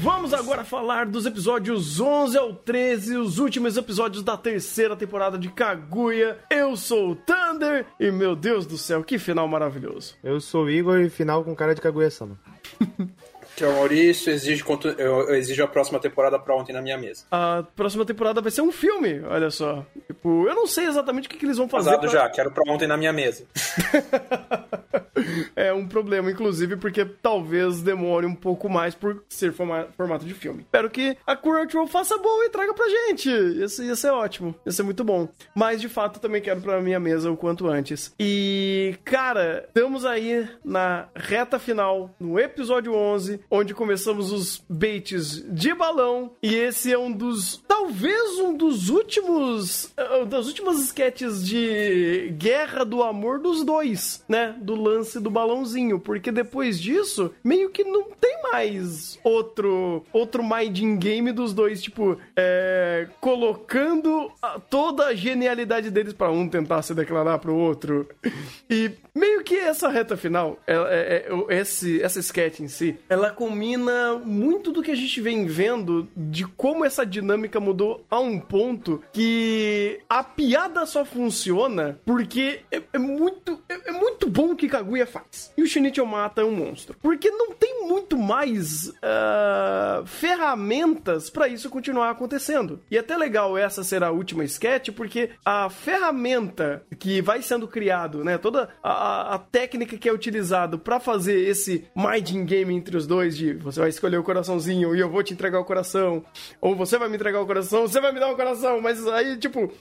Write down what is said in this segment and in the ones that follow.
Vamos agora falar dos episódios 11 ao 13, os últimos episódios da terceira temporada de Kaguya. Eu sou o Thunder e, meu Deus do céu, que final maravilhoso. Eu sou o Igor e final com cara de Kaguya-sama. Que o Maurício, exijo, eu exijo a próxima temporada pra ontem na minha mesa. A próxima temporada vai ser um filme, olha só. Tipo, eu não sei exatamente o que, que eles vão fazer. Casado pra... já, quero pra ontem na minha mesa. é um problema, inclusive, porque talvez demore um pouco mais por ser formato de filme. Espero que a Crunchyroll faça bom e traga pra gente. Isso ia ser ótimo. Ia ser muito bom. Mas, de fato, também quero pra minha mesa o quanto antes. E, cara, estamos aí na reta final, no episódio 11, onde começamos os baits de balão. E esse é um dos. Talvez um dos últimos. Uh, das últimas sketches de guerra do amor dos dois, né? Do lance do balãozinho. Porque depois disso, meio que não tem mais outro. Outro minding game dos dois, tipo, é, colocando toda a genialidade deles para um tentar se declarar pro outro. E meio que essa reta final, é, é, esse, essa sketch em si, ela combina muito do que a gente vem vendo de como essa dinâmica mudou a um ponto que a piada só funciona porque é, é muito é, é, muito bom o que Kaguya faz. E o Shinichio Mata é um monstro. Porque não tem muito mais uh, ferramentas para isso continuar acontecendo. E é até legal essa ser a última sketch, porque a ferramenta que vai sendo criado, né, toda a, a técnica que é utilizado para fazer esse minding game entre os dois de você vai escolher o coraçãozinho e eu vou te entregar o coração, ou você vai me entregar o coração, você vai me dar o coração, mas aí, tipo,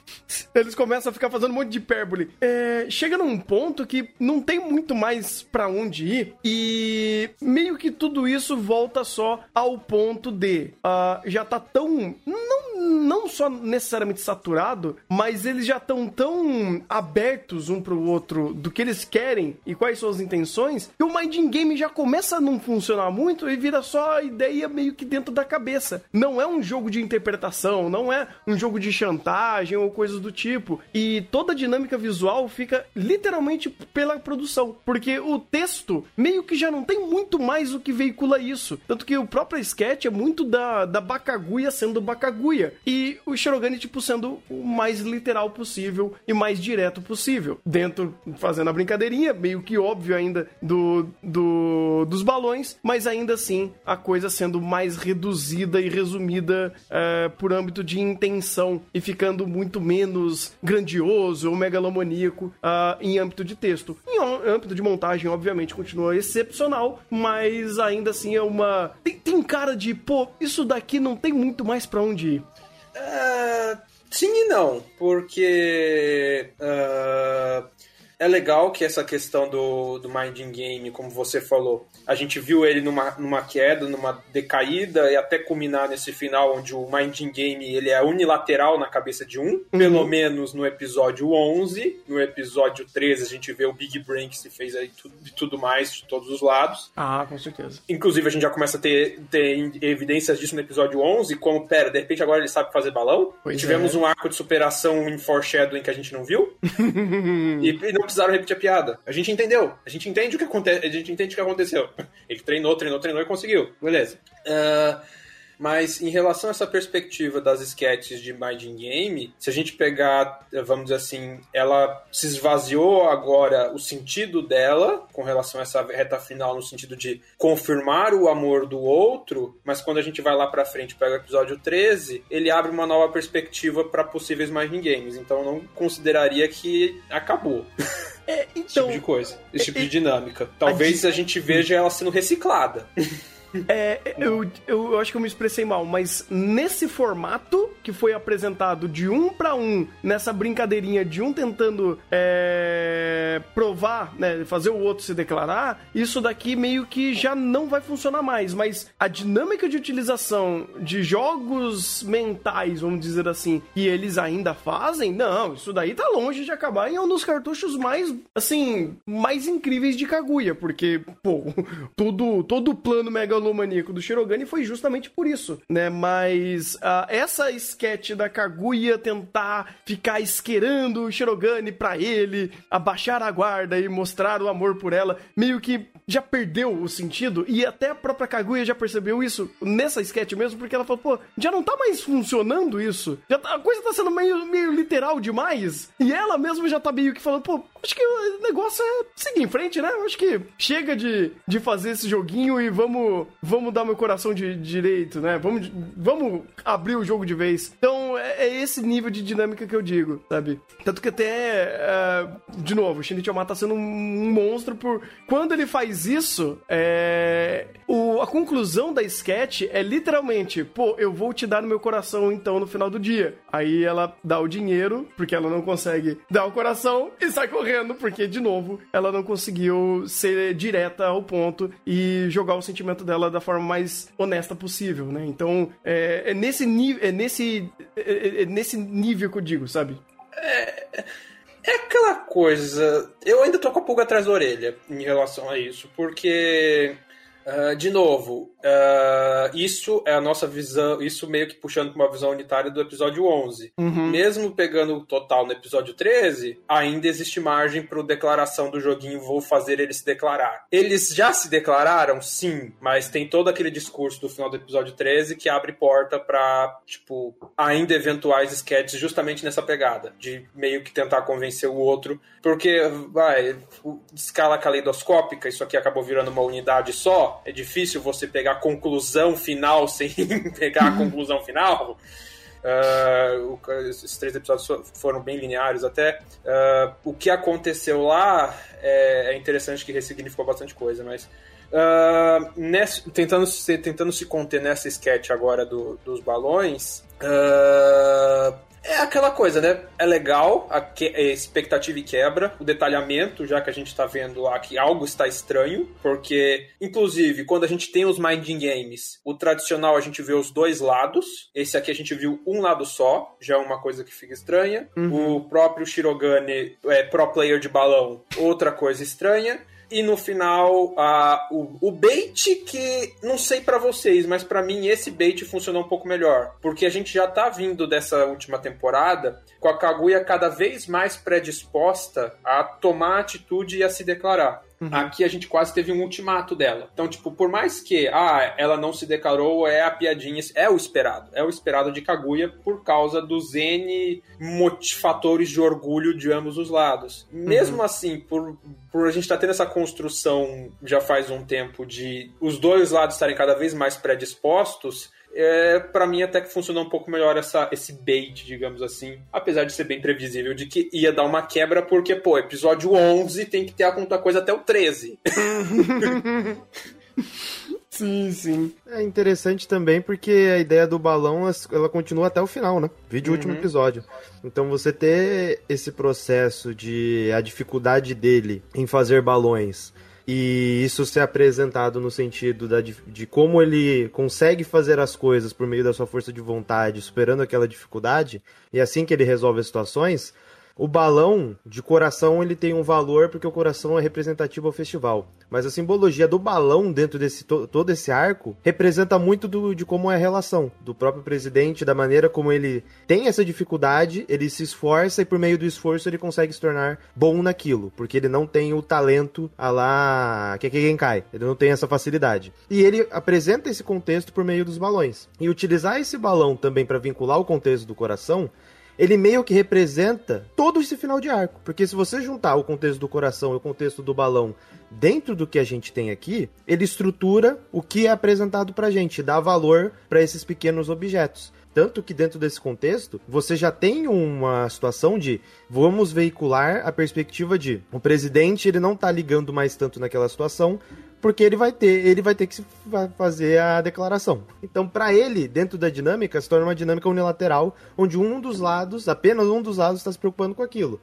eles começam a ficar fazendo um monte de hipérbole. É, chega num ponto que não tem muito mais para onde ir e meio que tudo isso volta só ao ponto de uh, já tá tão não, não só necessariamente saturado, mas eles já estão tão abertos um pro outro do que eles querem e quais são as intenções, que o Minding Game já começa a não funcionar muito e vira só ideia meio que dentro da cabeça. Não é um jogo de interpretação, não é um jogo de chantagem ou coisas do tipo. E toda a dinâmica visual fica literalmente pela produção, porque o texto meio que já não tem muito mais o que veicula isso. Tanto que o próprio sketch é muito da, da Bakaguya sendo Bakaguya e o Shirogane, tipo, sendo o mais literal possível e mais direto possível. Dentro, fazendo a brincadeirinha, meio que óbvio ainda do, do dos balões, mas ainda assim a coisa sendo mais reduzida e resumida uh, por âmbito de intenção e ficando muito menos grandioso ou megalomaníaco uh, em âmbito de texto. Em âmbito de montagem, obviamente, continua excepcional, mas ainda assim é uma. Tem, tem cara de, pô, isso daqui não tem muito mais para onde ir. Uh, sim e não, porque. Uh é legal que essa questão do, do Minding Game, como você falou, a gente viu ele numa, numa queda, numa decaída, e até culminar nesse final onde o Minding Game ele é unilateral na cabeça de um, uhum. pelo menos no episódio 11. No episódio 13 a gente vê o Big Brain que se fez aí de tudo mais, de todos os lados. Ah, com certeza. Inclusive a gente já começa a ter, ter evidências disso no episódio 11, como, pera, de repente agora ele sabe fazer balão. Pois Tivemos é. um arco de superação em foreshadowing que a gente não viu. e, e não precisaram repetir a piada. A gente entendeu. A gente entende o que acontece. A gente entende o que aconteceu. Ele treinou, treinou, treinou e conseguiu. Beleza. Uh, mas em relação a essa perspectiva das sketches de Minding Game, se a gente pegar, vamos dizer assim, ela se esvaziou agora o sentido dela com relação a essa reta final no sentido de confirmar o amor do outro, mas quando a gente vai lá pra frente pega o episódio 13, ele abre uma nova perspectiva para possíveis Minding Games. Então eu não consideraria que acabou. É, então, esse tipo de coisa, esse tipo é, de dinâmica. Talvez a, a gente veja ela sendo reciclada. É, eu, eu, acho que eu me expressei mal, mas nesse formato que foi apresentado de um para um, nessa brincadeirinha de um tentando é, provar, né, fazer o outro se declarar, isso daqui meio que já não vai funcionar mais. Mas a dinâmica de utilização de jogos mentais, vamos dizer assim, que eles ainda fazem, não, isso daí tá longe de acabar em um dos cartuchos mais, assim, mais incríveis de Kaguya, porque, pô, todo, todo plano Mega megalomaníaco do Shirogane foi justamente por isso, né? Mas uh, essa sketch da Kaguya tentar ficar esquerando o Shirogane pra ele, abaixar a guarda e mostrar o amor por ela, meio que já perdeu o sentido. E até a própria Kaguya já percebeu isso nessa sketch mesmo, porque ela falou, pô, já não tá mais funcionando isso. Já tá, a coisa tá sendo meio, meio literal demais. E ela mesmo já tá meio que falando, pô, acho que o negócio é seguir em frente, né? Acho que chega de, de fazer esse joguinho e vamos, vamos dar meu coração de, de direito, né? Vamos, vamos abrir o jogo de vez. Então, é, é esse nível de dinâmica que eu digo, sabe? Tanto que até, uh, de novo, o Shinichi Yamata tá sendo um monstro por... Quando ele faz isso, é... O, a conclusão da sketch é literalmente, pô, eu vou te dar no meu coração então no final do dia. Aí ela dá o dinheiro, porque ela não consegue dar o coração e sai correndo, porque, de novo, ela não conseguiu ser direta ao ponto e jogar o sentimento dela da forma mais honesta possível, né? Então, é, é nesse nível, é nesse, é, é, é nesse nível que eu digo, sabe? É, é aquela coisa. Eu ainda tô com a pulga atrás da orelha em relação a isso, porque Uh, de novo, uh, isso é a nossa visão, isso meio que puxando para uma visão unitária do episódio 11. Uhum. Mesmo pegando o total no episódio 13, ainda existe margem para declaração do joguinho, vou fazer ele se declarar. Eles já se declararam? Sim, mas tem todo aquele discurso do final do episódio 13 que abre porta para, tipo, ainda eventuais sketches justamente nessa pegada, de meio que tentar convencer o outro, porque, vai, escala caleidoscópica, isso aqui acabou virando uma unidade só, é difícil você pegar conclusão final sem pegar a conclusão final. Uh, esses três episódios foram bem lineares até. Uh, o que aconteceu lá é, é, interessante que ressignificou bastante coisa, mas uh, nesse, tentando, se, tentando se conter nessa sketch agora do, dos balões, é aquela coisa, né? É legal a, que, a expectativa e quebra, o detalhamento, já que a gente tá vendo lá que algo está estranho, porque, inclusive, quando a gente tem os Minding Games, o tradicional a gente vê os dois lados, esse aqui a gente viu um lado só, já é uma coisa que fica estranha. Uhum. O próprio Shirogane é pro player de balão, outra coisa estranha. E no final, uh, o, o bait que, não sei para vocês, mas para mim esse bait funcionou um pouco melhor. Porque a gente já tá vindo dessa última temporada com a Kaguya cada vez mais predisposta a tomar atitude e a se declarar. Uhum. Aqui a gente quase teve um ultimato dela. Então, tipo, por mais que ah, ela não se declarou, é a piadinha, é o esperado. É o esperado de Kaguya por causa dos N fatores de orgulho de ambos os lados. Uhum. Mesmo assim, por, por a gente estar tá tendo essa construção já faz um tempo de os dois lados estarem cada vez mais predispostos, é, para mim até que funcionou um pouco melhor essa, esse bait, digamos assim. Apesar de ser bem previsível de que ia dar uma quebra, porque, pô, episódio 11 tem que ter alguma coisa até o 13. Sim, sim. É interessante também porque a ideia do balão ela continua até o final, né? Vídeo uhum. último episódio. Então você ter esse processo de a dificuldade dele em fazer balões e isso ser apresentado no sentido da, de como ele consegue fazer as coisas por meio da sua força de vontade, superando aquela dificuldade, e assim que ele resolve as situações, o balão de coração ele tem um valor porque o coração é representativo ao festival. Mas a simbologia do balão dentro desse to, todo esse arco representa muito do, de como é a relação do próprio presidente, da maneira como ele tem essa dificuldade, ele se esforça e por meio do esforço ele consegue se tornar bom naquilo, porque ele não tem o talento a lá que quem cai, ele não tem essa facilidade. E ele apresenta esse contexto por meio dos balões. E utilizar esse balão também para vincular o contexto do coração ele meio que representa todo esse final de arco. Porque se você juntar o contexto do coração e o contexto do balão dentro do que a gente tem aqui, ele estrutura o que é apresentado pra gente, dá valor para esses pequenos objetos. Tanto que dentro desse contexto, você já tem uma situação de vamos veicular a perspectiva de o presidente ele não tá ligando mais tanto naquela situação, porque ele vai ter, ele vai ter que fazer a declaração. Então, para ele, dentro da dinâmica, se torna uma dinâmica unilateral, onde um dos lados, apenas um dos lados está se preocupando com aquilo.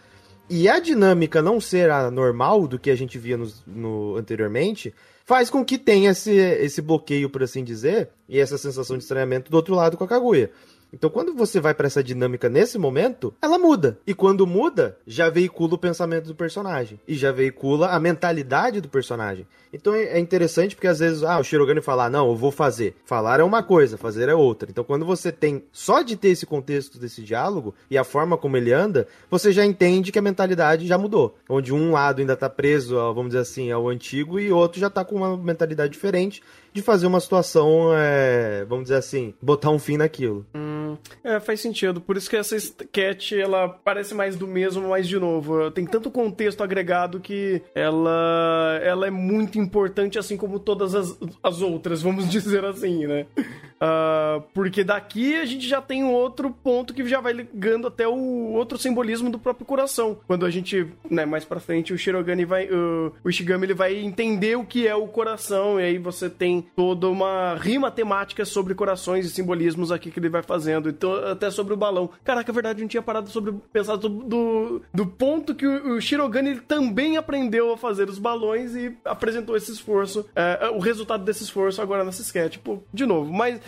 E a dinâmica não ser a normal do que a gente via no, no anteriormente, faz com que tenha esse, esse bloqueio, por assim dizer, e essa sensação de estranhamento do outro lado com a Kaguya. Então, quando você vai para essa dinâmica nesse momento, ela muda. E quando muda, já veicula o pensamento do personagem. E já veicula a mentalidade do personagem. Então é interessante porque às vezes, ah, o Shirogane fala, não, eu vou fazer. Falar é uma coisa, fazer é outra. Então quando você tem só de ter esse contexto desse diálogo e a forma como ele anda, você já entende que a mentalidade já mudou. Onde um lado ainda tá preso, vamos dizer assim, ao antigo e outro já tá com uma mentalidade diferente de fazer uma situação, é, vamos dizer assim, botar um fim naquilo. Hum, é, faz sentido. Por isso que essa sketch, ela parece mais do mesmo, mas de novo, tem tanto contexto agregado que ela, ela é muito importante, assim como todas as, as outras, vamos dizer assim, né? Uh, porque daqui a gente já tem um outro ponto que já vai ligando até o outro simbolismo do próprio coração. Quando a gente, né, mais pra frente, o Shirogane vai. Uh, o Ishigami ele vai entender o que é o coração, e aí você tem toda uma rima temática sobre corações e simbolismos aqui que ele vai fazendo. Então, até sobre o balão. Caraca, é verdade, não tinha parado sobre pensar do, do ponto que o, o Shirogane ele também aprendeu a fazer os balões e apresentou esse esforço, é, o resultado desse esforço agora nessa sketch. Pô, de novo, mais,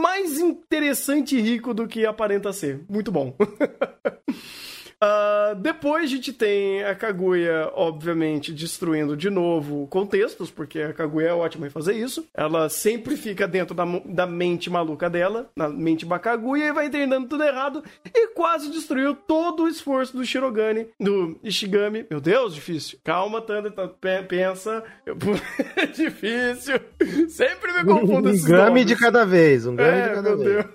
mais interessante e rico do que aparenta ser. Muito bom. Uh, depois a gente tem a Kaguya, obviamente, destruindo de novo contextos, porque a Kaguya é ótima em fazer isso. Ela sempre fica dentro da, da mente maluca dela, na mente Bakaguya, e vai entendendo tudo errado, e quase destruiu todo o esforço do Shirogane, do Ishigami. Meu Deus, difícil. Calma, Thunder, tá, pensa. é difícil. Sempre me confundo esses Um game de cada vez, um game é, de cada vez.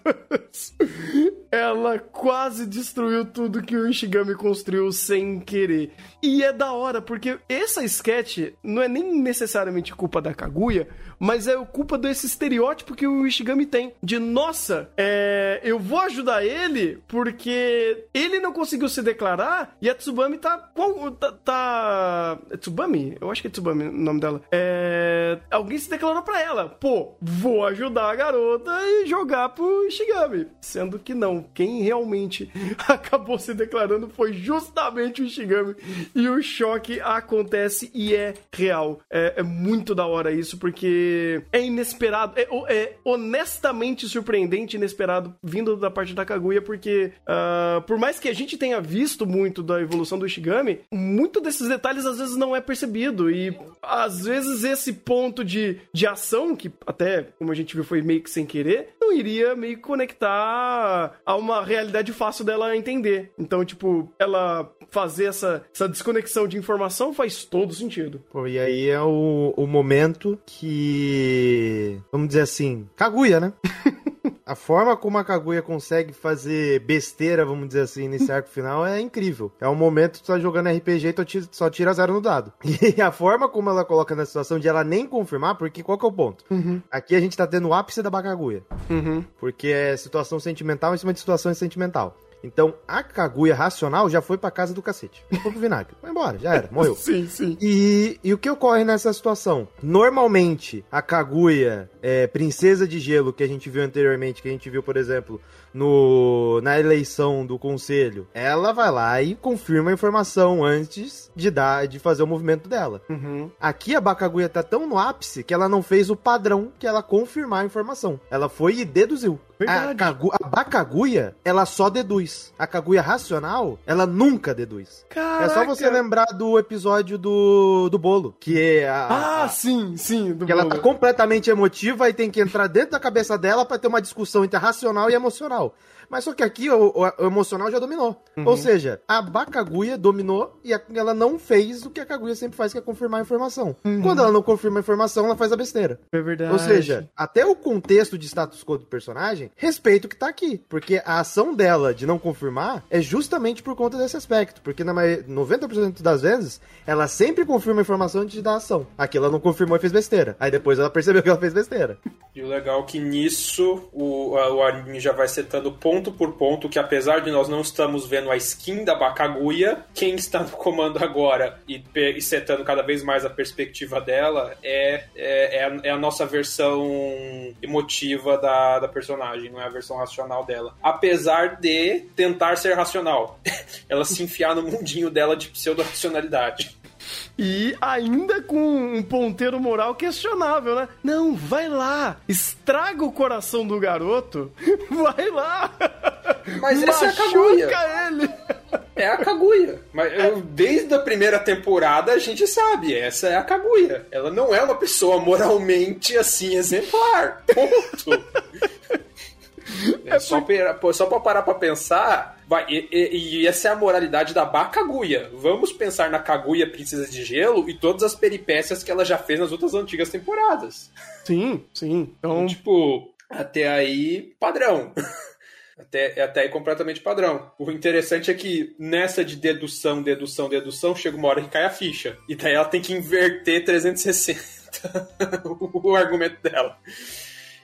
Deus. Ela quase destruiu tudo que o Ishigami Shigami construiu sem querer. E é da hora, porque essa sketch não é nem necessariamente culpa da Kaguya, mas é culpa desse estereótipo que o Ishigami tem. De, nossa, é, eu vou ajudar ele porque ele não conseguiu se declarar e a Tsubami tá. tá, tá é Tsubami? Eu acho que é Tsubami o nome dela. É, alguém se declarou pra ela. Pô, vou ajudar a garota e jogar pro Ishigami. Sendo que não. Quem realmente acabou se declarando foi justamente o Ishigami. E o choque acontece e é real. É, é muito da hora isso, porque é inesperado, é, é honestamente surpreendente, inesperado, vindo da parte da Kaguya, porque uh, por mais que a gente tenha visto muito da evolução do Ishigami, muito desses detalhes às vezes não é percebido. E às vezes esse ponto de, de ação, que até, como a gente viu, foi meio que sem querer, não iria meio conectar a uma realidade fácil dela entender. Então, tipo, ela fazer essa, essa desconexão de informação faz todo sentido. Pô, e aí é o, o momento que Vamos dizer assim. Kaguya, né? a forma como a Kaguya consegue fazer besteira, vamos dizer assim, nesse arco final é incrível. É um momento que tu tá jogando RPG e tu só tira zero no dado. E a forma como ela coloca na situação de ela nem confirmar, porque qual que é o ponto? Uhum. Aqui a gente tá tendo o ápice da Bakaguya. Uhum. Porque é situação sentimental em cima de situação sentimental. Então, a Kaguya racional já foi pra casa do cacete. Foi pro vinagre. Foi embora, já era, morreu. sim, sim. E, e o que ocorre nessa situação? Normalmente, a Kaguya, é, princesa de gelo, que a gente viu anteriormente, que a gente viu, por exemplo, no, na eleição do conselho, ela vai lá e confirma a informação antes de dar, de fazer o movimento dela. Uhum. Aqui a Bakaguya tá tão no ápice que ela não fez o padrão que ela confirmar a informação. Ela foi e deduziu. A, Kagu, a Bakaguya, ela só deduz. A Kaguya racional, ela nunca deduz. Caraca. É só você lembrar do episódio do, do bolo, que é a, Ah, a, sim, sim, que bolo. ela tá completamente emotiva e tem que entrar dentro da cabeça dela para ter uma discussão entre racional e emocional. wow Mas só que aqui o, o, o emocional já dominou. Uhum. Ou seja, a Bakaguya dominou e a, ela não fez o que a Kaguya sempre faz, que é confirmar a informação. Uhum. Quando ela não confirma a informação, ela faz a besteira. É verdade. Ou seja, até o contexto de status quo do personagem, respeito o que tá aqui. Porque a ação dela de não confirmar é justamente por conta desse aspecto. Porque na 90% das vezes, ela sempre confirma a informação antes de dar a ação. Aqui ela não confirmou e fez besteira. Aí depois ela percebeu que ela fez besteira. E o legal é que nisso o, o anime já vai setando ponto ponto por ponto que apesar de nós não estamos vendo a skin da Bakaguya, quem está no comando agora e, e setando cada vez mais a perspectiva dela é, é, é, a, é a nossa versão emotiva da, da personagem, não é a versão racional dela. Apesar de tentar ser racional. Ela se enfiar no mundinho dela de pseudo-racionalidade. E ainda com um ponteiro moral questionável, né? Não, vai lá, estraga o coração do garoto, vai lá. Mas essa é a Kaguya. ele. É a Kaguya. Mas eu, desde a primeira temporada a gente sabe, essa é a Kaguya. Ela não é uma pessoa moralmente assim exemplar. Ponto. É só, pra, só pra parar pra pensar, vai, e, e, e, essa é a moralidade da Bakaguya. Vamos pensar na Kaguya Princesa de Gelo e todas as peripécias que ela já fez nas outras antigas temporadas. Sim, sim. Então, tipo, até aí, padrão. Até, até aí completamente padrão. O interessante é que nessa de dedução, dedução, dedução, chega uma hora que cai a ficha. E daí ela tem que inverter 360 o argumento dela.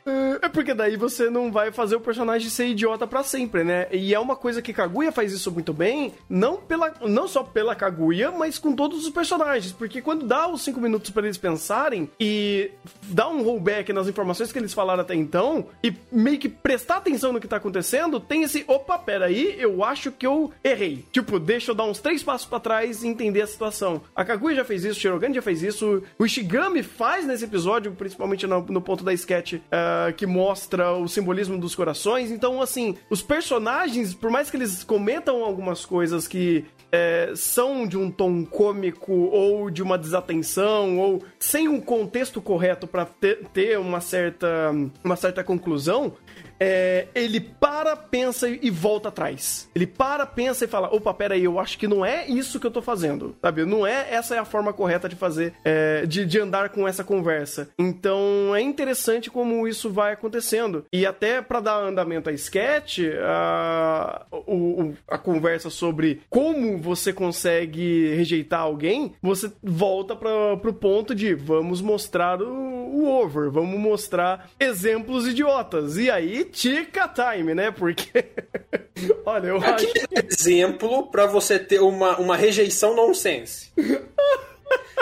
É, é porque daí você não vai fazer o personagem ser idiota para sempre, né? E é uma coisa que Kaguya faz isso muito bem, não, pela, não só pela Kaguya, mas com todos os personagens. Porque quando dá os cinco minutos para eles pensarem e dá um rollback nas informações que eles falaram até então e meio que prestar atenção no que tá acontecendo, tem esse, opa, peraí, eu acho que eu errei. Tipo, deixa eu dar uns três passos para trás e entender a situação. A Kaguya já fez isso, o Shirogane já fez isso, o Ishigami faz nesse episódio, principalmente no, no ponto da sketch. Uh, que mostra o simbolismo dos corações. Então, assim, os personagens, por mais que eles comentam algumas coisas que é, são de um tom cômico ou de uma desatenção ou sem um contexto correto para ter, ter, uma certa uma certa conclusão é, ele para, pensa e volta atrás. Ele para, pensa e fala: opa, peraí, eu acho que não é isso que eu tô fazendo, sabe? Não é essa é a forma correta de fazer, é, de, de andar com essa conversa. Então é interessante como isso vai acontecendo. E até para dar andamento a sketch, a, o, a conversa sobre como você consegue rejeitar alguém, você volta para pro ponto de vamos mostrar o, o over, vamos mostrar exemplos idiotas. E aí tica time, né? Porque. Olha, eu Aqui acho. É exemplo para você ter uma, uma rejeição nonsense.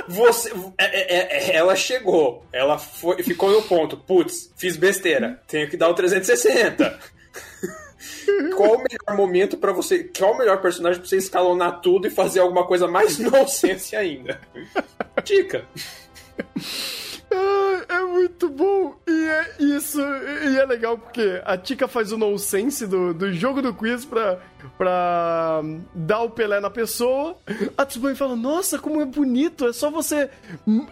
Você, é, é, é, ela chegou, ela foi, ficou no ponto. Putz, fiz besteira, tenho que dar o 360. Qual o melhor momento para você. Qual o melhor personagem pra você escalonar tudo e fazer alguma coisa mais nonsense ainda? Dica. É muito bom. E é isso. E é legal porque a Tika faz o nonsense do, do jogo do quiz pra, pra dar o Pelé na pessoa. A Tsubame fala: Nossa, como é bonito. É só você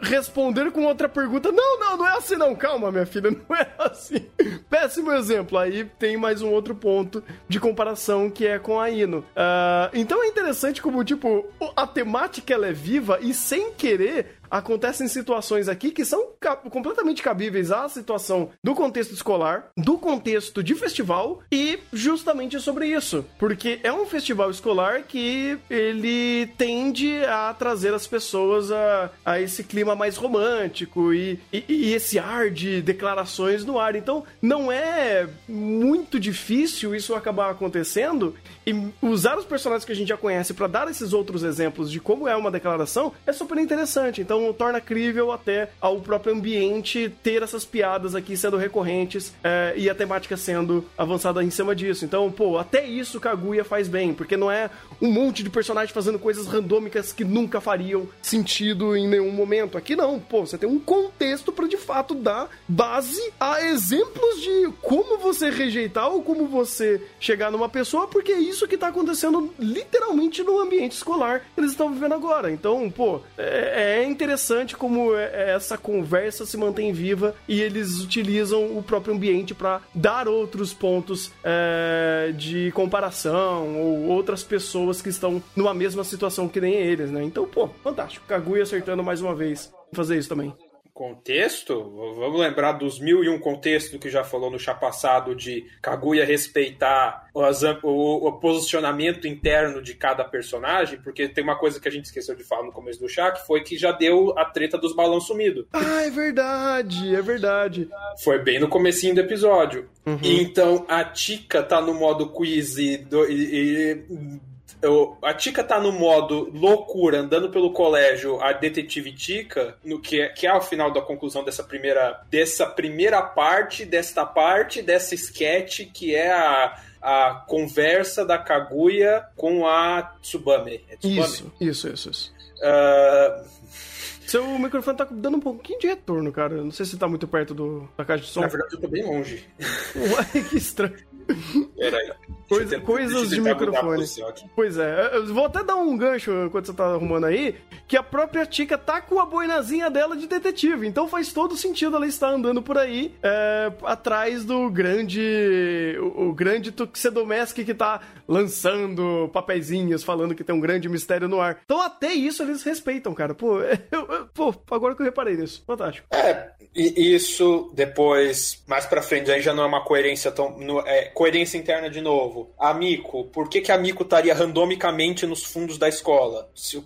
responder com outra pergunta. Não, não, não é assim não. Calma, minha filha, não é assim. Péssimo exemplo. Aí tem mais um outro ponto de comparação que é com a Ino. Uh, então é interessante como, tipo, a temática ela é viva e sem querer acontecem situações aqui que são completamente cabíveis à situação do contexto escolar, do contexto de festival e justamente sobre isso. Porque é um festival escolar que ele tende a trazer as pessoas a, a esse clima mais romântico e, e, e esse ar de declarações no ar. Então não é muito difícil isso acabar acontecendo e usar os personagens que a gente já conhece para dar esses outros exemplos de como é uma declaração é super interessante. Então torna crível até ao próprio ambiente ter essas piadas aqui sendo recorrentes é, e a temática sendo avançada em cima disso. Então, pô, até isso Kaguya faz bem, porque não é um monte de personagens fazendo coisas randômicas que nunca fariam sentido em nenhum momento. Aqui não, pô, você tem um contexto para de fato dar base a exemplos de como você rejeitar ou como você chegar numa pessoa, porque é isso que tá acontecendo literalmente no ambiente escolar que eles estão vivendo agora. Então, pô, é, é interessante como é, é, essa conversa se mantém viva e eles utilizam o próprio ambiente para dar outros pontos é, de comparação ou outras pessoas que estão numa mesma situação que nem eles, né? Então, pô, fantástico. Kaguya acertando mais uma vez fazer isso também contexto, vamos lembrar dos mil e um contextos que já falou no chá passado de Kaguya respeitar o, o, posicionamento interno de cada personagem, porque tem uma coisa que a gente esqueceu de falar no começo do chá, que foi que já deu a treta dos balões sumidos. Ah, é verdade, é verdade. Foi bem no comecinho do episódio. Uhum. Então a Tika tá no modo quiz e, do, e, e eu, a Tika tá no modo loucura, andando pelo colégio, a detetive Tika, no que é, que é o final da conclusão dessa primeira, dessa primeira parte, desta parte, dessa sketch, que é a, a conversa da Kaguya com a Tsubame. É Tsubame? Isso, isso, isso. isso. Uh... Seu microfone tá dando um pouquinho de retorno, cara. Não sei se tá muito perto do, da caixa de som. Na verdade, eu tô bem longe. Uai, que estranho. Peraí. Coisa, coisas de microfone. Pois é, eu vou até dar um gancho enquanto você tá arrumando aí, que a própria Tika tá com a boinazinha dela de detetive, então faz todo sentido ela estar andando por aí é, atrás do grande o, o grande Tuxedomask que tá lançando papeizinhos falando que tem um grande mistério no ar. Então até isso eles respeitam, cara. Pô, eu, eu, pô agora que eu reparei nisso. Fantástico. É, e isso depois, mais pra frente, aí já não é uma coerência tão... É, coerência interna de novo. A Mico, por que, que a Mico estaria randomicamente nos fundos da escola? Se,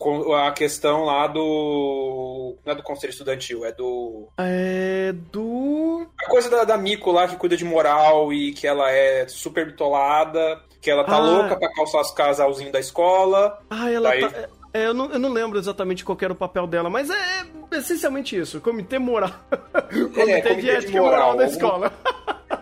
a questão lá do. Não é do conselho estudantil, é do. É do. A coisa da, da Mico lá que cuida de moral e que ela é super bitolada, que ela tá ah. louca pra calçar os casalzinhos da escola. Ah, ela Daí... tá. É, eu, não, eu não lembro exatamente qual era o papel dela, mas é, é essencialmente isso: comitê moral. comitê, é, comitê de ética moral, moral da escola.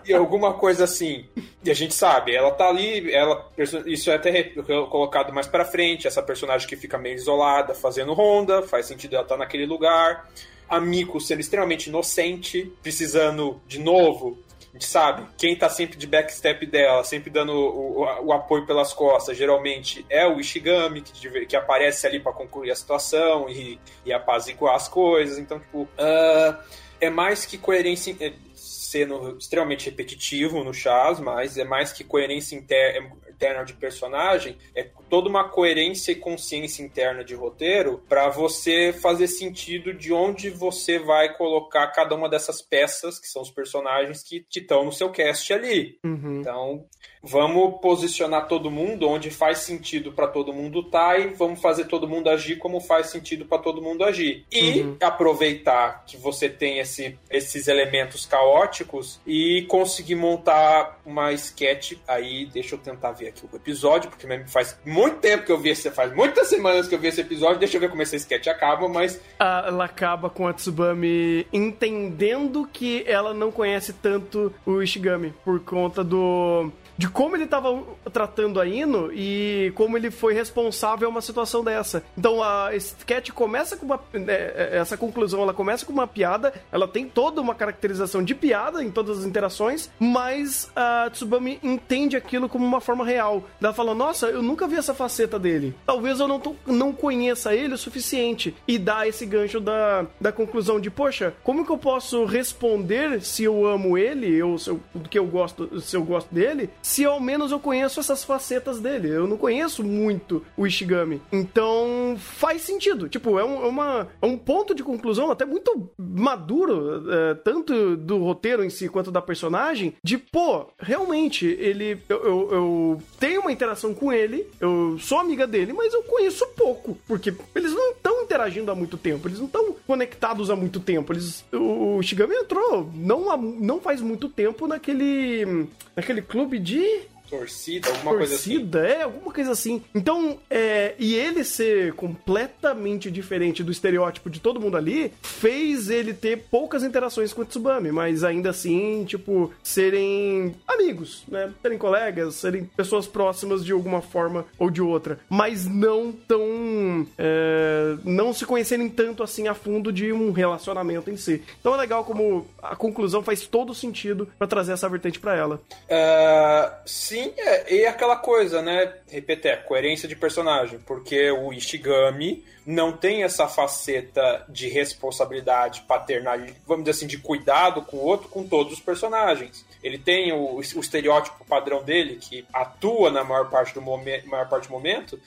E alguma coisa assim. E a gente sabe, ela tá ali, ela isso é até colocado mais para frente, essa personagem que fica meio isolada, fazendo ronda, faz sentido ela estar tá naquele lugar. A Miko sendo extremamente inocente, precisando de novo a gente sabe, quem tá sempre de backstep dela, sempre dando o, o, o apoio pelas costas, geralmente é o Ishigami, que, que aparece ali para concluir a situação e, e apaziguar as coisas. Então, tipo, uh, é mais que coerência sendo extremamente repetitivo no Chaz, mas é mais que coerência interna de personagem, é toda uma coerência e consciência interna de roteiro para você fazer sentido de onde você vai colocar cada uma dessas peças, que são os personagens que estão no seu cast ali. Uhum. Então, vamos posicionar todo mundo onde faz sentido para todo mundo estar tá, e vamos fazer todo mundo agir como faz sentido para todo mundo agir. E uhum. aproveitar que você tem esse, esses elementos caóticos e conseguir montar uma sketch. Aí, deixa eu tentar ver aqui o episódio, porque faz muito tempo que eu vi esse, faz muitas semanas que eu vi esse episódio. Deixa eu ver como esse sketch acaba, mas. Ah, ela acaba com a Tsubami entendendo que ela não conhece tanto o Ishigami por conta do de como ele estava tratando a Ino e como ele foi responsável a uma situação dessa. Então a sketch começa com uma. Né, essa conclusão ela começa com uma piada, ela tem toda uma caracterização de piada em todas as interações, mas a Tsubami entende aquilo como uma forma real. Ela fala: Nossa, eu nunca vi essa faceta dele. Talvez eu não, tô, não conheça ele o suficiente. E dá esse gancho da, da conclusão de: Poxa, como que eu posso responder se eu amo ele, ou se eu, que eu gosto, se eu gosto dele, se ao menos eu conheço essas facetas dele. Eu não conheço muito o Ishigami. Então faz sentido. Tipo, é, um, é uma, é um ponto de conclusão até muito maduro, é, tanto do roteiro em si quanto da personagem, de pô, realmente, ele. Eu, eu, eu tenho uma interação com ele, eu sou amiga dele, mas eu conheço pouco. Porque eles não estão interagindo há muito tempo, eles não estão conectados há muito tempo. Eles, o, o Shigami entrou não, não faz muito tempo naquele. naquele clube de de Torcida, alguma Torcida, coisa assim. é, alguma coisa assim. Então, é, e ele ser completamente diferente do estereótipo de todo mundo ali, fez ele ter poucas interações com o Tsubami, mas ainda assim, tipo, serem amigos, né? Serem colegas, serem pessoas próximas de alguma forma ou de outra, mas não tão. É, não se conhecerem tanto assim a fundo de um relacionamento em si. Então é legal como a conclusão faz todo sentido para trazer essa vertente para ela. Uh, sim Sim, é, e aquela coisa, né? Repetir, coerência de personagem, porque o Ishigami não tem essa faceta de responsabilidade paternal, vamos dizer assim, de cuidado com o outro, com todos os personagens. Ele tem o, o estereótipo padrão dele, que atua na maior parte do, momen maior parte do momento,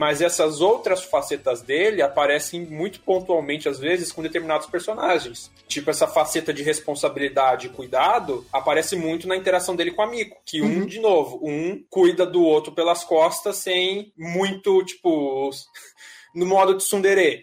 mas essas outras facetas dele aparecem muito pontualmente, às vezes, com determinados personagens. Tipo, essa faceta de responsabilidade e cuidado aparece muito na interação dele com o amigo. Que um, uhum. de novo, um cuida do outro pelas costas sem muito, tipo no modo de tsundere.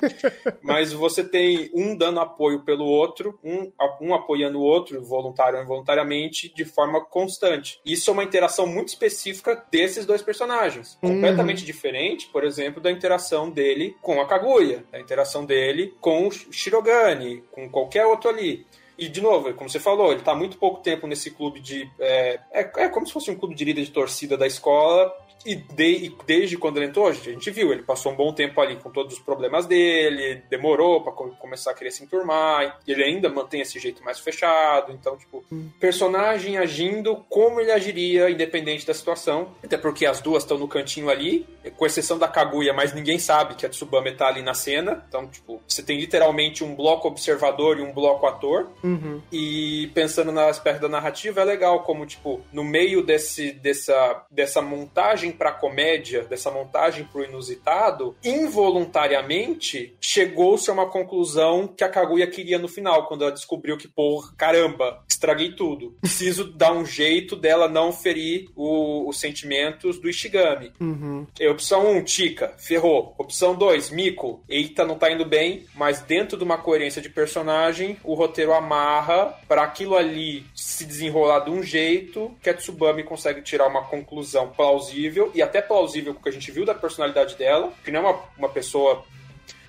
Mas você tem um dando apoio pelo outro, um, um apoiando o outro, voluntário ou involuntariamente, de forma constante. Isso é uma interação muito específica desses dois personagens. Uhum. Completamente diferente, por exemplo, da interação dele com a Kaguya, da interação dele com o Shirogane, com qualquer outro ali. E, de novo, como você falou, ele está muito pouco tempo nesse clube de. É, é, é, como se fosse um clube de líder de torcida da escola, e, de, e desde quando ele entrou, a gente viu, ele passou um bom tempo ali com todos os problemas dele, demorou para começar a querer se enturmar, ele ainda mantém esse jeito mais fechado. Então, tipo, hum. personagem agindo como ele agiria, independente da situação. Até porque as duas estão no cantinho ali, com exceção da Kaguya, mas ninguém sabe que a Tsubame tá ali na cena. Então, tipo, você tem literalmente um bloco observador e um bloco ator. Uhum. E pensando no aspecto da narrativa, é legal como, tipo, no meio desse, dessa, dessa montagem pra comédia, dessa montagem pro inusitado, involuntariamente chegou-se a uma conclusão que a Kaguya queria no final, quando ela descobriu que, porra, caramba, estraguei tudo. Preciso dar um jeito dela não ferir o, os sentimentos do Ishigami. Uhum. É, opção 1, um, Tika, ferrou. Opção 2, Miko, eita, não tá indo bem, mas dentro de uma coerência de personagem, o roteiro amarra para aquilo ali se desenrolar de um jeito que a Tsubami consegue tirar uma conclusão plausível e até plausível com o que a gente viu da personalidade dela, que não é uma, uma pessoa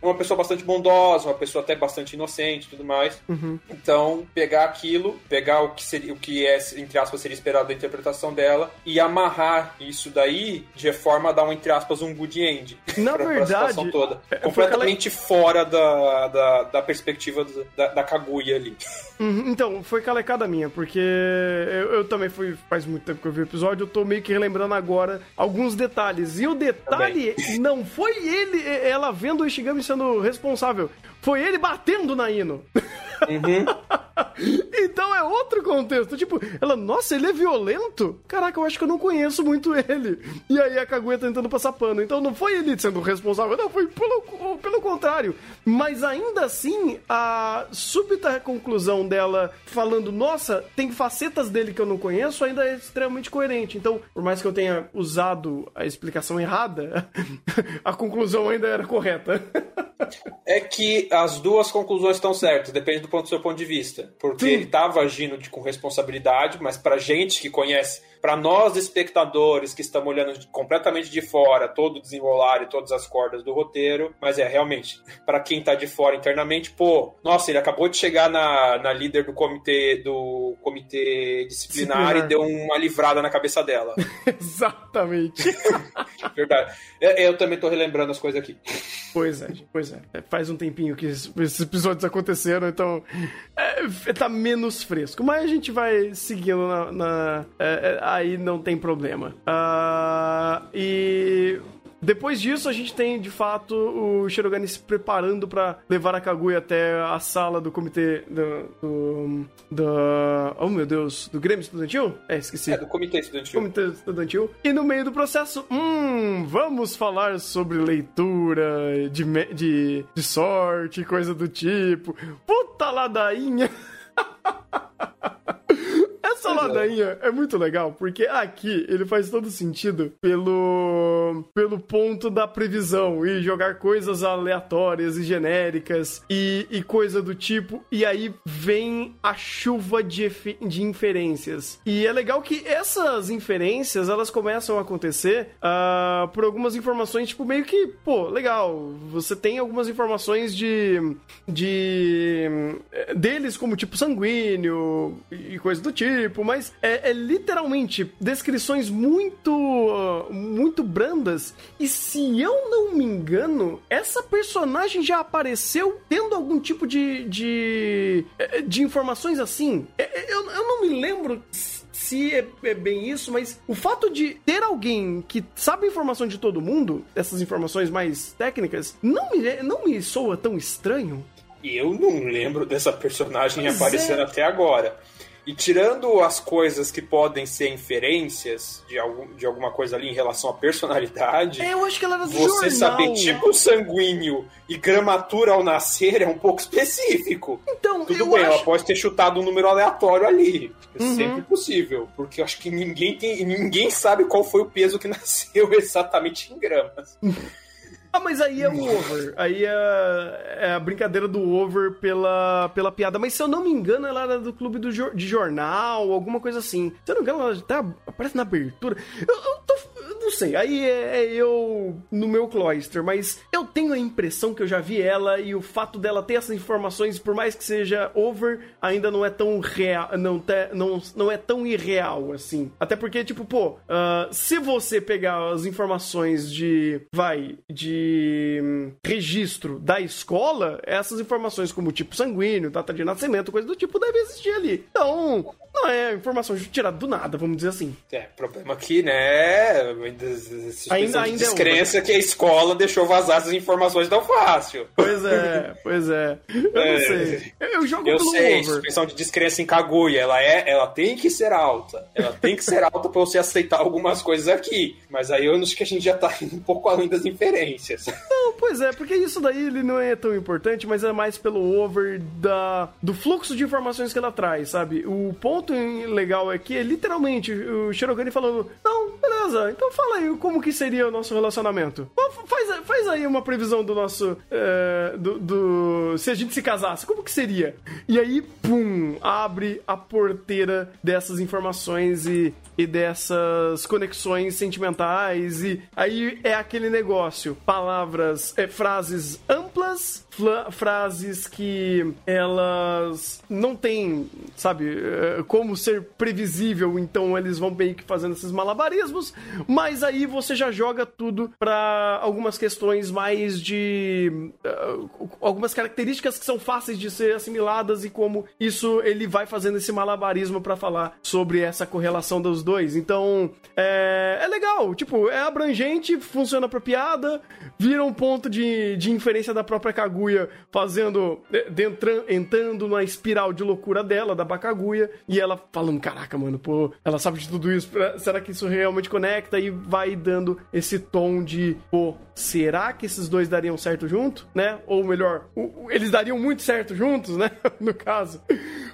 uma pessoa bastante bondosa, uma pessoa até bastante inocente e tudo mais. Uhum. Então, pegar aquilo, pegar o que seria o que é, entre aspas, seria esperado da interpretação dela e amarrar isso daí de forma a dar um, entre aspas, um good end. Na pra, verdade, pra toda. É, completamente fora da, da, da perspectiva da, da Kaguya ali. Uhum, então, foi calecada minha, porque eu, eu, também fui. Faz muito tempo que eu vi o episódio, eu tô meio que relembrando agora alguns detalhes. E o detalhe também. não foi ele, ela vendo o Ishigami sendo responsável. Foi ele batendo na Ino. Uhum. então é outro contexto. Tipo, ela, nossa, ele é violento? Caraca, eu acho que eu não conheço muito ele. E aí a Kaguya tentando passar pano. Então não foi ele sendo responsável, não, foi pelo, pelo contrário. Mas ainda assim, a súbita conclusão dela falando, nossa, tem facetas dele que eu não conheço, ainda é extremamente coerente. Então, por mais que eu tenha usado a explicação errada, a conclusão ainda era correta. é que as duas conclusões estão certas, depende do ponto do seu ponto de vista. Porque Sim. ele estava agindo de, com responsabilidade, mas pra gente que conhece para nós espectadores que estamos olhando completamente de fora todo o desenrolar e todas as cordas do roteiro, mas é realmente para quem tá de fora internamente, pô, nossa, ele acabou de chegar na, na líder do comitê do comitê disciplinar, disciplinar. e deu uma livrada na cabeça dela. Exatamente. Verdade. Eu, também tô relembrando as coisas aqui. Pois é, pois é. Faz um tempinho que esses episódios aconteceram, então é, tá menos fresco. Mas a gente vai seguindo na, na é, é aí não tem problema. Uh, e depois disso, a gente tem, de fato, o Shirogane se preparando para levar a Kaguya até a sala do comitê do, do, do, Oh, meu Deus, do Grêmio Estudantil? É, esqueci. É, do Comitê Estudantil. Comitê Estudantil. E no meio do processo, hum, vamos falar sobre leitura de, de, de sorte, coisa do tipo. Puta ladainha! Essa ladainha é muito legal, porque aqui ele faz todo sentido pelo, pelo ponto da previsão e jogar coisas aleatórias e genéricas e, e coisa do tipo, e aí vem a chuva de, de inferências. E é legal que essas inferências elas começam a acontecer uh, por algumas informações, tipo, meio que, pô, legal, você tem algumas informações de. de. deles como tipo sanguíneo e coisa do tipo tipo, mas é, é literalmente descrições muito, uh, muito brandas. E se eu não me engano, essa personagem já apareceu tendo algum tipo de, de, é, de informações assim. É, é, eu, eu não me lembro se é, é, bem isso, mas o fato de ter alguém que sabe informação de todo mundo, essas informações mais técnicas, não me, não me soa tão estranho. Eu não lembro dessa personagem pois aparecendo é. até agora. E tirando as coisas que podem ser inferências de, algum, de alguma coisa ali em relação à personalidade. É, eu acho que ela era do Você jornal. saber tipo sanguíneo e gramatura ao nascer é um pouco específico. Então, Tudo bem, acho... ela pode ter chutado um número aleatório ali. É uhum. sempre possível. Porque eu acho que ninguém tem. ninguém sabe qual foi o peso que nasceu exatamente em gramas. Ah, mas aí é o over. Aí é, é, a brincadeira do over pela, pela piada. Mas se eu não me engano, ela era do clube do, de jornal, alguma coisa assim. Se eu não me engano, ela até aparece na abertura. Eu, eu, tô, não sei, aí é, é, eu no meu cloister, mas eu tenho a impressão que eu já vi ela e o fato dela ter essas informações, por mais que seja over, ainda não é tão real, não, te, não, não é tão irreal assim. Até porque, tipo, pô, uh, se você pegar as informações de, vai, de registro da escola, essas informações como tipo sanguíneo, data de nascimento, coisa do tipo, deve existir ali. Então, não é informação tirada do nada, vamos dizer assim. É, problema aqui, né? Ainda, ainda descrença é que a escola deixou vazar essas informações tão fácil. Pois é, pois é. Eu é, não sei. Eu jogo eu pelo sei, over. suspensão de descrença em Kaguya, ela é, ela tem que ser alta. Ela tem que ser alta pra você aceitar algumas coisas aqui. Mas aí eu acho que a gente já tá indo um pouco além das inferências. Não, pois é, porque isso daí ele não é tão importante, mas é mais pelo over da, do fluxo de informações que ela traz, sabe? O ponto legal é que é literalmente o Shirogane falando: Não, beleza, então fala aí como que seria o nosso relacionamento. Faz, faz aí uma previsão do nosso. É, do, do, Se a gente se casasse, como que seria? E aí, pum, abre a porteira dessas informações e, e dessas conexões sentimentais. E aí é aquele negócio: palavras, é, frases amplas frases que elas não têm, sabe, eh, como ser previsível, então eles vão meio que fazendo esses malabarismos, mas aí você já joga tudo para algumas questões mais de uh, algumas características que são fáceis de ser assimiladas e como isso ele vai fazendo esse malabarismo para falar sobre essa correlação dos dois. Então, é, é legal, tipo, é abrangente, funciona pra piada, vira um ponto de, de inferência da própria Kaguya fazendo. Eh, entrando na espiral de loucura dela, da Bakaguya, e ela falando: Caraca, mano, pô, ela sabe de tudo isso, será que isso realmente conecta? E vai dando esse tom de, pô, será que esses dois dariam certo junto, né? Ou melhor, eles dariam muito certo juntos, né? no caso.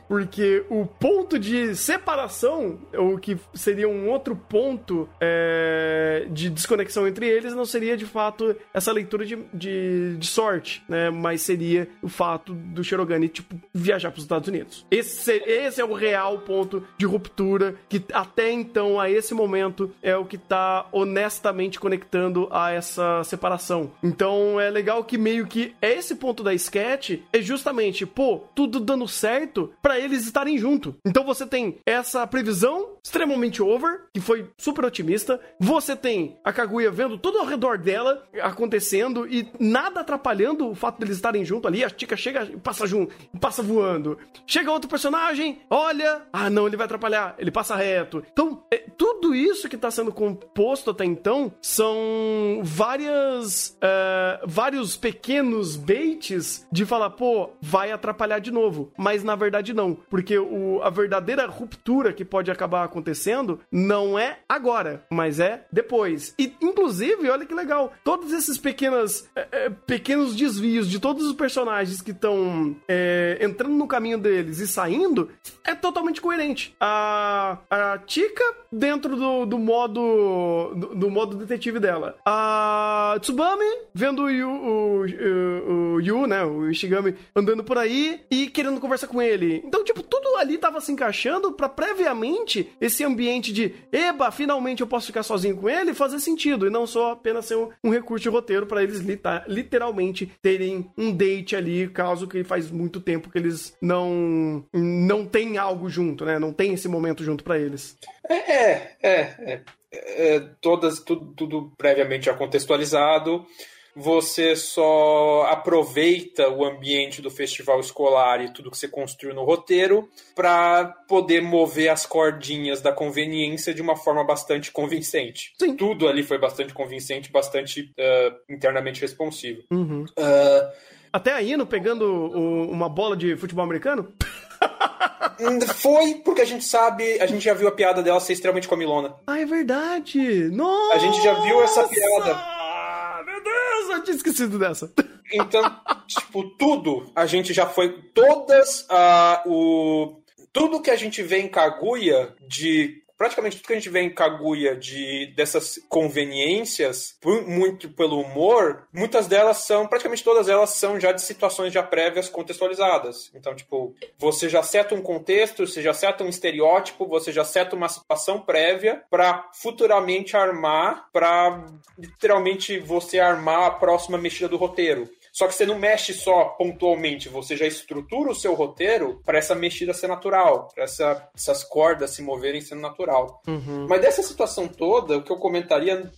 Porque o ponto de separação, ou que seria um outro ponto é, de desconexão entre eles, não seria de fato essa leitura de, de, de sorte, né? Mas seria o fato do Shirogane, tipo, viajar para os Estados Unidos. Esse, esse é o real ponto de ruptura que até então, a esse momento, é o que tá honestamente conectando a essa separação. Então é legal que meio que é esse ponto da sketch é justamente, pô, tudo dando certo para eles estarem junto. Então você tem essa previsão extremamente over, que foi super otimista. Você tem a Kaguya vendo tudo ao redor dela acontecendo e nada atrapalhando o fato deles estarem junto ali. A Tika chega e passa junto, passa voando. Chega outro personagem, olha, ah não, ele vai atrapalhar, ele passa reto. Então, é, tudo isso que tá sendo composto até então são várias uh, vários pequenos baits de falar, pô, vai atrapalhar de novo. Mas na verdade não, porque o, a verdadeira ruptura que pode acabar acontecendo não é agora, mas é depois. E inclusive, olha que legal, todos esses pequenas, é, é, pequenos desvios de todos os personagens que estão é, entrando no caminho deles e saindo é totalmente coerente. A, a Tika dentro do, do modo do, do, modo detetive dela. A Tsubame vendo o Yu, o, o, o Yu, né, o Ishigami andando por aí e querendo conversar com ele. Então, tipo, tudo ali tava se encaixando para previamente esse ambiente de eba, finalmente eu posso ficar sozinho com ele fazer sentido e não só apenas ser um, um recurso de roteiro para eles literalmente terem um date ali, caso que faz muito tempo que eles não não tem algo junto, né? Não tem esse momento junto para eles. É, é, é, é, é, todas tudo, tudo previamente já contextualizado você só aproveita o ambiente do festival escolar e tudo que você construiu no roteiro para poder mover as cordinhas da conveniência de uma forma bastante convincente. Sim. Tudo ali foi bastante convincente, bastante uh, internamente responsivo. Uhum. Uh, Até a Ino pegando o, uma bola de futebol americano? Foi porque a gente sabe, a gente já viu a piada dela ser extremamente comilona. Ah, é verdade! Nossa! A gente já viu essa piada Eu tinha esquecido dessa. Então, tipo, tudo, a gente já foi. Todas. Uh, o, tudo que a gente vê em Kaguya de praticamente tudo que a gente vê em Kaguya de dessas conveniências, muito pelo humor, muitas delas são, praticamente todas elas são já de situações já prévias contextualizadas. Então, tipo, você já seta um contexto, você já seta um estereótipo, você já seta uma situação prévia para futuramente armar, para literalmente você armar a próxima mexida do roteiro. Só que você não mexe só pontualmente, você já estrutura o seu roteiro para essa mexida ser natural, para essa, essas cordas se moverem sendo natural. Uhum. Mas dessa situação toda, o que eu comentaria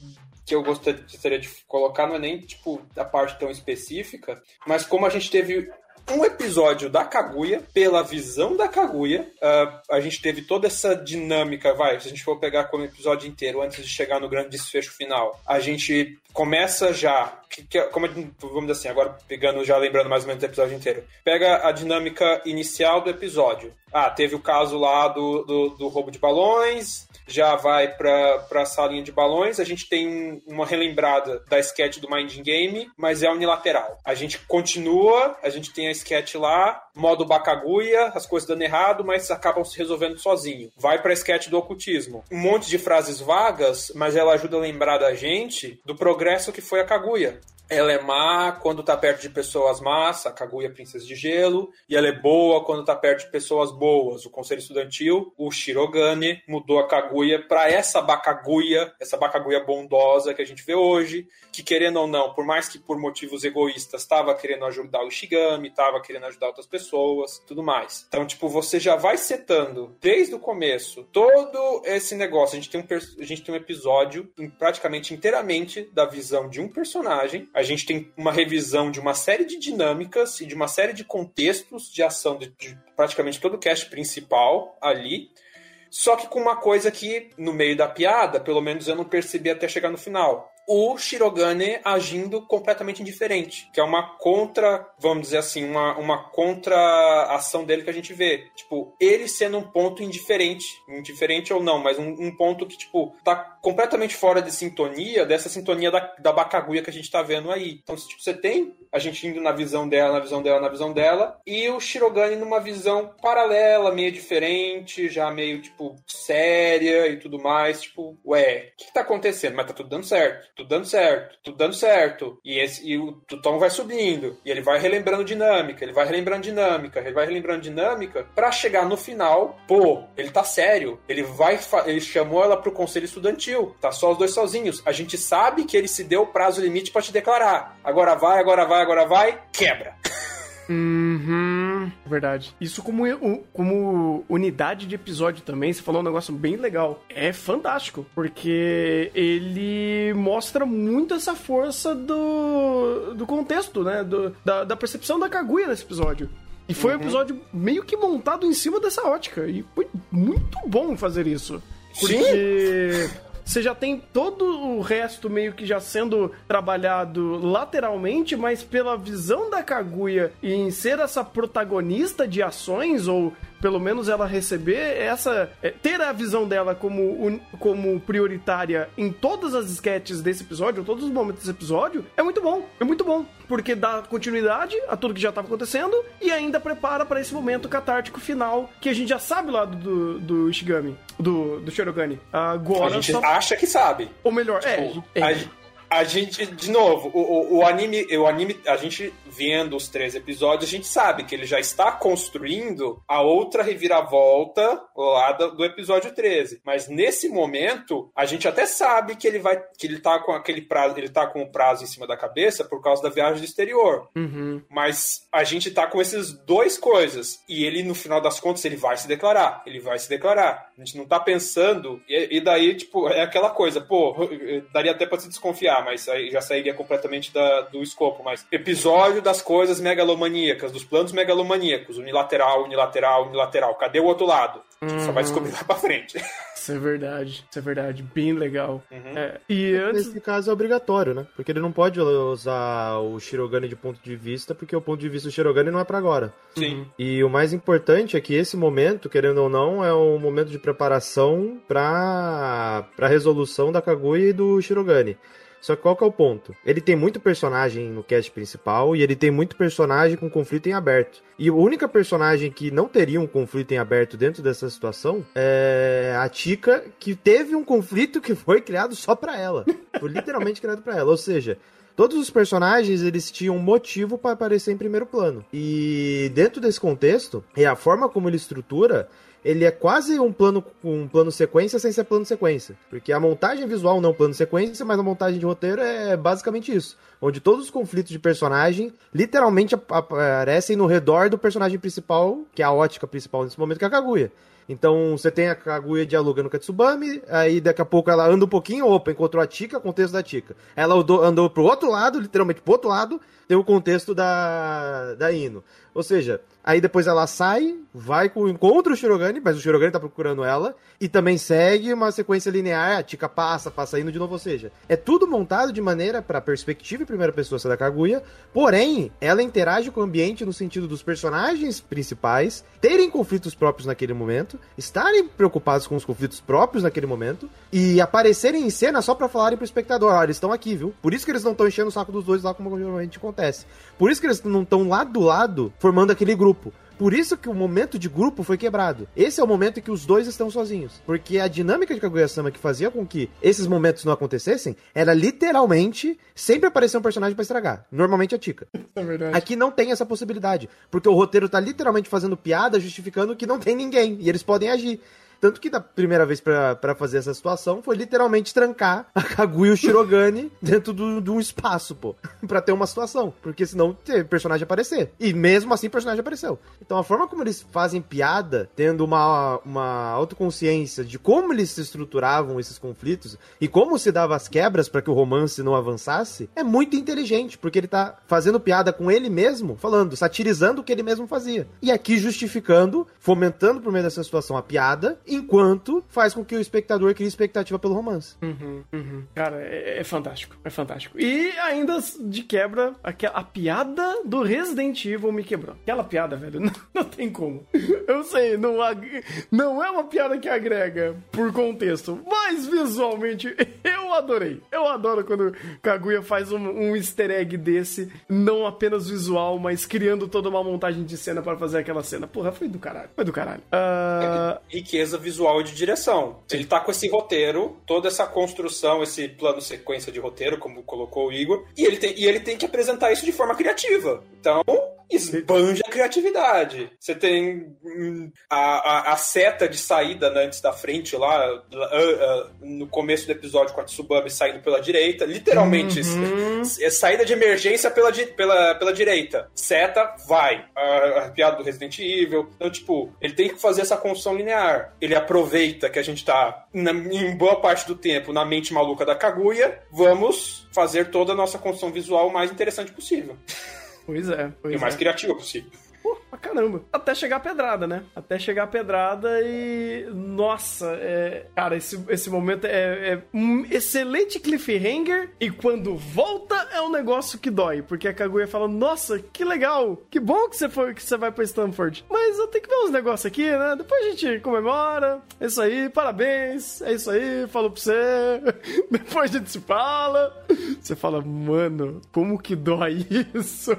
que eu gostaria de colocar não é nem tipo a parte tão específica, mas como a gente teve um episódio da Kaguya, pela visão da Kaguya. Uh, a gente teve toda essa dinâmica, vai, se a gente for pegar como episódio inteiro, antes de chegar no grande desfecho final, a gente começa já, que, que, como vamos dizer assim, agora pegando, já lembrando mais ou menos do episódio inteiro, pega a dinâmica inicial do episódio. Ah, teve o caso lá do, do, do roubo de balões, já vai para a salinha de balões. A gente tem uma relembrada da sketch do Mind Game, mas é unilateral. A gente continua, a gente tem a sketch lá, modo Bakaguya, as coisas dando errado, mas acabam se resolvendo sozinho. Vai para a sketch do ocultismo. Um monte de frases vagas, mas ela ajuda a lembrar da gente do progresso que foi a Kaguya. Ela é má quando tá perto de pessoas más, a Kaguya Princesa de Gelo, e ela é boa quando tá perto de pessoas boas. O Conselho Estudantil, o Shirogane, mudou a Kaguya para essa Bakaguya, essa Bakaguya bondosa que a gente vê hoje, que querendo ou não, por mais que por motivos egoístas, estava querendo ajudar o Ishigami, estava querendo ajudar outras pessoas, tudo mais. Então, tipo, você já vai setando desde o começo todo esse negócio. A gente tem um, a gente tem um episódio em, praticamente inteiramente da visão de um personagem a gente tem uma revisão de uma série de dinâmicas e de uma série de contextos de ação de, de praticamente todo o cast principal ali. Só que com uma coisa que, no meio da piada, pelo menos eu não percebi até chegar no final o Shirogane agindo completamente indiferente, que é uma contra, vamos dizer assim, uma, uma contra-ação dele que a gente vê. Tipo, ele sendo um ponto indiferente, indiferente ou não, mas um, um, ponto que, tipo, tá completamente fora de sintonia, dessa sintonia da, da Bakaguya que a gente tá vendo aí. Então, tipo, você tem a gente indo na visão dela, na visão dela, na visão dela, e o Shirogane numa visão paralela, meio diferente, já meio, tipo, séria e tudo mais, tipo, ué, o que, que tá acontecendo? Mas tá tudo dando certo tudo dando certo, tudo dando certo. E, esse, e o, o tom vai subindo. E ele vai relembrando dinâmica, ele vai relembrando dinâmica, ele vai relembrando dinâmica para chegar no final, pô, ele tá sério. Ele vai. Ele chamou ela pro conselho estudantil. Tá só os dois sozinhos. A gente sabe que ele se deu o prazo limite para te declarar. Agora vai, agora vai, agora vai, quebra. Uhum, verdade. Isso como, como unidade de episódio também, você falou um negócio bem legal. É fantástico, porque ele mostra muito essa força do, do contexto, né? Do, da, da percepção da Kaguya nesse episódio. E foi uhum. um episódio meio que montado em cima dessa ótica. E foi muito bom fazer isso. Porque. Sim você já tem todo o resto meio que já sendo trabalhado lateralmente, mas pela visão da Kaguya em ser essa protagonista de ações ou pelo menos ela receber essa. É, ter a visão dela como, como prioritária em todas as sketches desse episódio, todos os momentos desse episódio, é muito bom. É muito bom. Porque dá continuidade a tudo que já estava acontecendo e ainda prepara para esse momento catártico final que a gente já sabe lá do, do Ishigami, do, do Shirogane. Agora. A gente só... acha que sabe. Ou melhor, é, tipo, é. A, a gente, de novo, o, o, o, anime, o anime, a gente vendo os três episódios, a gente sabe que ele já está construindo a outra reviravolta lá do, do episódio 13. Mas nesse momento, a gente até sabe que ele vai, que ele tá com aquele prazo, ele tá com o prazo em cima da cabeça por causa da viagem do exterior. Uhum. Mas a gente tá com esses dois coisas. E ele, no final das contas, ele vai se declarar. Ele vai se declarar. A gente não tá pensando. E, e daí, tipo, é aquela coisa, pô, daria até pra se desconfiar, mas aí já sairia completamente da, do escopo. Mas episódio das coisas megalomaníacas, dos planos megalomaníacos, unilateral, unilateral, unilateral. Cadê o outro lado? Uhum. Só vai descobrir lá pra frente. Isso é verdade, isso é verdade, bem legal. Uhum. É, e antes... Nesse caso é obrigatório, né? Porque ele não pode usar o Shirogane de ponto de vista, porque o ponto de vista do Shirogane não é para agora. Sim. E o mais importante é que esse momento, querendo ou não, é um momento de preparação para a resolução da Kaguya e do Shirogane. Só que qual que é o ponto? Ele tem muito personagem no cast principal e ele tem muito personagem com conflito em aberto. E a única personagem que não teria um conflito em aberto dentro dessa situação é a Tika, que teve um conflito que foi criado só pra ela. Foi literalmente criado pra ela. Ou seja, Todos os personagens, eles tinham motivo para aparecer em primeiro plano. E dentro desse contexto, e a forma como ele estrutura, ele é quase um plano um plano sequência sem ser plano sequência. Porque a montagem visual não é um plano sequência, mas a montagem de roteiro é basicamente isso. Onde todos os conflitos de personagem literalmente aparecem no redor do personagem principal, que é a ótica principal nesse momento, que é a Kaguya. Então você tem a Kaguya dialogando com a Tsubami, aí daqui a pouco ela anda um pouquinho, opa, encontrou a Tika, contexto da Tika. Ela andou, andou pro outro lado, literalmente pro outro lado, tem o contexto da, da Ino. Ou seja, aí depois ela sai, vai com encontra o Shirogane, mas o Shirogane tá procurando ela, e também segue uma sequência linear, a Tika passa, passa indo de novo, ou seja, é tudo montado de maneira para perspectiva em primeira pessoa da Kaguya, porém, ela interage com o ambiente no sentido dos personagens principais terem conflitos próprios naquele momento, estarem preocupados com os conflitos próprios naquele momento, e aparecerem em cena só para falarem pro espectador, ó, eles estão aqui, viu? Por isso que eles não estão enchendo o saco dos dois lá como normalmente acontece. Por isso que eles não estão lado do lado formando aquele grupo. Por isso que o momento de grupo foi quebrado. Esse é o momento em que os dois estão sozinhos. Porque a dinâmica de Kaguya-sama que fazia com que esses momentos não acontecessem era literalmente sempre aparecer um personagem para estragar. Normalmente a Tika. É verdade. Aqui não tem essa possibilidade. Porque o roteiro tá literalmente fazendo piada, justificando que não tem ninguém. E eles podem agir. Tanto que da primeira vez para fazer essa situação foi literalmente trancar a Kaguya e o Shirogane dentro de um espaço, pô. pra ter uma situação. Porque senão teve personagem aparecer. E mesmo assim o personagem apareceu. Então a forma como eles fazem piada, tendo uma, uma autoconsciência de como eles se estruturavam esses conflitos e como se dava as quebras para que o romance não avançasse, é muito inteligente. Porque ele tá fazendo piada com ele mesmo, falando, satirizando o que ele mesmo fazia. E aqui justificando, fomentando por meio dessa situação a piada enquanto faz com que o espectador crie expectativa pelo romance. Uhum, uhum. Cara, é, é, fantástico, é fantástico. E ainda de quebra, a, a piada do Resident Evil me quebrou. Aquela piada, velho, não, não tem como. Eu sei, não, não é uma piada que agrega por contexto, mas visualmente eu adorei. Eu adoro quando Kaguya faz um, um easter egg desse, não apenas visual, mas criando toda uma montagem de cena para fazer aquela cena. Porra, foi do caralho. Foi do caralho. Uh... riqueza visual e de direção. Sim. Ele tá com esse roteiro, toda essa construção, esse plano sequência de roteiro, como colocou o Igor, e ele tem, e ele tem que apresentar isso de forma criativa. Então, esbanja a criatividade. Você tem hum, a, a, a, seta de saída né, antes da frente lá, uh, uh, no começo do episódio com a Tsubame saindo pela direita, literalmente, uhum. é saída de emergência pela, pela, pela direita. Seta, vai. A, a, piada do Resident Evil. Então, tipo, ele tem que fazer essa construção linear. Ele aproveita que a gente tá, na, em boa parte do tempo, na mente maluca da Kaguya, vamos fazer toda a nossa construção visual o mais interessante possível. Pois é. Pois e o mais é. criativo possível. Pô, pra caramba. Até chegar a pedrada, né? Até chegar a pedrada e. Nossa, é... cara, esse, esse momento é, é, um excelente cliffhanger. E quando volta é um negócio que dói. Porque a Kaguya fala: Nossa, que legal! Que bom que você foi que você vai pra Stanford. Mas eu tenho que ver uns negócios aqui, né? Depois a gente comemora. É isso aí, parabéns. É isso aí, falou pra você. Depois a gente se fala. Você fala, mano, como que dói isso?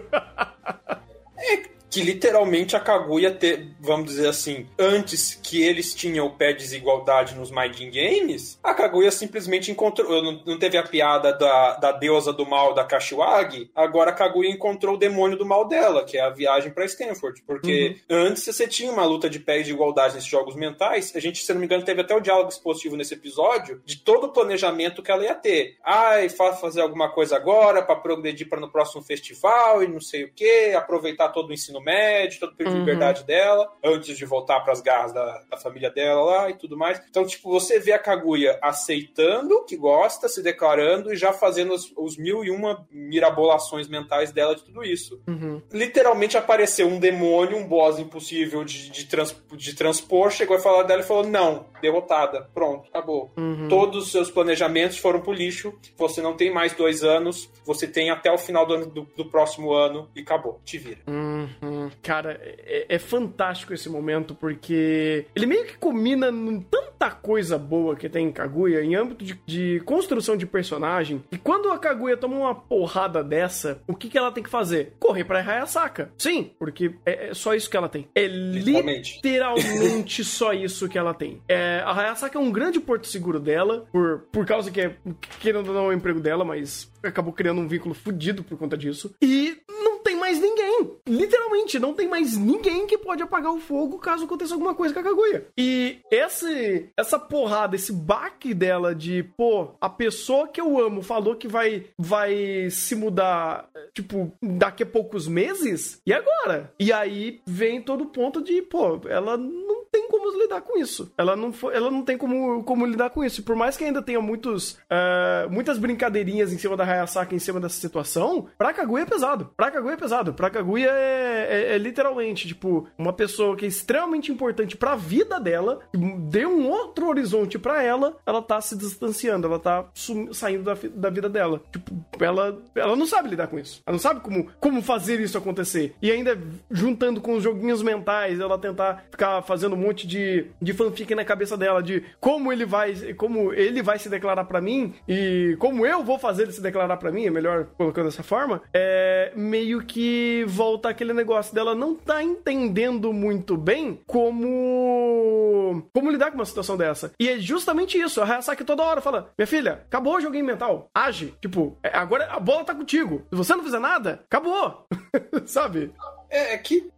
É que literalmente a Kaguya, te, vamos dizer assim, antes que eles tinham o pé de desigualdade nos Maidin Games, a Kaguya simplesmente encontrou, não, não teve a piada da, da deusa do mal da Kashiwagi, agora a Kaguya encontrou o demônio do mal dela, que é a viagem para Stanford, porque uhum. antes você tinha uma luta de pé de igualdade nesses jogos mentais, a gente, se não me engano, teve até o diálogo expositivo nesse episódio, de todo o planejamento que ela ia ter. Ai, fazer alguma coisa agora para progredir para no próximo festival e não sei o que, aproveitar todo o ensino ensino médio, todo o período uhum. de liberdade dela, antes de voltar para as garras da, da, família dela lá e tudo mais. Então, tipo, você vê a Kaguya aceitando que gosta, se declarando e já fazendo os, os mil e uma mirabolações mentais dela de tudo isso. Uhum. Literalmente apareceu um demônio, um boss impossível de, de, trans, de transpor, chegou a falar dela e falou: não, derrotada, pronto, acabou. Uhum. Todos os seus planejamentos foram pro lixo, você não tem mais dois anos, você tem até o final do, do, do próximo ano e acabou, te vira. Uhum. Uhum. Cara, é, é, fantástico esse momento, porque ele meio que combina em tanta coisa boa que tem em Kaguya, em âmbito de, de, construção de personagem, e quando a Kaguya toma uma porrada dessa, o que, que ela tem que fazer? Correr pra Hayasaka. Sim, porque é, é só isso que ela tem. É literalmente só isso que ela tem. É, a Hayasaka é um grande porto seguro dela, por, por causa que é, querendo ou não, é o emprego dela, mas acabou criando um vínculo fudido por conta disso. E não tem mais ninguém. Literalmente, não tem mais ninguém que pode apagar o fogo caso aconteça alguma coisa com a Kaguya. E esse, essa porrada, esse baque dela de, pô, a pessoa que eu amo falou que vai, vai se mudar, tipo, daqui a poucos meses, e agora? E aí vem todo o ponto de, pô, ela não tem como lidar com isso. Ela não, foi, ela não tem como, como lidar com isso. Por mais que ainda tenha muitos, uh, muitas brincadeirinhas em cima da Hayasaka, em cima dessa situação, pra Kaguya é pesado. Pra Kaguya é pesado. Pra Kaguya é, é, é literalmente, tipo, uma pessoa que é extremamente importante pra vida dela, deu um outro horizonte pra ela, ela tá se distanciando, ela tá saindo da, da vida dela. Tipo, ela, ela não sabe lidar com isso. Ela não sabe como, como fazer isso acontecer. E ainda juntando com os joguinhos mentais, ela tentar ficar fazendo um monte de, de fanfic na cabeça dela de como ele vai, como ele vai se declarar para mim e como eu vou fazer ele se declarar para mim, é melhor colocando dessa forma, é meio que volta aquele negócio dela não tá entendendo muito bem como como lidar com uma situação dessa. E é justamente isso, a Hayasaki toda hora fala: "Minha filha, acabou o joguinho mental. Age, tipo, é, agora a bola tá contigo. Se você não fizer nada, acabou." Sabe? É, é que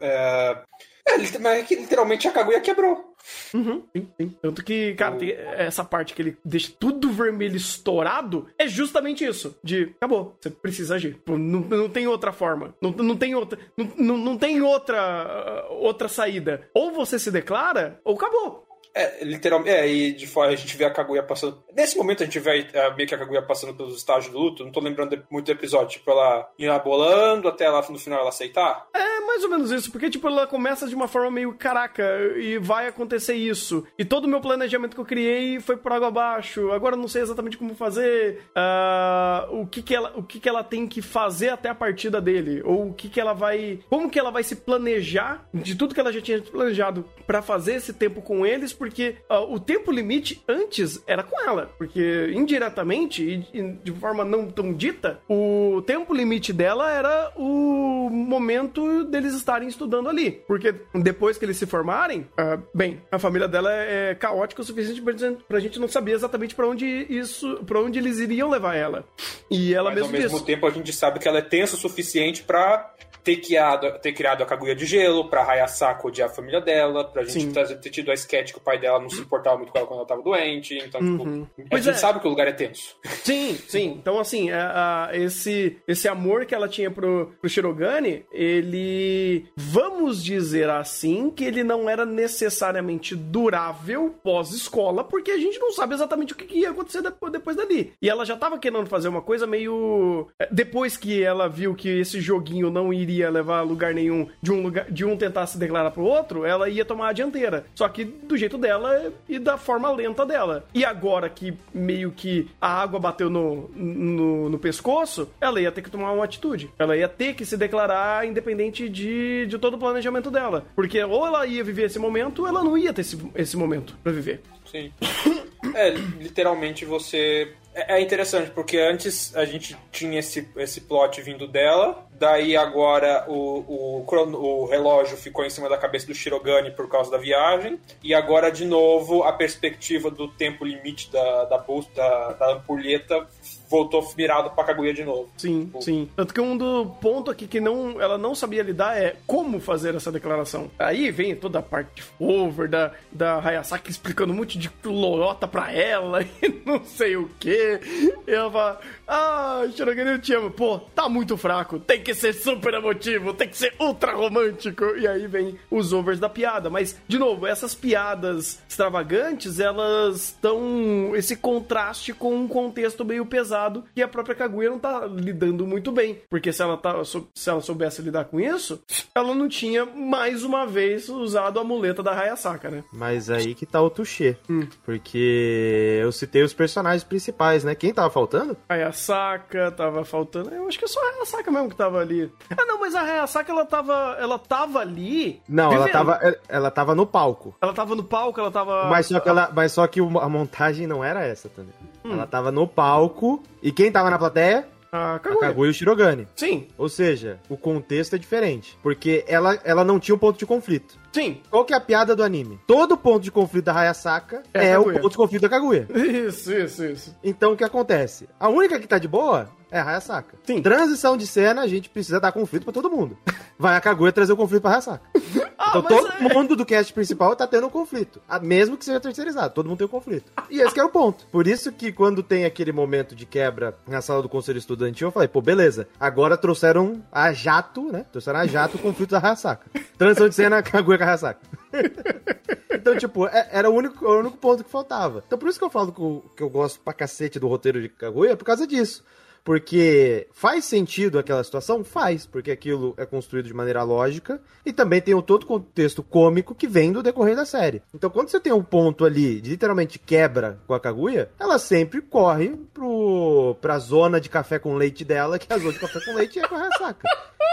é, é, mas é que literalmente a Kaguya quebrou. Uhum, sim, sim. Tanto que, cara, tem essa parte que ele deixa tudo vermelho estourado é justamente isso. De acabou, você precisa agir. Não, não tem outra forma. Não, não tem outra. Não, não tem outra, outra saída. Ou você se declara, ou acabou. É, literalmente. É, e de fora a gente vê a Kaguya passando. Nesse momento a gente vê é, meio que a Kaguya passando pelos estágios do luto. Não tô lembrando muito do episódio. Tipo, ela inabolando até ela no final ela aceitar. É, mais ou menos isso. Porque, tipo, ela começa de uma forma meio caraca e vai acontecer isso. E todo o meu planejamento que eu criei foi por água abaixo. Agora eu não sei exatamente como fazer. Uh, o que que ela, o que que ela tem que fazer até a partida dele. Ou o que que ela vai. Como que ela vai se planejar de tudo que ela já tinha planejado para fazer esse tempo com eles. Porque uh, o tempo limite antes era com ela. Porque indiretamente e, de forma não tão dita, o tempo limite dela era o momento deles estarem estudando ali. Porque depois que eles se formarem, uh, bem, a família dela é caótica o suficiente pra, pra gente não saber exatamente para onde isso, para onde eles iriam levar ela. E ela Mas mesmo ao mesmo tempo a gente sabe que ela é tensa o suficiente para ter criado, ter criado a Kaguya de gelo, pra Hayasaka odiar a família dela, pra gente ter, ter tido a sketch que o pai dela não se importava muito com ela quando ela tava doente. Então, tipo, uhum. tipo, a gente é. sabe que o lugar é tenso. Sim, sim. Então, assim, a, a, esse, esse amor que ela tinha pro, pro Shirogane, ele. Vamos dizer assim, que ele não era necessariamente durável pós-escola, porque a gente não sabe exatamente o que ia acontecer depois, depois dali. E ela já tava querendo fazer uma coisa meio. É, depois que ela viu que esse joguinho não iria levar a lugar nenhum de um, lugar, de um tentar se declarar pro outro, ela ia tomar a dianteira. Só que do jeito dela e da forma lenta dela. E agora que meio que a água bateu no, no, no, pescoço, ela ia ter que tomar uma atitude. Ela ia ter que se declarar independente de, de todo o planejamento dela. Porque ou ela ia viver esse momento, ou ela não ia ter esse, esse momento para viver. Sim. É, literalmente você. É, é interessante, porque antes a gente tinha esse, esse plot vindo dela, daí agora o, o, o relógio ficou em cima da cabeça do Shirogane por causa da viagem, e agora de novo a perspectiva do tempo limite da, da, da, da ampulheta voltou virado pra Kaguya de novo. Sim, tipo... sim. Tanto que um do ponto aqui que não, ela não sabia lidar é como fazer essa declaração. Aí vem toda a parte de over da, da Hayasaki explicando um monte de lorota pra ela e não sei o que. E ela fala, ah, Shirogane, eu te amo. Pô, tá muito fraco. Tem que ser super emotivo, tem que ser ultra romântico. E aí vem os overs da piada. Mas, de novo, essas piadas extravagantes, elas estão esse contraste com um contexto meio pesado que a própria Kaguya não tá lidando muito bem. Porque se ela, tá, se ela soubesse lidar com isso, ela não tinha mais uma vez usado a muleta da Hayasaka, né? Mas aí que tá o touché. Hum. Porque eu citei os personagens principais, né? Quem tava faltando? Hayasaka, tava faltando. Eu acho que é só a Hayasaka mesmo que tava ali. Ah, não, mas a Hayasaka ela tava, ela tava ali. Não, ela tava, ela tava no palco. Ela tava no palco, ela tava. Mas só que, ela, mas só que a montagem não era essa também. Hum. Ela tava no palco. E quem tava na plateia? A Kaguya. a Kaguya e o Shirogane. Sim. Ou seja, o contexto é diferente. Porque ela, ela não tinha um ponto de conflito. Sim. Qual que é a piada do anime? Todo ponto de conflito da Hayasaka é, é o ponto de conflito da Kaguya. Isso, isso, isso. Então o que acontece? A única que tá de boa é a Hayasaka. Sim. Transição de cena, a gente precisa dar conflito pra todo mundo. Vai a Kaguya trazer o conflito pra Hayasaka. ah, então todo é... mundo do cast principal tá tendo um conflito. Mesmo que seja terceirizado, todo mundo tem um conflito. E esse é o ponto. Por isso que quando tem aquele momento de quebra na sala do conselho estudantil, eu falei, pô, beleza. Agora trouxeram a jato, né? Trouxeram a jato o conflito da Hayasaka. Transição de cena, Kaguya com a Hayasaka. então, tipo, é, era o único, o único ponto que faltava. Então, por isso que eu falo que eu, que eu gosto pra cacete do roteiro de Kaguya, é por causa disso. Porque faz sentido aquela situação? Faz, porque aquilo é construído de maneira lógica e também tem o todo contexto cômico que vem do decorrer da série. Então, quando você tem um ponto ali de literalmente quebra com a Kaguya, ela sempre corre pro, pra zona de café com leite dela, que a zona de café com leite é com a ressaca.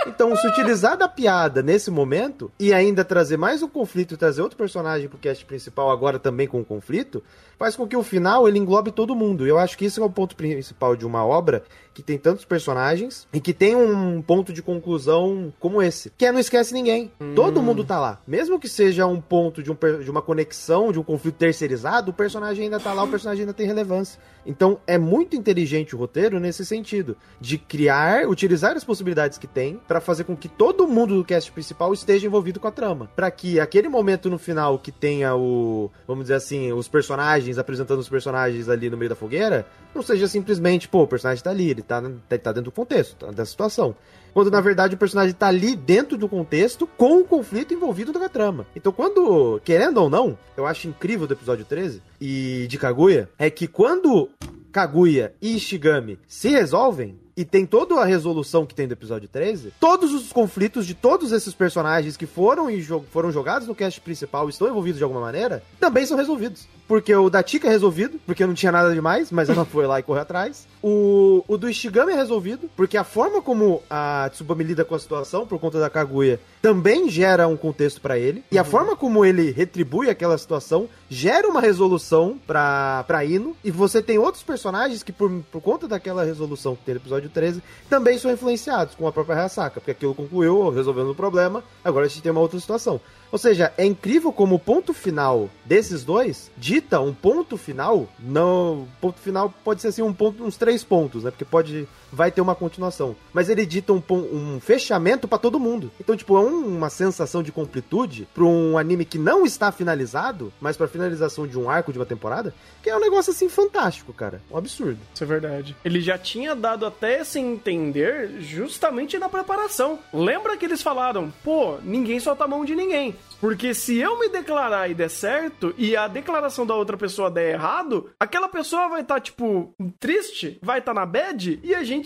Então, se utilizar da piada nesse momento e ainda trazer mais um conflito, trazer outro personagem pro cast principal agora também com um conflito, faz com que o final ele englobe todo mundo. Eu acho que esse é o ponto principal de uma obra que tem tantos personagens e que tem um ponto de conclusão como esse, que é não esquece ninguém. Hum. Todo mundo tá lá. Mesmo que seja um ponto de, um, de uma conexão, de um conflito terceirizado, o personagem ainda tá lá, o personagem ainda tem relevância. Então é muito inteligente o roteiro nesse sentido, de criar, utilizar as possibilidades que tem para fazer com que todo mundo do cast principal esteja envolvido com a trama, para que aquele momento no final que tenha o, vamos dizer assim, os personagens apresentando os personagens ali no meio da fogueira, não seja simplesmente, pô, o personagem tá ali, ele tá, tá, tá dentro do contexto, tá, da situação. Quando na verdade o personagem tá ali dentro do contexto com o conflito envolvido na trama. Então, quando, querendo ou não, eu acho incrível do episódio 13 e de Kaguya, é que quando Kaguya e Ishigami se resolvem, e tem toda a resolução que tem do episódio 13, todos os conflitos de todos esses personagens que foram, e jo foram jogados no cast principal estão envolvidos de alguma maneira, também são resolvidos. Porque o da Tika é resolvido, porque não tinha nada demais, mas ela foi lá e correu atrás. O, o do Ishigami é resolvido, porque a forma como a Tsubame lida com a situação, por conta da Kaguya, também gera um contexto para ele. E a uhum. forma como ele retribui aquela situação gera uma resolução pra, pra Ino. E você tem outros personagens que, por, por conta daquela resolução que tem no episódio 13, também são influenciados com a própria Hayasaka, porque aquilo concluiu resolvendo o problema. Agora a gente tem uma outra situação. Ou seja, é incrível como o ponto final desses dois dita um ponto final. Não, ponto final pode ser assim um ponto, uns três pontos, né? Porque pode vai ter uma continuação. Mas ele dita um, um fechamento para todo mundo. Então, tipo, é um, uma sensação de completude para um anime que não está finalizado, mas para finalização de um arco de uma temporada, que é um negócio assim fantástico, cara. Um absurdo. Isso é verdade. Ele já tinha dado até esse entender justamente na preparação. Lembra que eles falaram, pô, ninguém solta a mão de ninguém. Porque se eu me declarar e der certo, e a declaração da outra pessoa der errado, aquela pessoa vai estar, tá, tipo, triste, vai estar tá na bad, e a gente,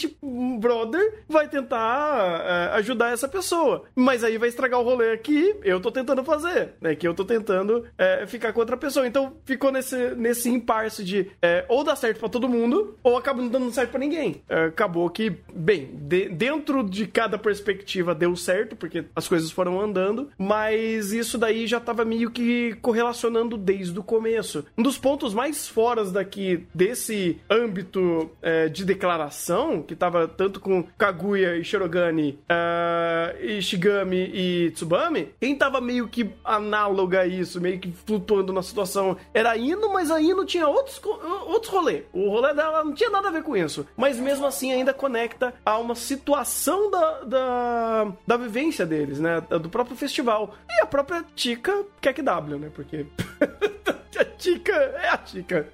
brother, vai tentar é, ajudar essa pessoa. Mas aí vai estragar o rolê que eu tô tentando fazer, né? Que eu tô tentando é, ficar com outra pessoa. Então ficou nesse, nesse impasse de é, ou dar certo para todo mundo, ou acaba não dando certo para ninguém. Acabou que, bem, de, dentro de cada perspectiva deu certo, porque as coisas foram andando, mas isso daí já estava meio que correlacionando desde o começo. Um dos pontos mais foras daqui desse âmbito de declaração, que estava tanto com Kaguya e Shirogane, uh, Ishigami e Tsubame, quem estava meio que análoga a isso, meio que flutuando na situação, era a Ino, mas a Ino tinha outros, outros rolês. O rolê dela não tinha nada a ver com isso. Mas mesmo assim ainda conecta a uma situação da, da, da vivência deles, né? Do próprio festival. E a própria Tika W, né? Porque. a Tika é a Tika.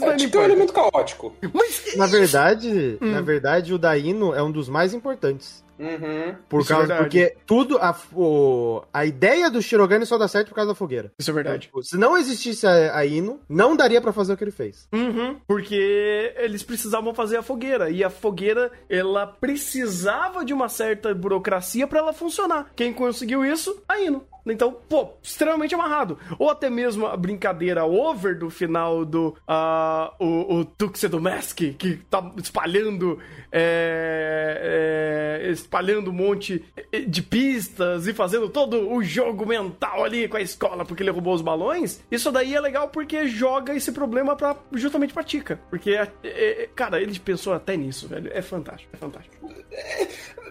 a Tika é um elemento caótico. Mas... Na verdade, hum. na verdade, o Daino é um dos mais importantes. Uhum. Por Isso é causa, é porque tudo, a, o, a ideia do Shirogane só dá certo por causa da fogueira. Isso é verdade. Então, tipo, se não existisse a, a Ino, não daria para fazer o que ele fez. Uhum. Porque eles precisavam fazer a fogueira. E a fogueira, ela precisava de uma certa burocracia para ela funcionar. Quem conseguiu isso? A Ino. Então, pô, extremamente amarrado. Ou até mesmo a brincadeira over do final do uh, o, o Tuxedo Mask, que tá espalhando é, é, espalhando um monte de pistas e fazendo todo o jogo mental ali com a escola porque ele roubou os balões. Isso daí é legal porque joga esse problema pra, justamente pra Tica. Porque, é, é, cara, ele pensou até nisso, velho. É fantástico, é fantástico.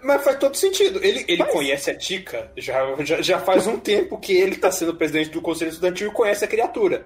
Mas faz todo sentido. Ele, ele conhece a Tica já, já, já faz um tempo que ele tá sendo presidente do Conselho Estudantil e conhece a criatura.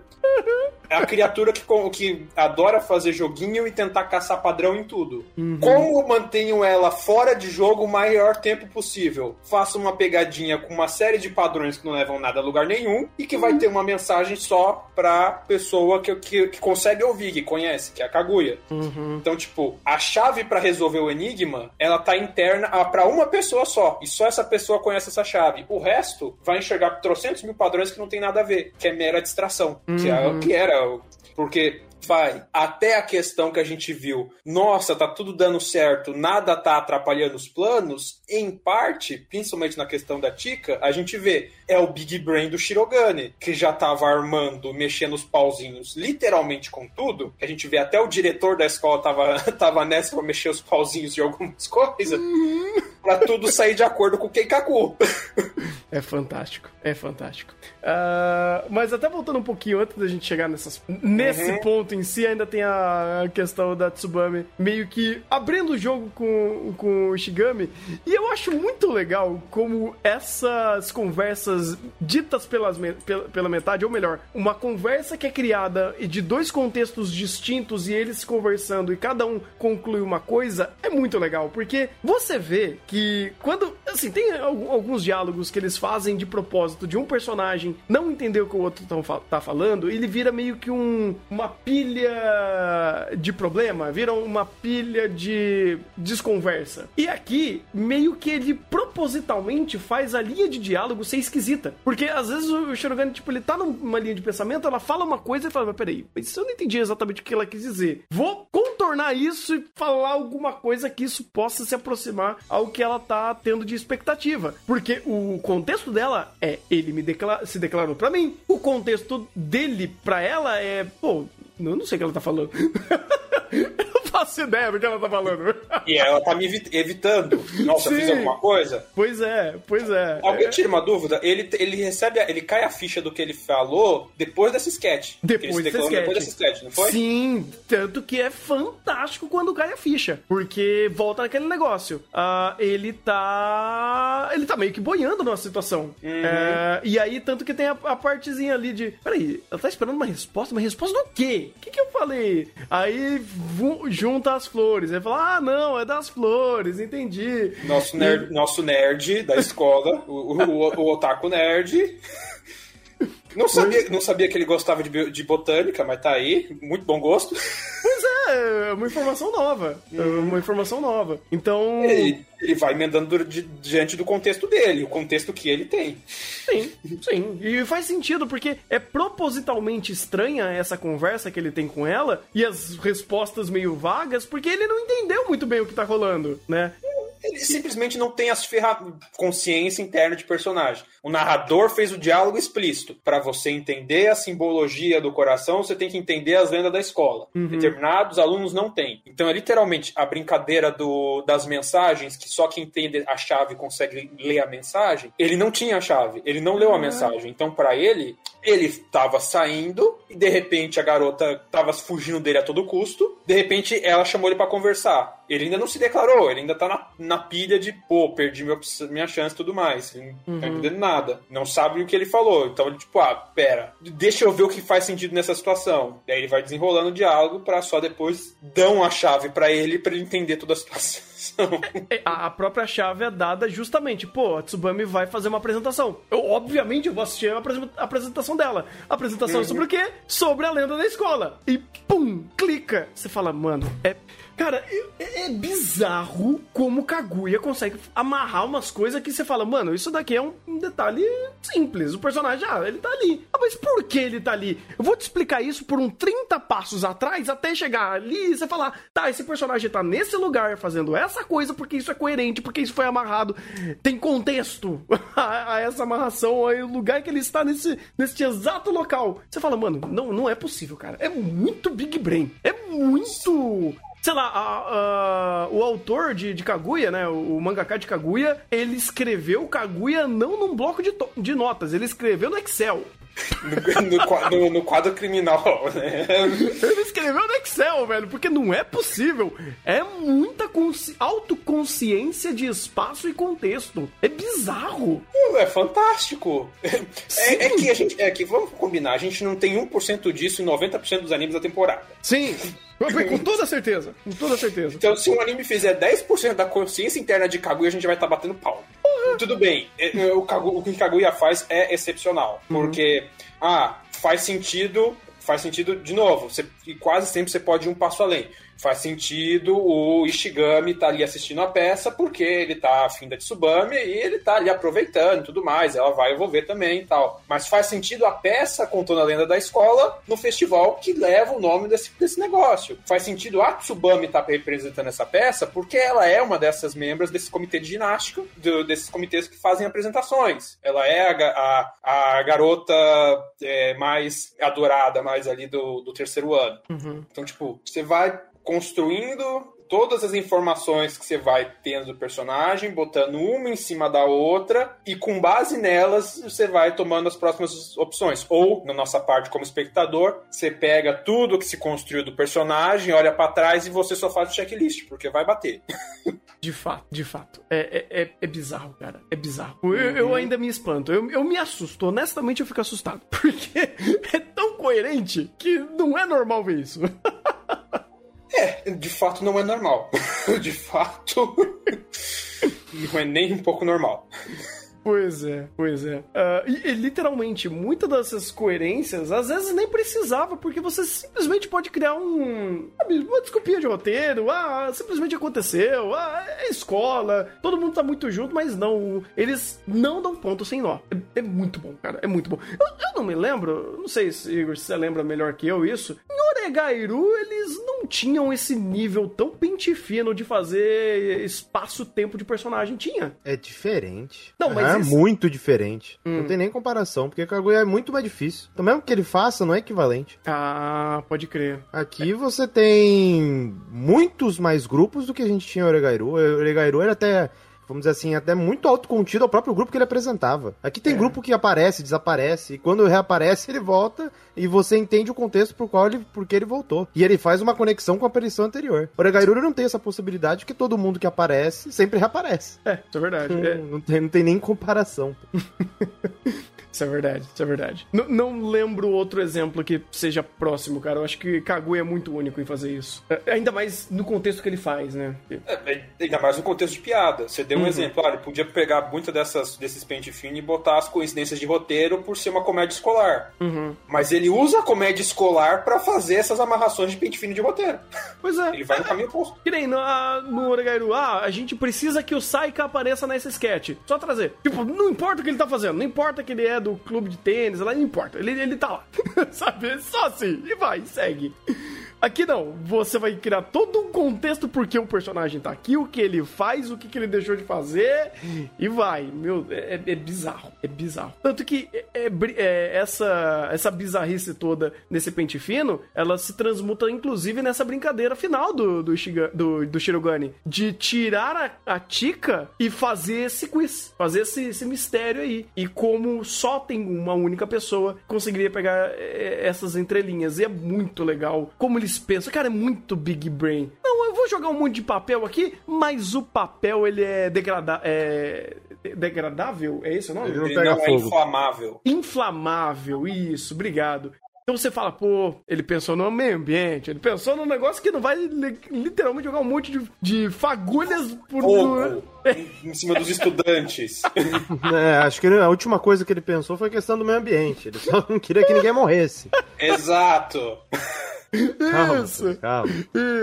É a criatura que, que adora fazer joguinho e tentar caçar padrão em tudo. Uhum. Como mantenho ela fora de jogo o maior tempo possível? Faço uma pegadinha com uma série de padrões que não levam nada a lugar nenhum e que uhum. vai ter uma mensagem só pra pessoa que, que, que, consegue ouvir, que conhece, que é a Kaguya. Uhum. Então, tipo, a chave para resolver o enigma, ela tá interna para uma pessoa só. E só essa pessoa conhece essa chave. O resto vai enxergar trocentos mil padrões que não tem nada a ver, que é mera distração. Que, é, uhum. que era porque vai até a questão que a gente viu, nossa, tá tudo dando certo, nada tá atrapalhando os planos, em parte, principalmente na questão da Tika, a gente vê é o Big Brain do Shirogane, que já tava armando, mexendo os pauzinhos, literalmente com tudo, a gente vê até o diretor da escola tava, tava nessa pra mexer os pauzinhos de algumas coisas, uhum. Pra tudo sair de acordo com o Keikaku. É fantástico, é fantástico. Uh, mas até voltando um pouquinho antes da gente chegar nessas, nesse uhum. ponto em si, ainda tem a questão da Tsubame meio que abrindo o jogo com, com o Shigami. E eu acho muito legal como essas conversas ditas pelas, pela, pela metade, ou melhor, uma conversa que é criada de dois contextos distintos e eles conversando e cada um conclui uma coisa, é muito legal. Porque você vê que quando. Assim, tem alguns diálogos que eles fazem de propósito de um personagem não entender o que o outro tá falando, ele vira meio que um, uma pilha de problema, vira uma pilha de desconversa. E aqui, meio que ele propositalmente faz a linha de diálogo ser esquisita. Porque às vezes o Shirogane, tipo, ele tá numa linha de pensamento, ela fala uma coisa e fala, mas peraí, mas eu não entendi exatamente o que ela quis dizer. Vou contornar isso e falar alguma coisa que isso possa se aproximar ao que ela tá tendo de expectativa. Porque o contexto dela é ele me declara, se declarou para mim. O contexto dele para ela é, pô, eu não sei o que ela tá falando. eu não faço ideia do que ela tá falando. E ela tá me evitando. Nossa, Sim. fiz alguma coisa? Pois é, pois é. Alguém tira uma dúvida? Ele, ele recebe, ele cai a ficha do que ele falou depois desse sketch. Depois, desse sketch. depois desse sketch, não foi? Sim, tanto que é fantástico quando cai a ficha. Porque volta naquele negócio. Uh, ele tá. Ele tá meio que boiando numa situação. Uhum. Uh, e aí, tanto que tem a, a, partezinha ali de. Peraí, ela tá esperando uma resposta? Uma resposta do quê? O que, que eu falei? Aí junta as flores. Aí fala: ah, não, é das flores, entendi. Nosso nerd, nosso nerd da escola, o, o, o otaku nerd. Não sabia, não sabia que ele gostava de, de botânica, mas tá aí. Muito bom gosto. Pois é, é uma informação nova. É uma informação nova. Então. Ele, ele vai emendando di, diante do contexto dele, o contexto que ele tem. Sim, sim. E faz sentido, porque é propositalmente estranha essa conversa que ele tem com ela e as respostas meio vagas, porque ele não entendeu muito bem o que tá rolando, né? Ele simplesmente não tem as ferramentas, consciência interna de personagem. O narrador fez o diálogo explícito. Para você entender a simbologia do coração, você tem que entender as lendas da escola. Uhum. Determinados alunos não têm. Então é literalmente a brincadeira do, das mensagens, que só quem entende a chave consegue ler a mensagem. Ele não tinha a chave, ele não leu a mensagem. Então, para ele, ele estava saindo e de repente a garota estava fugindo dele a todo custo. De repente ela chamou ele para conversar. Ele ainda não se declarou, ele ainda tá na, na pilha de, pô, perdi meu, minha chance e tudo mais. Ele não tá uhum. tá entendendo nada. Não sabe o que ele falou. Então, tipo, ah, pera, deixa eu ver o que faz sentido nessa situação. E aí ele vai desenrolando o diálogo para só depois dão a chave para ele para ele entender toda a situação. É, é, a própria chave é dada justamente, pô, a Tsubami vai fazer uma apresentação. Eu, obviamente, eu vou assistir a apresentação dela. A apresentação uhum. sobre o quê? Sobre a lenda da escola. E pum, clica. Você fala, mano, é Cara, é, é bizarro como Kaguya consegue amarrar umas coisas que você fala, mano, isso daqui é um, detalhe simples. O personagem, ah, ele tá ali. Ah, mas por que ele tá ali? Eu vou te explicar isso por um 30 passos atrás até chegar ali e você falar, tá, esse personagem tá nesse lugar fazendo essa coisa porque isso é coerente, porque isso foi amarrado. Tem contexto a, a essa amarração, aí o lugar que ele está nesse, nesse exato local. Você fala, mano, não, não é possível, cara. É muito Big Brain. É muito sei lá, a, a, o autor de, de Kaguya, né, o, o mangaka de Kaguya, ele escreveu Kaguya não num bloco de, de notas, ele escreveu no Excel. No, no, no, quadro criminal, né? Ele escreveu no Excel, velho, porque não é possível. É muita autoconsciência de espaço e contexto. É bizarro. É fantástico. É, é, que a gente. É que, vamos combinar, a gente não tem 1% disso em 90% dos animes da temporada. Sim. Com toda certeza, com toda certeza. Então, se um anime fizer 10% da consciência interna de Kaguya, a gente vai estar tá batendo pau. Uhum. Tudo bem, é, é, o, Kaguya, o que Kaguya faz é excepcional. Uhum. Porque, ah, faz sentido, faz sentido de novo, você, e quase sempre você pode ir um passo além faz sentido o Ishigami estar tá ali assistindo a peça porque ele tá afim da Tsubame e ele tá ali aproveitando e tudo mais, ela vai envolver também e tal. Mas faz sentido a peça contando a lenda da escola no festival que leva o nome desse, desse negócio. Faz sentido a Tsubame estar tá representando essa peça porque ela é uma dessas membros desse comitê de ginástica, do, desses comitês que fazem apresentações. Ela é a, a, a garota é, mais adorada, mais ali do, do terceiro ano. Uhum. Então, tipo, você vai construindo todas as informações que você vai tendo do personagem, botando uma em cima da outra, e com base nelas você vai tomando as próximas opções. Ou, na nossa parte como espectador, você pega tudo que se construiu do personagem, olha para trás e você só faz o checklist, porque vai bater. De fato, de fato. É, é, é, é bizarro, cara. É bizarro. Eu, eu uhum. ainda me espanto. Eu, eu me assusto. Honestamente, eu fico assustado. Porque é tão coerente que não é normal ver isso. É, de fato não é normal. de fato, não é nem um pouco normal. Pois é, pois é. Uh, e, e, literalmente, muitas dessas coerências, às vezes nem precisava, porque você simplesmente pode criar um. Uma desculpinha de roteiro, ah, simplesmente aconteceu, ah, é escola, todo mundo tá muito junto, mas não. Eles não dão ponto sem nó. É, é muito bom, cara, é muito bom. Eu, eu, não me lembro, não sei se, Igor, você lembra melhor que eu isso. Em Oregairu, eles não tinham esse nível tão pente fino de fazer espaço-tempo de personagem. Tinha. É diferente. Não, mas é muito diferente. Hum. Não tem nem comparação, porque Kaguya é muito mais difícil. Então, mesmo que ele faça, não é equivalente. Ah, pode crer. Aqui você tem muitos mais grupos do que a gente tinha em Oregairu. O Oregairu era até vamos dizer assim, até muito autocontido ao próprio grupo que ele apresentava. Aqui tem é. grupo que aparece, desaparece, e quando reaparece, ele volta e você entende o contexto por qual ele, por que ele voltou. E ele faz uma conexão com a aparição anterior. O Oregairura não tem essa possibilidade que todo mundo que aparece sempre reaparece. É, isso é verdade. Não, é. não, tem, não tem nem comparação. Isso é verdade, isso é verdade. N não lembro outro exemplo que seja próximo, cara. Eu acho que Kaguya é muito único em fazer isso. É, ainda mais no contexto que ele faz, né? É, ainda mais no contexto de piada. Você deu um uhum. exemplo, olha, ele podia pegar muito dessas, desses pente fino e botar as coincidências de roteiro por ser uma comédia escolar. Uhum. Mas ele usa a comédia escolar para fazer essas amarrações de pente fino de roteiro. Pois é. Ele vai no caminho oposto. Que nem no, no Oregairu, ah, a gente precisa que o Saika apareça nessa sketch. Só trazer. Tipo, não importa o que ele tá fazendo, não importa que ele é do clube de tênis, lá não importa. Ele, ele tá lá. Sabe? Só assim. E vai, segue. Aqui não, você vai criar todo um contexto porque o personagem tá aqui, o que ele faz, o que, que ele deixou de fazer, e vai. Meu, é, é bizarro, é bizarro. Tanto que é, é, é, essa, essa bizarrice toda nesse pente fino, ela se transmuta inclusive nessa brincadeira final do, do, Shiga, do, do Shirogane, de tirar a, a Tika e fazer esse quiz, fazer esse, esse mistério aí. E como só tem uma única pessoa, conseguiria pegar é, essas entrelinhas. E é muito legal como eles eles pensam. Cara, é muito big brain. Não, eu vou jogar um monte de papel aqui, mas o papel ele é, degrada é degradável? É esse o nome? Ele não, ele não é inflamável. Inflamável, isso, obrigado. Então você fala, pô, ele pensou no meio ambiente, ele pensou num negócio que não vai literalmente jogar um monte de, de fagulhas por. Fogo em cima dos estudantes. É, acho que a última coisa que ele pensou foi a questão do meio ambiente. Ele só não queria que ninguém morresse. Exato. Calma, Isso. calma.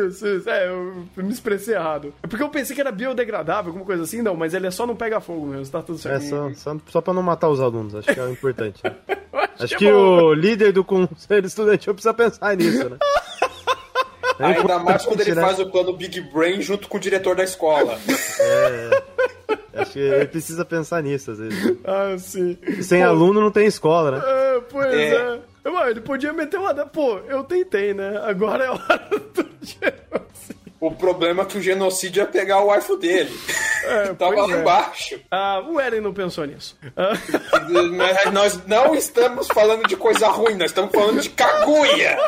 Isso, isso. É, eu me expressei errado. É porque eu pensei que era biodegradável, alguma coisa assim. Não, mas ele é só não pega fogo mesmo, tá tudo É certo. só, só, só pra não matar os alunos, acho que é o importante. né? Acho é que bom. o líder do conselho estudantil precisa pensar nisso, né? É Ainda mais quando ele né? faz o plano Big Brain junto com o diretor da escola. Acho que ele precisa pensar nisso, às vezes. Ah, sim. Sem aluno não tem escola, né? É, pois É. é. Ele podia meter uma. Pô, eu tentei, né? Agora é hora do genocídio. O problema é que o genocídio ia pegar o waifu dele. É, Tava lá é. embaixo. Ah, o Eren não pensou nisso. Ah, nós não estamos falando de coisa ruim, nós estamos falando de Kaguya.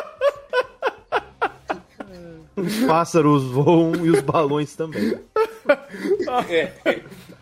Os pássaros voam e os balões também. É.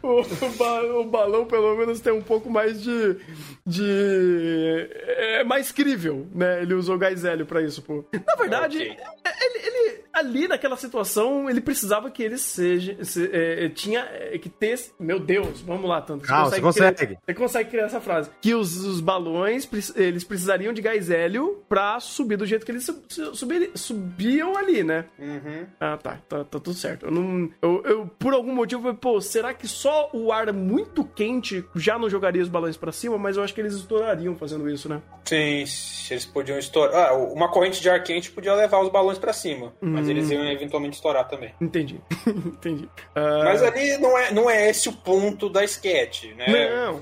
o, o ba- o balão, pelo menos, tem um pouco mais de. de. É mais crível, né? Ele usou gás hélio pra isso, pô. Na verdade, Ok. ele, ele- ali naquela situação, ele precisava que ele seja. se- é, é, tinha é, que ter. Meu Deus, vamos lá, tanto. Você criar- consegue. você consegue criar essa frase. Que os, os balões, eles precisariam de gás hélio pra subir do jeito que eles sub- subiam ali, né? Uhum. Ah, tá, tá, tá tudo certo. Eu não. Eu, eu, por algum motivo, eu falei, pô, será que só o ar muito quente já não jogaria os balões pra cima? Mas eu acho que eles estourariam fazendo isso, né? Sim, eles podiam estourar. Ah, uma corrente de ar quente podia levar os balões pra cima. Mas Hum. eles iam eventualmente estourar também. Entendi. Entendi. Ah, Mas ali não é, não é esse o ponto da sketch, né? Não.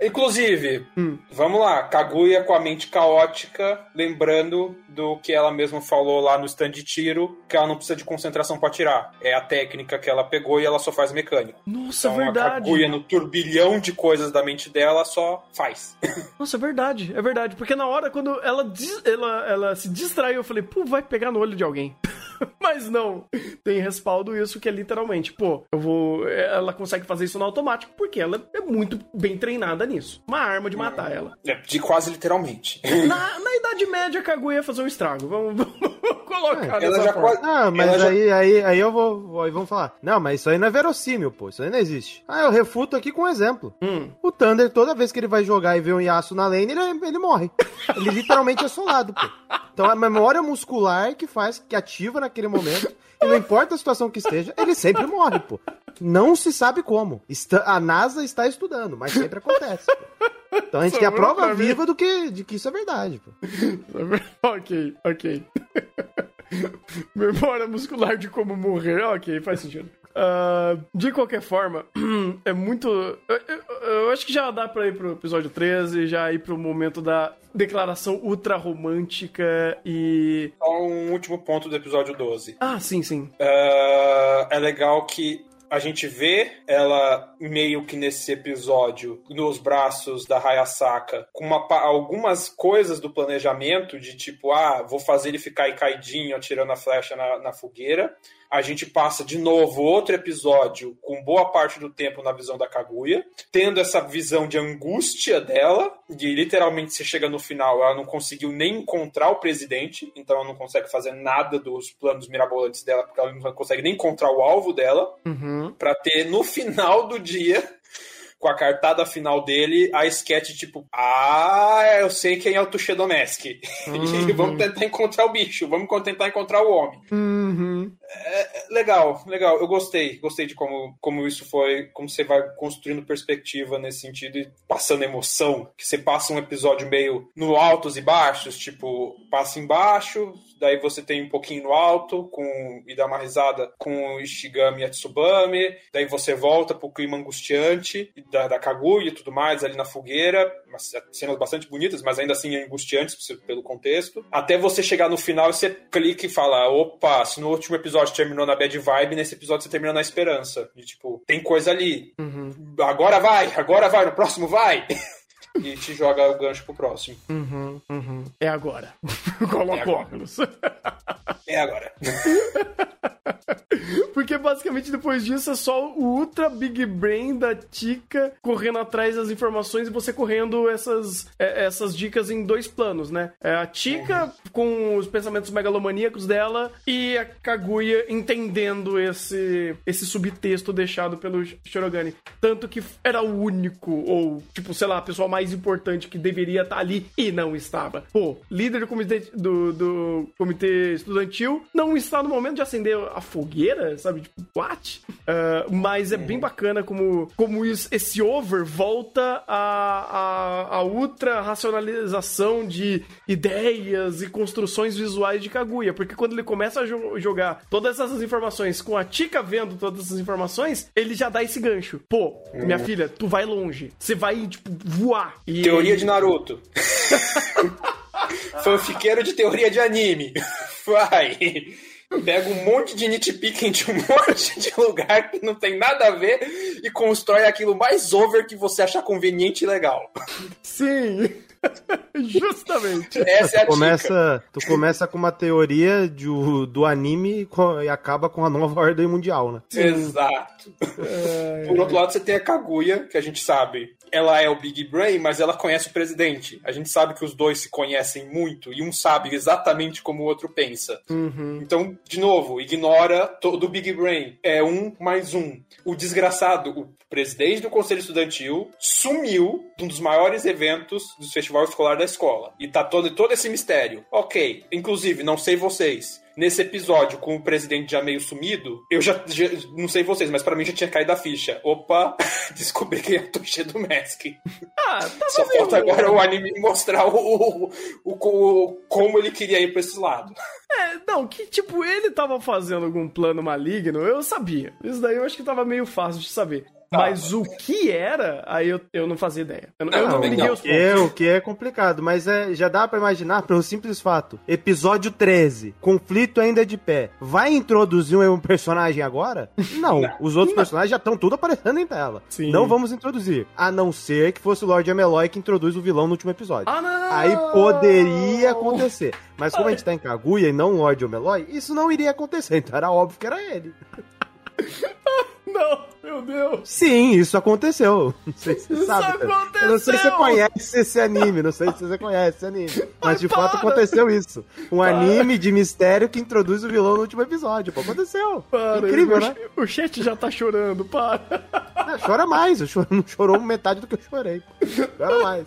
Inclusive, Hum. vamos lá, Kaguya com a mente caótica, lembrando do que ela mesma falou lá no stand de tiro, que ela não precisa de concentração pra atirar. É a técnica que ela pegou e ela só faz mecânico. Nossa, Então a verdade. Kaguya, no turbilhão de coisas da mente dela, só faz. Nossa, é verdade, é verdade. Porque na hora, quando ela, ela, ela se distraiu, eu falei, pô, vai pegar no olho de alguém. Mas não, tem respaldo isso que é literalmente, pô, eu vou. Ela consegue fazer isso no automático porque ela é muito bem treinada nisso. Uma arma de matar ela. É, De quase literalmente. Na, na Idade Média, a Kaguya ia fazer um estrago. Vamos, vamos colocar Ela dessa já forma. quase- Ah, mas Ela já- aí, aí, aí eu vou, aí vão falar, não, mas isso aí não é verossímil, pô, isso aí não existe. Ah, eu refuto aqui com um exemplo. Hum. O Thunder, toda vez que ele vai jogar e vê um Yasuo na lane, ele, ele morre. Ele literalmente é solado, pô. Então a memória muscular que faz, que ativa naquele momento, e não importa a situação que esteja, ele sempre morre, pô. Não se sabe como. Está- a NASA está estudando, mas sempre acontece. Então a gente tem a Sobrou prova viva do que, de que isso é verdade, pô. ok, ok. Memória muscular de como morrer, ok, faz sentido. Ah, de qualquer forma, é muito. Eu, eu- eu acho que já dá pra ir pro episódio 13, já ir pro momento da declaração ultra romântica e. Só um último ponto do episódio 12. Ah, sim, sim. Ah, é legal que a gente vê ela meio que nesse episódio nos braços da Hayasaka com uma algumas coisas do planejamento de tipo, ah, vou fazer ele ficar aí caidinho atirando a flecha na, na fogueira. A gente passa de novo outro episódio com boa parte do tempo na visão da Kaguya, tendo essa visão de angústia dela, de literalmente você chega no final, ela não conseguiu nem encontrar o presidente, então ela não consegue fazer nada dos planos mirabolantes dela, porque ela não consegue nem encontrar o alvo dela, Uhum. pra ter no final do dia, com a cartada final dele, a sketch tipo, ah, eu sei quem é o Domestic. E vamos tentar encontrar o bicho, vamos tentar encontrar o homem. Uhum. Legal, legal. Eu gostei. Gostei de como, como isso foi, como você vai construindo perspectiva nesse sentido e passando emoção. Que você passa um episódio meio no altos e baixos, tipo, passa embaixo, daí você tem um pouquinho no alto com e dá uma risada com o Ishigami e a Tsubame, daí você volta pro clima angustiante da, da Kaguya e tudo mais ali na fogueira, umas cenas bastante bonitas, mas ainda assim angustiantes pelo contexto, até você chegar no final e você clica e fala, opa, se no último episódio terminou na bad vibe, nesse episódio você terminou na esperança, de tipo, tem coisa ali, Uhum. agora vai, agora vai, no próximo vai! E te joga o gancho pro próximo. Uhum. Uhum. É agora. Coloca É agora. óculos. É agora. Porque basicamente depois disso é só o Ultra Big Brain da Tika correndo atrás das informações e você correndo essas, é, essas dicas em dois planos, né? É a Tika uhum. com os pensamentos megalomaníacos dela e a Kaguya entendendo esse, esse subtexto deixado pelo Shirogane. Tanto que era o único, ou, tipo, sei lá, a pessoa mais importante que deveria estar ali e não estava. Pô, líder do comitê, do, do comitê estudantil não está no momento de acender a fogueira, sabe? Tipo, what? Uh, mas é bem bacana como, como isso, esse over volta a, a, a ultra racionalização de ideias e construções visuais de Kaguya, porque quando ele começa a jo jogar todas essas informações com a Tika vendo todas essas informações, ele já dá esse gancho. Pô, minha filha, tu vai longe. Você vai, tipo, voar. E Teoria de Naruto. Fanfiqueiro de teoria de anime. Vai. Pega um monte de nitpicking de um monte de lugar que não tem nada a ver e constrói aquilo mais over que você achar conveniente e legal. Sim. Justamente. Essa é a tu começa, tu começa com uma teoria de, do anime e acaba com a nova ordem mundial, né? Exato. É, Por outro lado, você tem a Kaguya, que a gente sabe ela é o Big Brain, mas ela conhece o presidente. A gente sabe que os dois se conhecem muito e um sabe exatamente como o outro pensa. Uhum. Então, de novo, ignora todo o Big Brain. É um mais um. O desgraçado, o presidente do conselho estudantil, sumiu de um dos maiores eventos do festival escolar da escola. E tá todo, todo esse mistério. Ok, inclusive, não sei vocês nesse episódio com o presidente já meio sumido, eu já, já não sei vocês, mas para mim já tinha caído a ficha. Opa, descobri quem é a Toshi do Mask. Ah, tá Só falta agora o anime mostrar o, o, o, o, como ele queria ir pra esse lado. É, não, que tipo, ele tava fazendo algum plano maligno, eu sabia. Isso daí eu acho que tava meio fácil de saber. Tá. Mas o que era, aí eu, eu não fazia ideia. Eu, não, eu não, não os pontos. É, o que é complicado, mas é, já dá para imaginar pelo simples fato. Episódio 13, conflito ainda de pé. Vai introduzir um personagem agora? Não, não. os outros personagens já estão tudo aparecendo em tela. Sim. Não vamos introduzir. A não ser que fosse o Lord Ameloy que introduz o vilão no último episódio. Ah, não! Aí poderia acontecer. Mas como a gente tá em Kaguya e não o Lord Ameloy, isso não iria acontecer. Então era óbvio que era ele. Não, meu Deus. Sim, isso aconteceu. Não sei se você isso sabe. Aconteceu. Eu não sei se você conhece esse anime, não sei se você conhece esse anime. Mas Ai, de para. fato aconteceu isso. Um para. anime de mistério que introduz o vilão no último episódio. Pô, aconteceu. Para, Incrível, né? O chat já tá chorando, para. Ah, chora mais, eu choro, chorou metade do que eu chorei. Chora mais.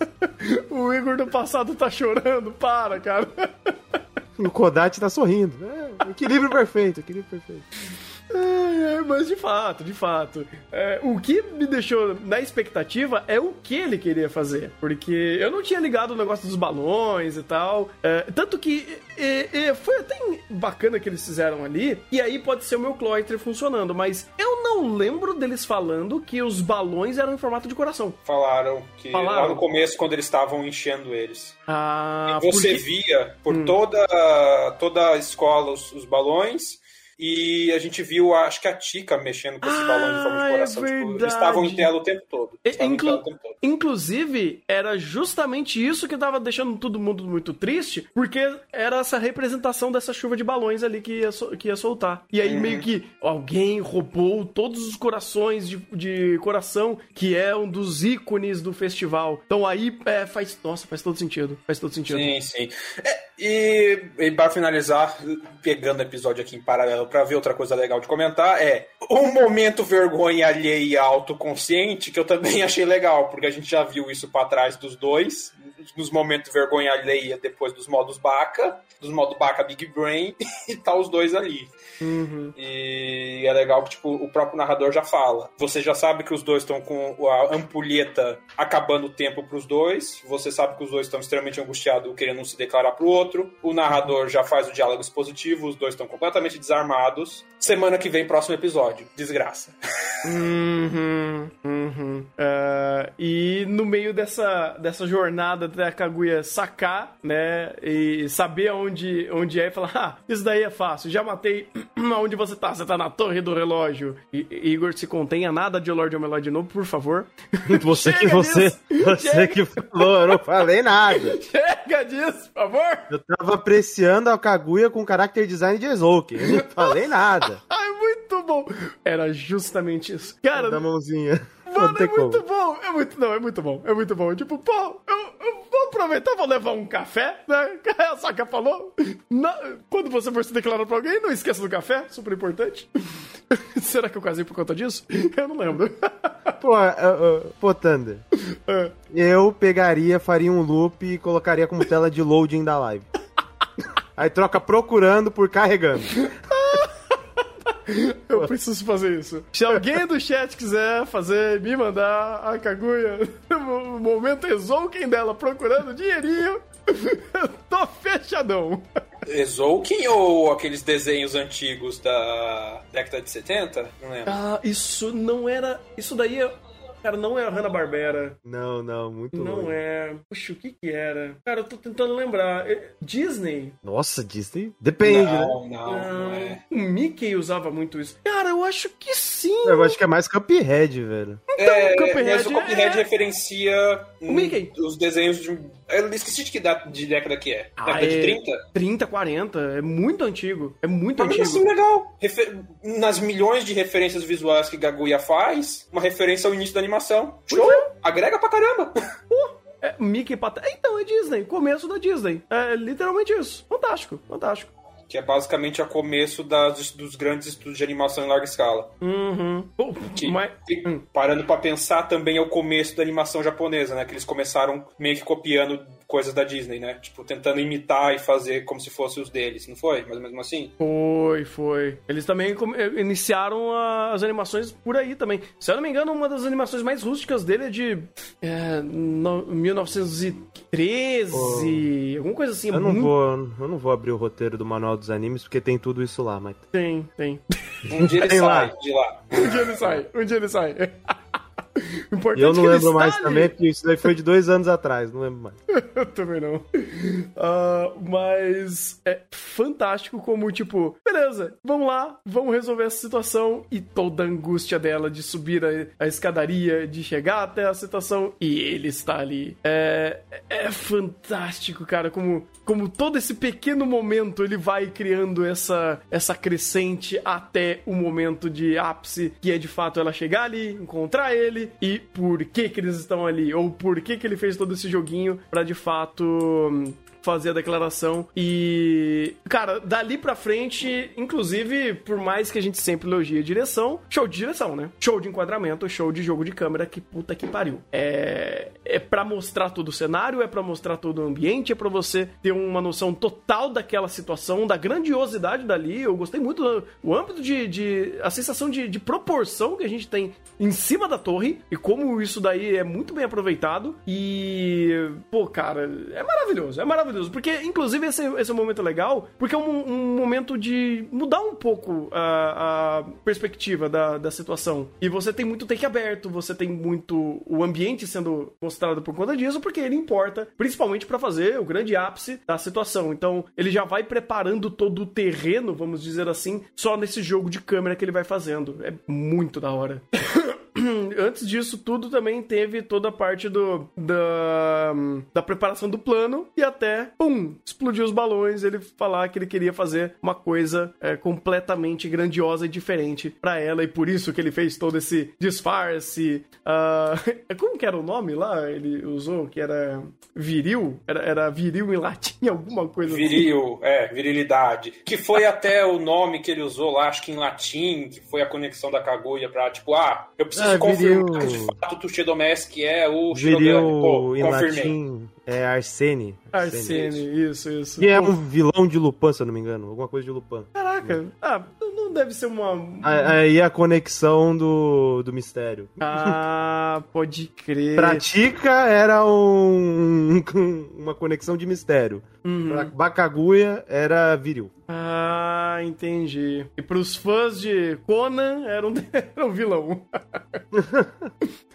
O Igor do passado tá chorando, para, cara. O Kodate tá sorrindo. É, equilíbrio perfeito, equilíbrio perfeito. É, é, mas de fato, de fato. É, o que me deixou na expectativa é o que ele queria fazer. Porque eu não tinha ligado o negócio dos balões e tal. É, tanto que foi até bacana que eles fizeram ali. E aí pode ser o meu Cloyster funcionando. Mas eu não lembro deles falando que os balões eram em formato de coração. Falaram que Falaram. lá no começo, quando eles estavam enchendo eles. Ah, e você porque... via por hum. toda, toda a escola os, os balões e a gente viu, acho que a Tika mexendo com esse ah, balão de forma de coração. É tipo, eles estavam em tela o tempo todo. Inclu o tempo todo. Inclusive, era justamente isso que tava deixando todo mundo muito triste, porque era essa representação dessa chuva de balões ali que ia, que ia soltar. E aí, uhum. meio que alguém roubou todos os corações de, de coração, que é um dos ícones do festival. Então aí é, faz. Nossa, faz todo sentido. Faz todo sentido. Sim, sim. É, e, e para finalizar, pegando o episódio aqui em paralelo para ver outra coisa legal de comentar, é um momento vergonha alheia autoconsciente que eu também achei legal, porque a gente já viu isso para trás dos dois, nos momentos vergonha alheia depois dos modos Baca, dos modos Baca Big Brain, e tá os dois ali. Uhum. E é legal que tipo, o próprio narrador já fala. Você já sabe que os dois estão com a ampulheta acabando o tempo pros dois, você sabe que os dois estão extremamente angustiados querendo um se declarar pro outro, o narrador já faz o diálogo expositivo, os dois estão completamente desarmados. Semana que vem, próximo episódio. Desgraça. Uhum, uhum. Uh, e no meio dessa, dessa jornada da Kaguya sacar, né? E saber onde, onde é e falar: Ah, isso daí é fácil, já matei. Onde você tá? Você tá na torre do relógio. E, Igor, se contenha nada de Lord Omelot de novo, por favor. Você que você, você Chega. que falou, eu não falei nada. Chega disso, por favor. Eu tava apreciando a Kaguya com caráter design de Ezoki. Eu não falei nada. Ai, muito bom. Era justamente isso. Cara. Da mãozinha. Mano, é muito bom. É muito, não, é muito bom. É muito bom. Tipo, pô, eu, eu vou aproveitar, vou levar um café, né? A Saka falou. Na, quando você for se declarar pra alguém, não esqueça do café, super importante. Será que eu casei por conta disso? Eu não lembro. Pô, uh, uh, pô Thunder. Uh. Eu pegaria, faria um loop e colocaria como tela de loading da live. Aí troca procurando por carregando. Eu preciso fazer isso. Se alguém do chat quiser fazer, me mandar a Kaguya no momento Exouken dela procurando dinheirinho, eu tô fechadão. Exouken ou aqueles desenhos antigos da década de 70? Não lembro. Ah, isso não era. Isso daí é Cara, não é a Hanna-Barbera. Não, não, muito Não longe. é. Puxa, o que que era? Cara, eu tô tentando lembrar. É, Disney? Nossa, Disney? Depende, não, né? Não, não, é. O Mickey usava muito isso. Cara, eu acho que sim. Eu acho que é mais Cuphead, velho. Então, é, Cuphead mas o Cuphead é... referencia o Mickey. os desenhos de eu esqueci de que data de década que é. Ah, década é de 30? 30, 40. É muito antigo. É muito Mas antigo. assim, legal. Refer... Nas milhões de referências visuais que Gaguia faz, uma referência ao início da animação. Show! É. Agrega pra caramba. Uh, é, Mickey Pateta. Então, é Disney. Começo da Disney. É literalmente isso. Fantástico, fantástico que é basicamente o começo das, dos grandes estudos de animação em larga escala. Uhum. que, mas... Parando para pensar também é o começo da animação japonesa, né? Que eles começaram meio que copiando coisas da Disney, né? Tipo, tentando imitar e fazer como se fossem os deles, não foi? Mas mesmo assim? Foi, foi. Eles também eh, iniciaram as animações por aí também. Se eu não me engano, uma das animações mais rústicas dele é de é, no, 1913, oh. alguma coisa assim. Eu não, muito... vou, eu não vou abrir o roteiro do Manual dos Animes, porque tem tudo isso lá, mas... Tem, tem. Um dia ele sai lá. de lá. Um dia ele sai, um dia ele sai. E eu não lembro mais ali. também, porque isso daí foi de dois anos atrás, não lembro mais. eu também não. Uh, mas é fantástico como, tipo, beleza, vamos lá, vamos resolver essa situação e toda a angústia dela de subir a, a escadaria, de chegar até a situação e ele está ali. É, é fantástico, cara, como, como todo esse pequeno momento ele vai criando essa, essa crescente até o momento de ápice, que é de fato ela chegar ali, encontrar ele e por que que eles estão ali, ou por que que ele fez todo esse joguinho para de fato fazer a declaração. E, cara, dali pra frente, inclusive, por mais que a gente sempre elogie a direção, show de direção, né? Show de enquadramento, show de jogo de câmera, que puta que pariu. É, é pra mostrar todo o cenário, é pra mostrar todo o ambiente, é pra você ter uma noção total daquela situação, da grandiosidade dali. Eu gostei muito do o âmbito de, de a sensação de, de proporção que a gente tem em cima da torre e como isso daí é muito bem aproveitado. E, pô, cara, é maravilhoso, é maravilhoso Porque, inclusive, esse, esse é um momento legal, porque é um, um momento de mudar um pouco a, a perspectiva da, da situação. E você tem muito take aberto, você tem muito o ambiente sendo mostrado por conta disso, porque ele importa, principalmente para fazer o grande ápice da situação. Então, ele já vai preparando todo o terreno, vamos dizer assim, só nesse jogo de câmera que ele vai fazendo. É muito da hora. antes disso tudo também teve toda a parte do da, da preparação do plano e até, pum, explodiu os balões, ele falar que ele queria fazer uma coisa é, completamente grandiosa e diferente para ela e por isso que ele fez todo esse disfarce. Uh, como que era o nome lá? Ele usou que era viril? Era, era viril em latim, alguma coisa assim. Viril, é, virilidade. Que foi até o nome que ele usou lá, acho que em latim, que foi a conexão da Kaguya pra, tipo, ah, eu preciso ah, confirmar viril... de fato o Tuxedo é o Viril Pô, em confirmei. latim é Arsene. Arsene, isso, isso. E é um vilão de Lupin, se eu não me engano. Alguma coisa de Lupin. Caraca, ah, não deve ser uma. Aí a conexão do, do mistério. Ah, pode crer. Pratica era um, uma conexão de mistério. Uhum. Bakaguya era viril. Ah, entendi. E pros fãs de Conan, era um, era um vilão.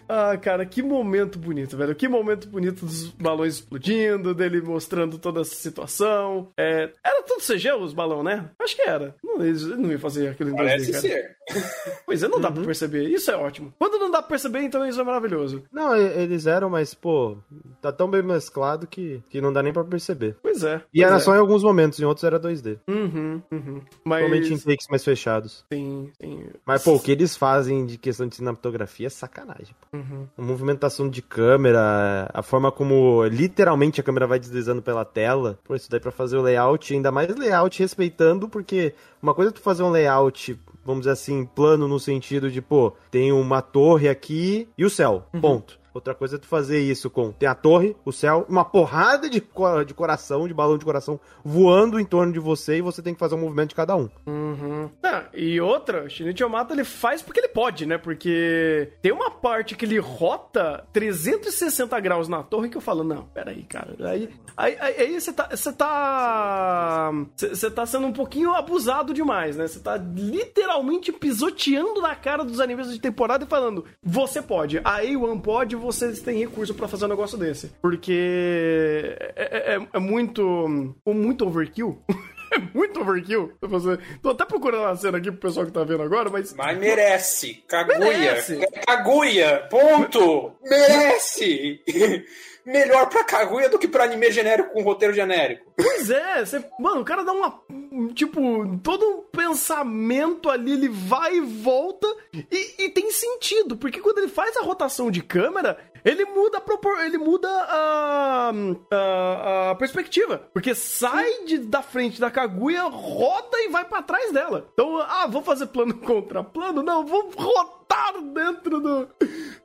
Ah, cara, que momento bonito, velho. Que momento bonito dos balões explodindo, dele mostrando toda essa situação. É, era tudo CG os balões, né? Acho que era. Não, eles não iam fazer aquilo em Parece 2D, ser. Pois é, não dá uhum. pra perceber. Isso é ótimo. Quando não dá pra perceber, então isso é maravilhoso. Não, eles eram, mas, pô, tá tão bem mesclado que, que não dá nem pra perceber. Pois é. E pois era é. só em alguns momentos, em outros era 2D. Uhum, uhum. Mas... Principalmente em takes mais fechados. Sim, sim. Mas, pô, o que eles fazem de questão de cinematografia é sacanagem. Uhum. A movimentação de câmera, a forma como literalmente a câmera vai deslizando pela tela. Pô, isso daí pra fazer o layout, ainda mais layout respeitando, porque uma coisa é tu fazer um layout vamos dizer assim, plano no sentido de, pô, tem uma torre aqui e o céu, uhum. ponto. Outra coisa é tu fazer isso com tem a torre, o céu, uma porrada de, de coração, de balão de coração voando em torno de você e você tem que fazer um movimento de cada um. Uhum. Ah, e outra, Shinichi Yamata ele faz porque ele pode, né? Porque tem uma parte que ele rota 360 graus na torre que eu falo, não, peraí, cara. Aí, aí, aí você tá. Você tá. Você tá sendo um pouquinho abusado demais, né? Você tá literalmente pisoteando na cara dos animes de temporada e falando, você pode. A A1 pode, vocês têm recurso para fazer um negócio desse. Porque é, é, é muito. muito overkill. é muito overkill. Tô até procurando a cena aqui pro pessoal que tá vendo agora, mas. Mas merece. Caguia. Merece. Caguia. Ponto. merece. Melhor pra Kaguya do que pra anime genérico com roteiro genérico. Pois é, você, mano, o cara dá uma. Tipo, todo um pensamento ali, ele vai e volta e, e tem sentido, porque quando ele faz a rotação de câmera, ele muda a propor... ele muda a, a, a perspectiva. Porque sai de, da frente da Kaguya, roda e vai para trás dela. Então, ah, vou fazer plano contra plano? Não, vou rotar dentro do,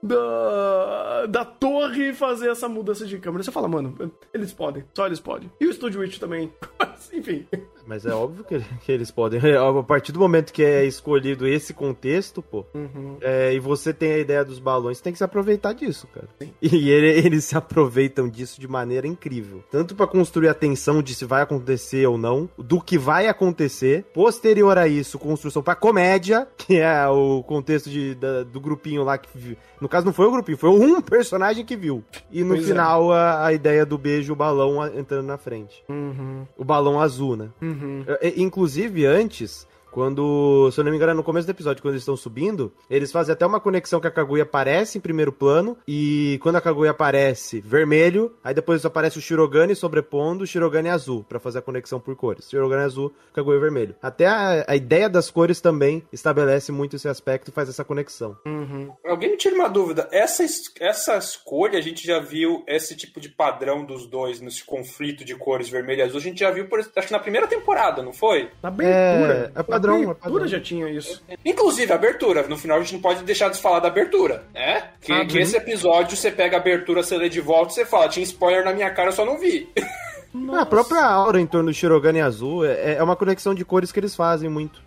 da, da torre e fazer essa mudança de câmera. Você fala, mano, eles podem, só eles podem. E o Studio Witch também. Mas, enfim. Mas é óbvio que, que, eles podem. A partir do momento que é escolhido esse contexto, pô, uhum. é, e você tem a ideia dos balões, tem que se aproveitar disso, cara. Sim. E ele, eles se aproveitam disso de maneira incrível. Tanto para construir a tensão de se vai acontecer ou não, do que vai acontecer. Posterior a isso, construção pra comédia, que é o contexto de, da, do grupinho lá que. No caso, não foi o grupinho, foi um personagem que viu. E no pois é. final, é. a, a, ideia do beijo, o balão entrando na frente. Uhum. O balão azul, né? Uhum. Uhum. Inclusive, antes, quando, se eu não me engano, é no começo do episódio, quando eles estão subindo, eles fazem até uma conexão que a Kaguya aparece em primeiro plano, e quando a Kaguya aparece vermelho, aí depois aparece o Shirogane sobrepondo o Shirogane azul, para fazer a conexão por cores. Shirogane azul, Kaguya vermelho. Até a, a, ideia das cores também estabelece muito esse aspecto e faz essa conexão. Uhum. Alguém me tira uma dúvida, essa, essa escolha, a gente já viu esse tipo de padrão dos dois, nesse conflito de cores vermelho e azul, a gente já viu, por, acho que na primeira temporada, não foi? Na abertura. É, é padrão. A abertura já tinha isso. Inclusive, a abertura. No final, a gente não pode deixar de falar da abertura, né? Que, ah, que esse episódio, você pega a abertura, você lê de volta e você fala, tinha spoiler na minha cara, eu só não vi. Nossa. A própria aura em torno do Shirogane azul é, é uma conexão de cores que eles fazem muito.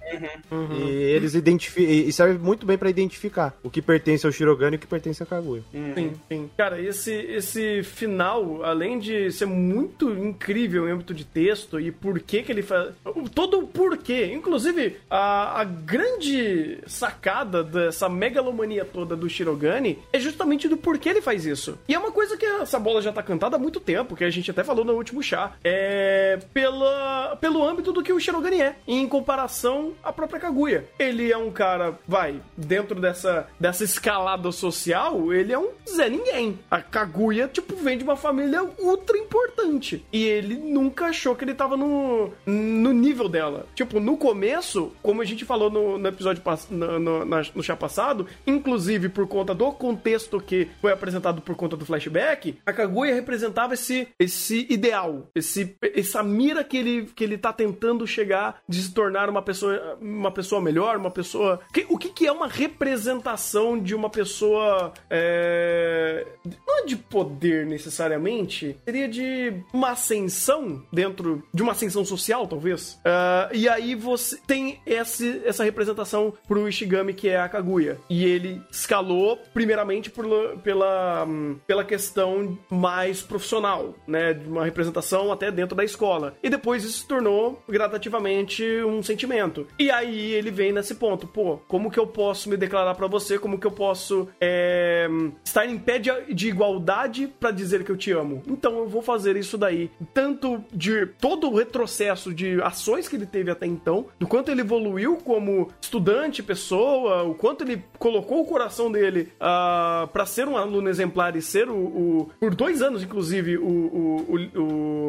Uhum. Uhum. E eles identificam. E serve muito bem para identificar o que pertence ao Shirogane e o que pertence a Kaguya. Uhum. Sim, sim. Cara, esse, esse final, além de ser muito incrível em âmbito de texto e por que que ele faz. Todo o porquê. Inclusive, a, a grande sacada dessa megalomania toda do Shirogane é justamente do porquê ele faz isso. E é uma coisa que essa bola já tá cantada há muito tempo, que a gente até falou no último é pela, pelo âmbito do que o Shirogane é, em comparação à própria Kaguya. Ele é um cara, vai, dentro dessa, dessa escalada social, ele é um Zé Ninguém. A Kaguya, tipo, vem de uma família ultra importante. E ele nunca achou que ele tava no, no nível dela. Tipo, no começo, como a gente falou no, no episódio no, no, no chá passado, inclusive por conta do contexto que foi apresentado por conta do flashback, a Kaguya representava esse, esse ideal esse, essa mira que ele, que ele tá tentando chegar de se tornar uma pessoa, uma pessoa melhor, uma pessoa. Que, o que, que é uma representação de uma pessoa. É, não é de poder necessariamente, seria de uma ascensão dentro de uma ascensão social, talvez. Uh, e aí você tem esse, essa representação pro Ishigami, que é a Kaguya. E ele escalou, primeiramente, por, pela, pela questão mais profissional, né? De uma representação até dentro da escola. E depois isso se tornou gradativamente um sentimento. E aí ele vem nesse ponto, pô, como que eu posso me declarar para você? Como que eu posso é, estar em pé de, de igualdade para dizer que eu te amo? Então eu vou fazer isso daí. Tanto de todo o retrocesso de ações que ele teve até então, do quanto ele evoluiu como estudante, pessoa, o quanto ele colocou o coração dele uh, ah, para ser um aluno exemplar e ser o, o por dois anos, inclusive, o, o, o, o,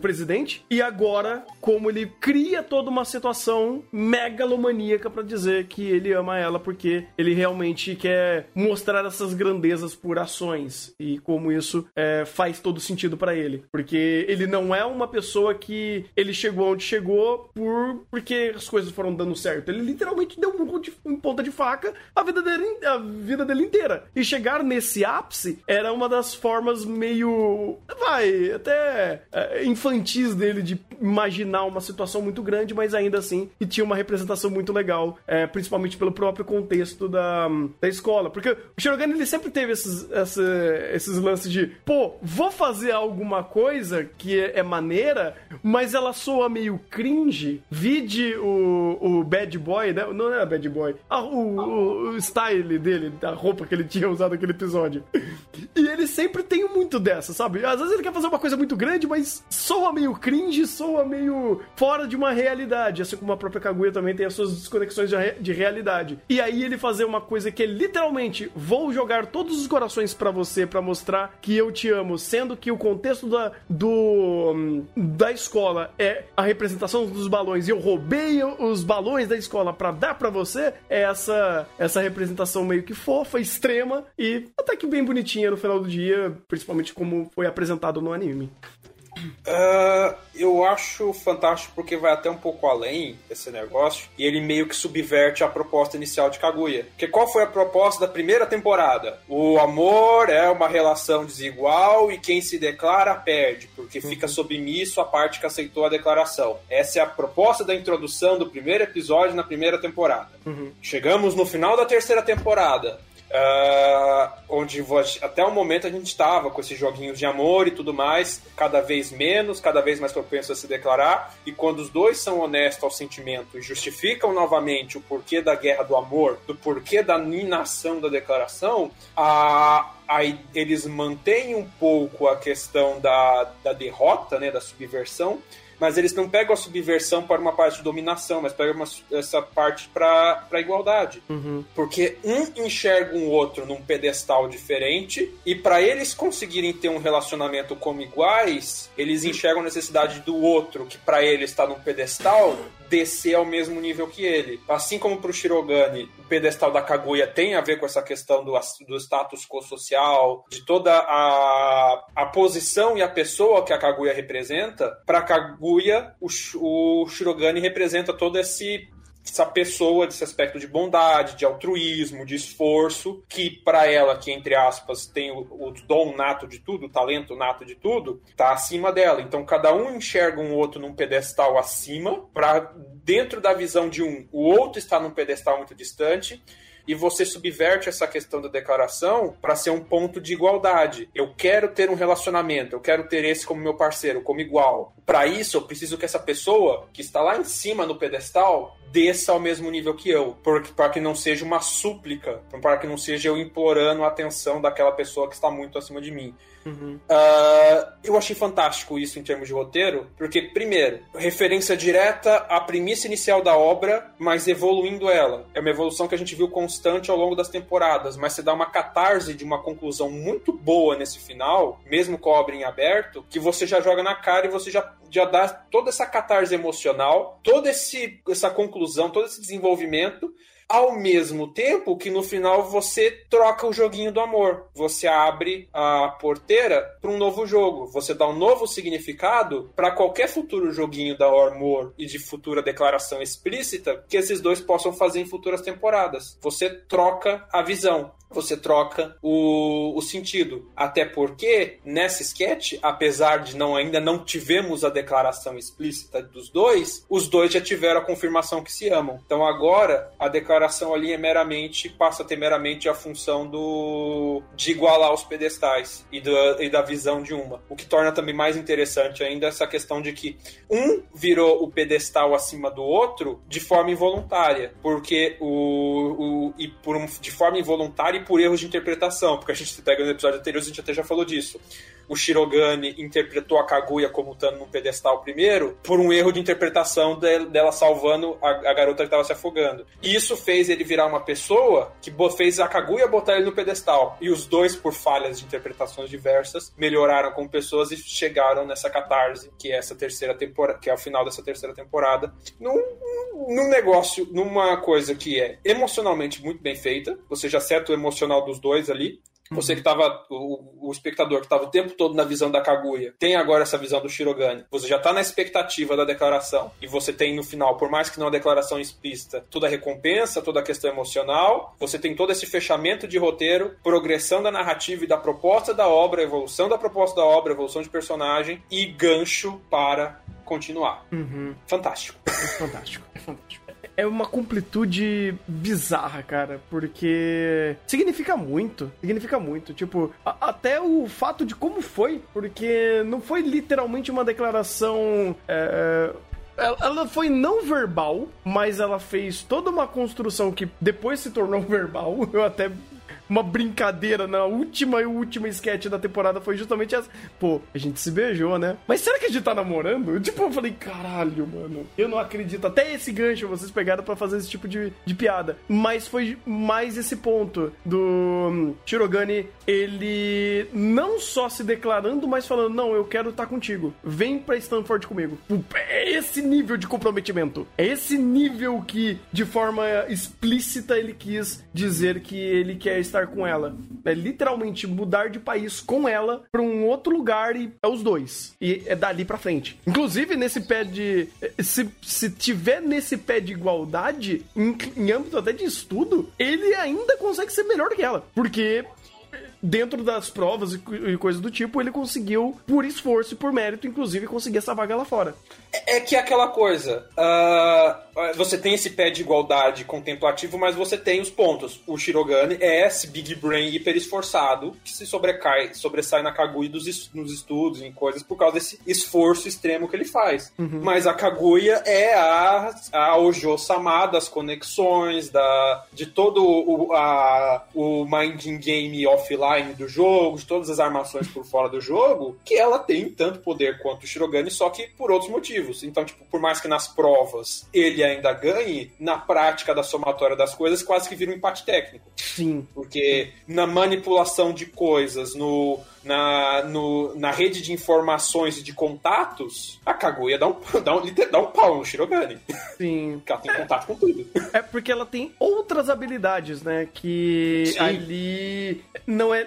presidente, e agora como ele cria toda uma situação megalomaníaca para dizer que ele ama ela porque ele realmente quer mostrar essas grandezas por ações e como isso é, faz todo sentido para ele, porque ele não é uma pessoa que ele chegou onde chegou por porque as coisas foram dando certo. Ele literalmente deu um, de, um ponta de faca a vida dele a vida dele inteira. E chegar nesse ápice era uma das formas meio vai até infantis dele de imaginar uma situação muito grande, mas ainda assim que tinha uma representação muito legal, é, principalmente pelo próprio contexto da, da escola. Porque o Shirogane ele sempre teve esses, essa, esses lances de, pô, vou fazer alguma coisa que é, é maneira, mas ela soa meio cringe. Vide o, o Bad Boy, né? Não é Bad Boy, ah, o, o, o style dele, da roupa que ele tinha usado naquele episódio. E ele sempre tem muito dessa, sabe? Às vezes ele quer fazer uma coisa muito grande, mas soa meio cringe, soa meio fora de uma realidade. Assim como a própria Kaguya também tem as suas desconexões de, re de realidade. E aí ele fazer uma coisa que é literalmente vou jogar todos os corações para você para mostrar que eu te amo, sendo que o contexto da, do, da escola é a representação dos balões e eu roubei os balões da escola para dar para você, é essa, essa representação meio que fofa, extrema e até que bem bonitinha no final do dia, principalmente como foi apresentado no anime. Uh, eu acho fantástico porque vai até um pouco além desse negócio e ele meio que subverte a proposta inicial de Kaguya. Porque qual foi a proposta da primeira temporada? O amor é uma relação desigual e quem se declara perde, porque fica uhum. submisso à parte que aceitou a declaração. Essa é a proposta da introdução do primeiro episódio na primeira temporada. Uhum. Chegamos no final da terceira temporada. Uh, onde até o momento a gente estava com esses joguinhos de amor e tudo mais, cada vez menos, cada vez mais propenso a se declarar, e quando os dois são honestos ao sentimento e justificam novamente o porquê da guerra do amor, do porquê da inação da declaração, a, aí eles mantêm um pouco a questão da, da derrota, né, da subversão, mas eles não pegam a subversão para uma parte de dominação, mas pegam uma, essa parte para a igualdade. Uhum. Porque um enxerga um outro num pedestal diferente, e para eles conseguirem ter um relacionamento como iguais, eles enxergam a necessidade do outro, que para ele está num pedestal, descer ao mesmo nível que ele. Assim como para o Shirogane, o pedestal da Kaguya tem a ver com essa questão do, do status quo social, de toda a, a posição e a pessoa que a Kaguya representa, para Kaguya, o, o Shirogane representa todo esse essa pessoa desse aspecto de bondade, de altruísmo, de esforço, que para ela, que entre aspas tem o, o, dom nato de tudo, o talento nato de tudo, tá acima dela. Então cada um enxerga um outro num pedestal acima, para dentro da visão de um, o outro está num pedestal muito distante e você subverte essa questão da declaração para ser um ponto de igualdade. Eu quero ter um relacionamento, eu quero ter esse como meu parceiro, como igual. Para isso, eu preciso que essa pessoa que está lá em cima no pedestal desça ao mesmo nível que eu, para que não seja uma súplica, para que não seja eu implorando a atenção daquela pessoa que está muito acima de mim. Uhum. Uh, eu achei fantástico isso em termos de roteiro, porque, primeiro, referência direta à premissa inicial da obra, mas evoluindo ela. É uma evolução que a gente viu constante ao longo das temporadas, mas você dá uma catarse de uma conclusão muito boa nesse final, mesmo com a obra em aberto, que você já joga na cara e você já, já dá toda essa catarse emocional, toda esse, essa conclusão, todo esse desenvolvimento ao mesmo tempo que no final você troca o joguinho do amor. Você abre a porteira para um novo jogo. Você dá um novo significado para qualquer futuro joguinho da amor e de futura declaração explícita que esses dois possam fazer em futuras temporadas. Você troca a visão. Você troca o, o sentido. Até porque, nessa sketch, apesar de não ainda não tivemos a declaração explícita dos dois, os dois já tiveram a confirmação que se amam. Então agora a declaração ali é meramente, passa a ter meramente a função do de igualar os pedestais e, do, e da visão de uma. O que torna também mais interessante ainda essa questão de que um virou o pedestal acima do outro de forma involuntária, porque o, o e por um, de forma involuntária por erros de interpretação, porque a gente pega no episódio anterior, a gente até já falou disso o Shirogane interpretou a Kaguya como estando num pedestal primeiro, por um erro de interpretação de, dela salvando a, a garota que estava se afogando. E isso fez ele virar uma pessoa que fez a Kaguya botar ele no pedestal. E os dois, por falhas de interpretações diversas, melhoraram como pessoas e chegaram nessa catarse, que é essa terceira temporada, que é o final dessa terceira temporada, num, num negócio, numa coisa que é emocionalmente muito bem feita. Você já acerta o emocional dos dois ali. Você que estava, o, o, espectador que estava o tempo todo na visão da Kaguya, tem agora essa visão do Shirogane. Você já está na expectativa da declaração. E você tem no final, por mais que não a declaração explícita, toda a recompensa, toda a questão emocional. Você tem todo esse fechamento de roteiro, progressão da narrativa e da proposta da obra, evolução da proposta da obra, evolução de personagem e gancho para continuar. Uhum. Fantástico. É fantástico. É fantástico é uma completude bizarra, cara, porque significa muito, significa muito, tipo, a, até o fato de como foi, porque não foi literalmente uma declaração é, é ela foi não verbal, mas ela fez toda uma construção que depois se tornou verbal. Eu até uma brincadeira na última e última sketch da temporada foi justamente essa. Pô, a gente se beijou, né? Mas será que a gente tá namorando? Tipo, eu falei, caralho, mano. Eu não acredito. Até esse gancho vocês pegaram para fazer esse tipo de, de piada. Mas foi mais esse ponto do hum, Shirogane, ele não só se declarando, mas falando, não, eu quero estar tá contigo. Vem pra Stanford comigo. É esse nível de comprometimento. É esse nível que, de forma explícita, ele quis dizer que ele quer estar estar com ela. É literalmente mudar de país com ela para um outro lugar e é os dois. E é dali para frente. Inclusive, nesse pé de. Se, se tiver nesse pé de igualdade, em, em âmbito até de estudo, ele ainda consegue ser melhor que ela. Porque dentro das provas e, coisas do tipo, ele conseguiu, por esforço e por mérito, inclusive, conseguir essa vaga lá fora. É, é que aquela coisa. Uh, você tem esse pé de igualdade contemplativo, mas você tem os pontos. O Shirogane é esse big brain hiper esforçado que se sobrecai, sobressai na Kaguya dos, nos estudos, em coisas, por causa desse esforço extremo que ele faz. Uhum. Mas a Kaguya é a, a Ojo-sama das conexões, da, de todo o, a, o minding game offline do jogo, de todas as armações por fora do jogo, que ela tem tanto poder quanto o Shirogane, só que por outros motivos motivos. Então, tipo, por mais que nas provas ele ainda ganhe, na prática da somatória das coisas quase que vira um empate técnico. Sim. Porque na manipulação de coisas, no na, no, na rede de informações e de contatos, a Kaguya dá um, dá um, dá um pau no Shirogane. Sim. Porque ela tem é, contato com tudo. É porque ela tem outras habilidades, né? Que Sim. ali não é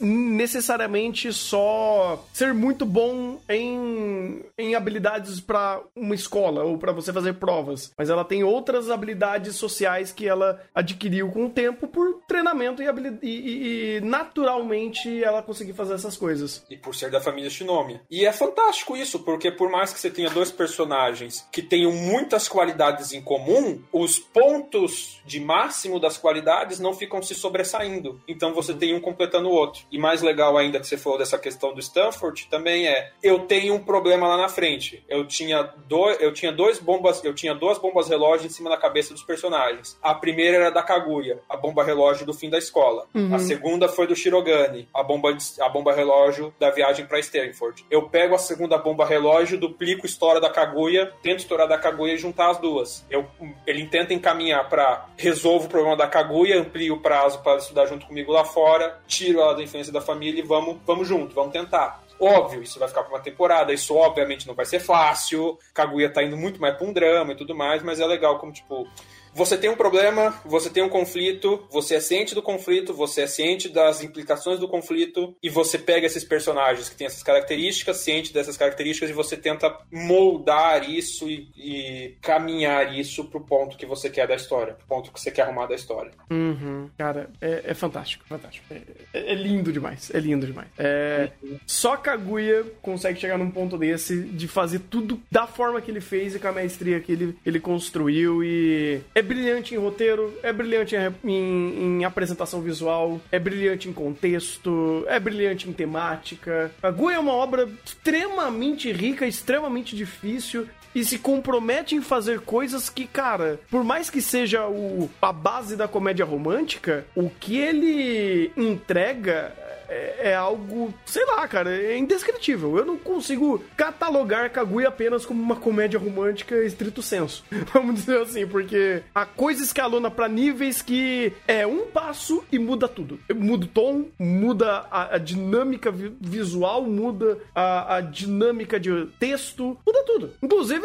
necessariamente só ser muito bom em, em habilidades para uma escola ou para você fazer provas. Mas ela tem outras habilidades sociais que ela adquiriu com o tempo por treinamento e, e, e, e naturalmente ela conseguiu fazer essas coisas. E por ser da família Shinomiya. E é fantástico isso, porque por mais que você tenha dois personagens que tenham muitas qualidades em comum, os pontos de máximo das qualidades não ficam se sobressaindo. Então você tem um completando o outro. E mais legal ainda que você falou dessa questão do Stanford também é, eu tenho um problema lá na frente. Eu tinha dois, eu tinha dois bombas, eu tinha duas bombas relógio em cima da cabeça dos personagens. A primeira era da Kaguya, a bomba relógio do fim da escola. Uhum. A segunda foi do Shirogane, a bomba a bomba bomba relógio da viagem para Stanford. Eu pego a segunda bomba relógio, duplico história da Kaguya, tento estourar da Kaguya e juntar as duas. Eu, ele tenta encaminhar para resolvo o problema da Kaguya, amplio o prazo para estudar junto comigo lá fora, tiro ela da influência da família e vamos, vamos junto, vamos tentar. Óbvio, isso vai ficar para uma temporada, isso obviamente não vai ser fácil. Kaguya tá indo muito mais pra um drama e tudo mais, mas é legal como, tipo, você tem um problema, você tem um conflito, você é ciente do conflito, você é ciente das implicações do conflito, e você pega esses personagens que têm essas características, ciente dessas características, e você tenta moldar isso e, e caminhar isso pro ponto que você quer da história, pro ponto que você quer arrumar da história. Uhum. Cara, é, é fantástico, fantástico. É, é, é, lindo demais, é lindo demais. É, só Kaguya consegue chegar num ponto desse de fazer tudo da forma que ele fez e com a maestria que ele, ele construiu e é brilhante em roteiro, é brilhante em, em, apresentação visual, é brilhante em contexto, é brilhante em temática. Kaguya é uma obra extremamente rica, extremamente difícil e se compromete em fazer coisas que, cara, por mais que seja o, a base da comédia romântica, o que ele entrega é, é, algo, sei lá, cara, é indescritível. Eu não consigo catalogar Kaguya apenas como uma comédia romântica estrito senso. Vamos dizer assim, porque a coisa escalona para níveis que é um passo e muda tudo. Muda o tom, muda a, a dinâmica vi visual, muda a, a, dinâmica de texto, muda tudo. Inclusive,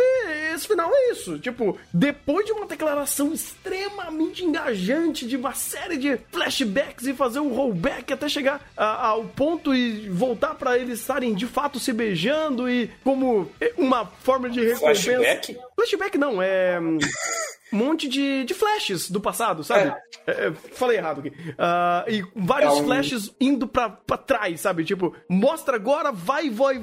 esse final é isso. Tipo, depois de uma declaração extremamente engajante de uma série de flashbacks e fazer um rollback até chegar a ao ponto e voltar para eles estarem de fato se beijando e como uma forma de recompensa. Flashback? Flashback não, é. Um monte de, de flashes do passado, sabe? É. É, é falei errado aqui. Uh, e vários é um... flashes indo pra, pra trás, sabe? Tipo, mostra agora, vai, vai,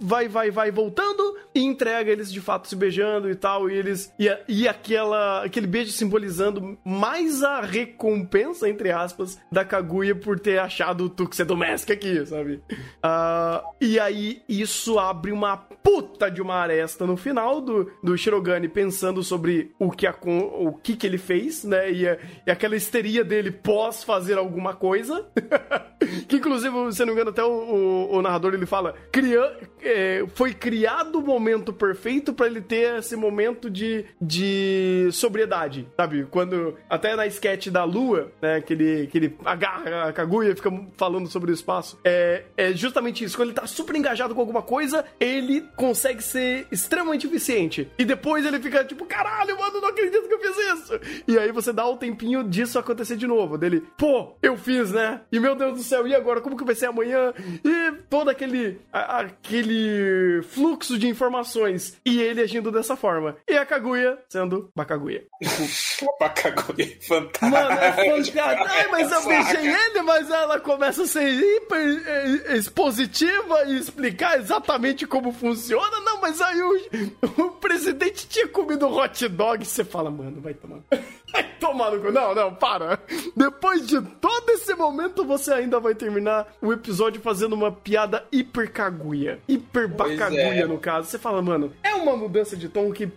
vai, vai, vai voltando e entrega eles de fato se beijando e tal. E eles. E, e aquela, aquele beijo simbolizando mais a recompensa, entre aspas, da Kaguya por ter achado o Tuxedomask aqui, sabe? Uh, e aí isso abre uma puta de uma aresta no final do, do Shirogane pensando sobre o que com o que que ele fez, né? E, e aquela histeria dele pós fazer alguma coisa. que inclusive, se não me engano, até o, o, o narrador ele fala: cria, é, foi criado o momento perfeito para ele ter esse momento de, de sobriedade, sabe? Quando até na sketch da Lua, né? Que ele, que ele agarra a Kaguya e fica falando sobre o espaço. É, é justamente isso. Quando ele tá super engajado com alguma coisa, ele consegue ser extremamente eficiente. E depois ele fica tipo, caralho, mano, não acredito acredito que eu fiz isso. E aí você dá um tempinho disso acontecer de novo. Dele, pô, eu fiz, né? E meu Deus do céu, e agora? Como que vai ser amanhã? E todo aquele, a, aquele fluxo de informações. E ele agindo dessa forma. E a Kaguya sendo Bakaguya. Bakaguya, fantástico. Mano, é fantástico. Ai, mas eu beijei ele, mas ela começa a ser hiper é, expositiva e explicar exatamente como funciona. Não, mas aí o, o presidente tinha comido hot dog. Você fala, fala, mano, vai tomar. Vai tomar no cu. Não, não, para. Depois de todo esse momento, você ainda vai terminar o episódio fazendo uma piada hiper caguia. Hiper bacaguia, é. no caso. Você fala, mano, é uma mudança de tom que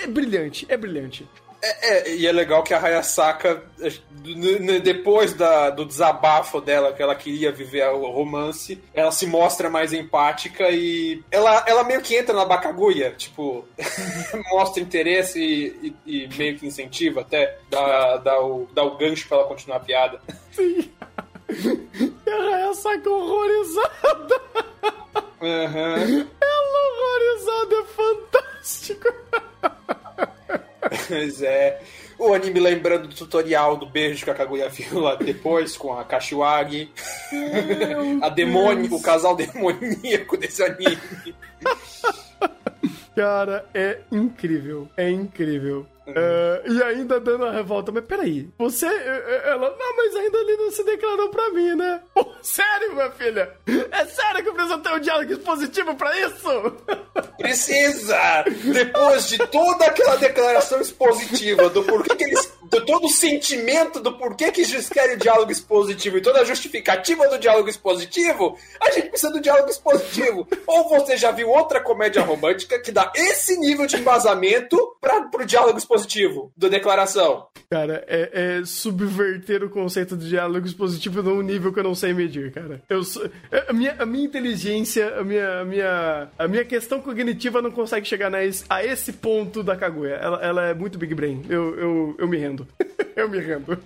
é brilhante, é brilhante. É, é, e é legal que a Hayasaka, depois da, do desabafo dela, que ela queria viver o romance, ela se mostra mais empática e ela, ela meio que entra na Bakaguya, tipo, mostra interesse e, e, e, meio que incentiva até, dá, dá, o, dá o gancho pra ela continuar a piada. Sim. E a Hayasaka horrorizada. Uhum. Ela horrorizada é fantástico. Pois é. O anime lembrando do tutorial do beijo que a Kaguya viu lá depois com a Kashiwagi. a demônio, o casal demoníaco desse anime. Cara, é incrível. É incrível. Uh, e ainda dando a revolta, mas peraí, você. Eh, eh, ela. Não, mas ainda ele não se declarou pra mim, né? Oh, sério, minha filha? É sério que eu preciso ter um diálogo expositivo pra isso? Precisa! Depois de toda aquela declaração expositiva do porquê que eles. Todo o sentimento do porquê que eles querem o diálogo expositivo e toda a justificativa do diálogo expositivo, a gente precisa do diálogo expositivo. Ou você já viu outra comédia romântica que dá esse nível de embasamento para pro diálogo expositivo? Expositivo da declaração. Cara, é, é, subverter o conceito de diálogo expositivo num nível que eu não sei medir, cara. Eu sou, é, a, minha, a minha inteligência, a minha, a, minha, a minha questão cognitiva não consegue chegar nesse, a esse ponto da Kaguya. Ela, ela é muito big brain. Eu, eu, eu me rendo. eu me rendo.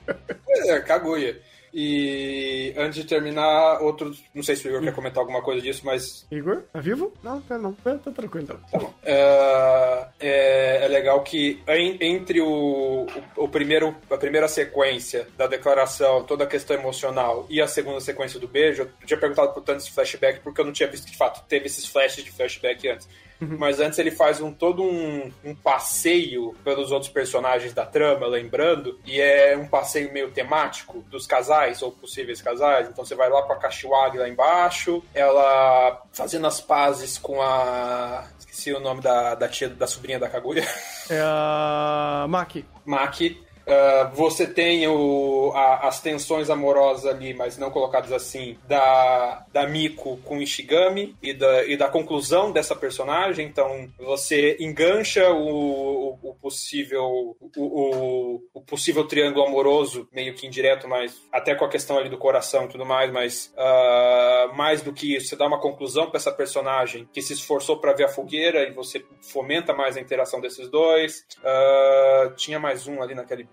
É, Kaguya. E antes de terminar, outro. Não sei se o Igor quer comentar alguma coisa disso, mas. Igor, tá vivo? Não, quero não. Tá, tá tranquilo então. Tá bom. É, é, é legal que entre o, o, o primeiro, a primeira sequência da declaração, toda a questão emocional e a segunda sequência do beijo, eu tinha perguntado pro Tanto esse flashback porque eu não tinha visto que de fato teve esses flashes de flashback antes. Mas antes ele faz um todo um, um passeio pelos outros personagens da trama, lembrando, e é um passeio meio temático dos casais ou possíveis casais. Então você vai lá com a Kashiwagi lá embaixo, ela fazendo as pazes com a. Esqueci o nome da, da tia, da sobrinha da Kaguya. É a Maki. Maki. Ah, você tem o, a- as tensões amorosas ali, mas não colocadas assim, da, da Miko com Ishigami e da, e da conclusão dessa personagem. Então, você engancha o, o, o possível o, o, possível triângulo amoroso, meio que indireto, mas até com a questão ali do coração e tudo mais, mas ah, mais do que isso, você dá uma conclusão para essa personagem que se esforçou para ver a fogueira e você fomenta mais a interação desses dois. Ah, tinha mais um ali naquele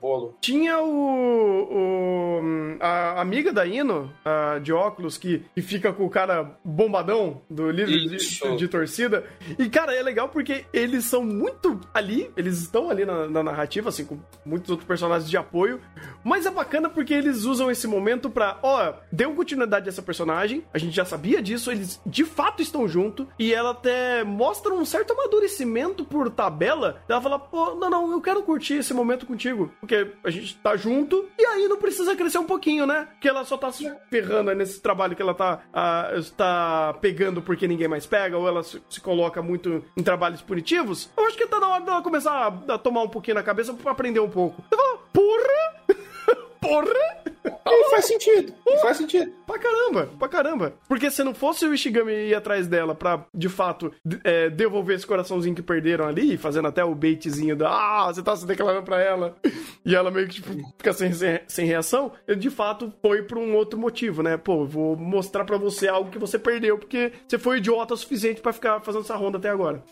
Tinha o, o- a amiga da Ino, a de óculos, que, que fica com o cara bombadão do líder de, de torcida. E, cara, é legal porque eles são muito ali, eles estão ali na, na narrativa, assim, com muitos outros personagens de apoio. Mas é bacana porque eles usam esse momento pra, ó, deu continuidade a essa personagem, a gente já sabia disso, eles de fato estão junto, e ela até mostra um certo amadurecimento por tabela. Ela fala, pô, não, não, eu quero curtir esse momento contigo, porque a gente tá junto, e aí não precisa crescer um pouquinho, né? Porque ela só tá se ferrando nesse trabalho que ela tá, está pegando porque ninguém mais pega, ou ela se, se coloca muito em trabalhos punitivos. Eu acho que tá na hora dela começar a, a tomar um pouquinho na cabeça pra aprender um pouco. Você fala, porra! porra! E faz sentido, faz sentido. Pra caramba, pra caramba. Porque se não fosse o Ishigami ir atrás dela pra, de fato, é, devolver esse coraçãozinho que perderam ali, fazendo até o baitzinho da ah, você tá se declarando pra ela, e ela meio que tipo, fica sem, sem, sem reação, ele de fato foi por um outro motivo, né? Pô, eu vou mostrar pra você algo que você perdeu, porque você foi idiota o suficiente pra ficar fazendo essa ronda até agora.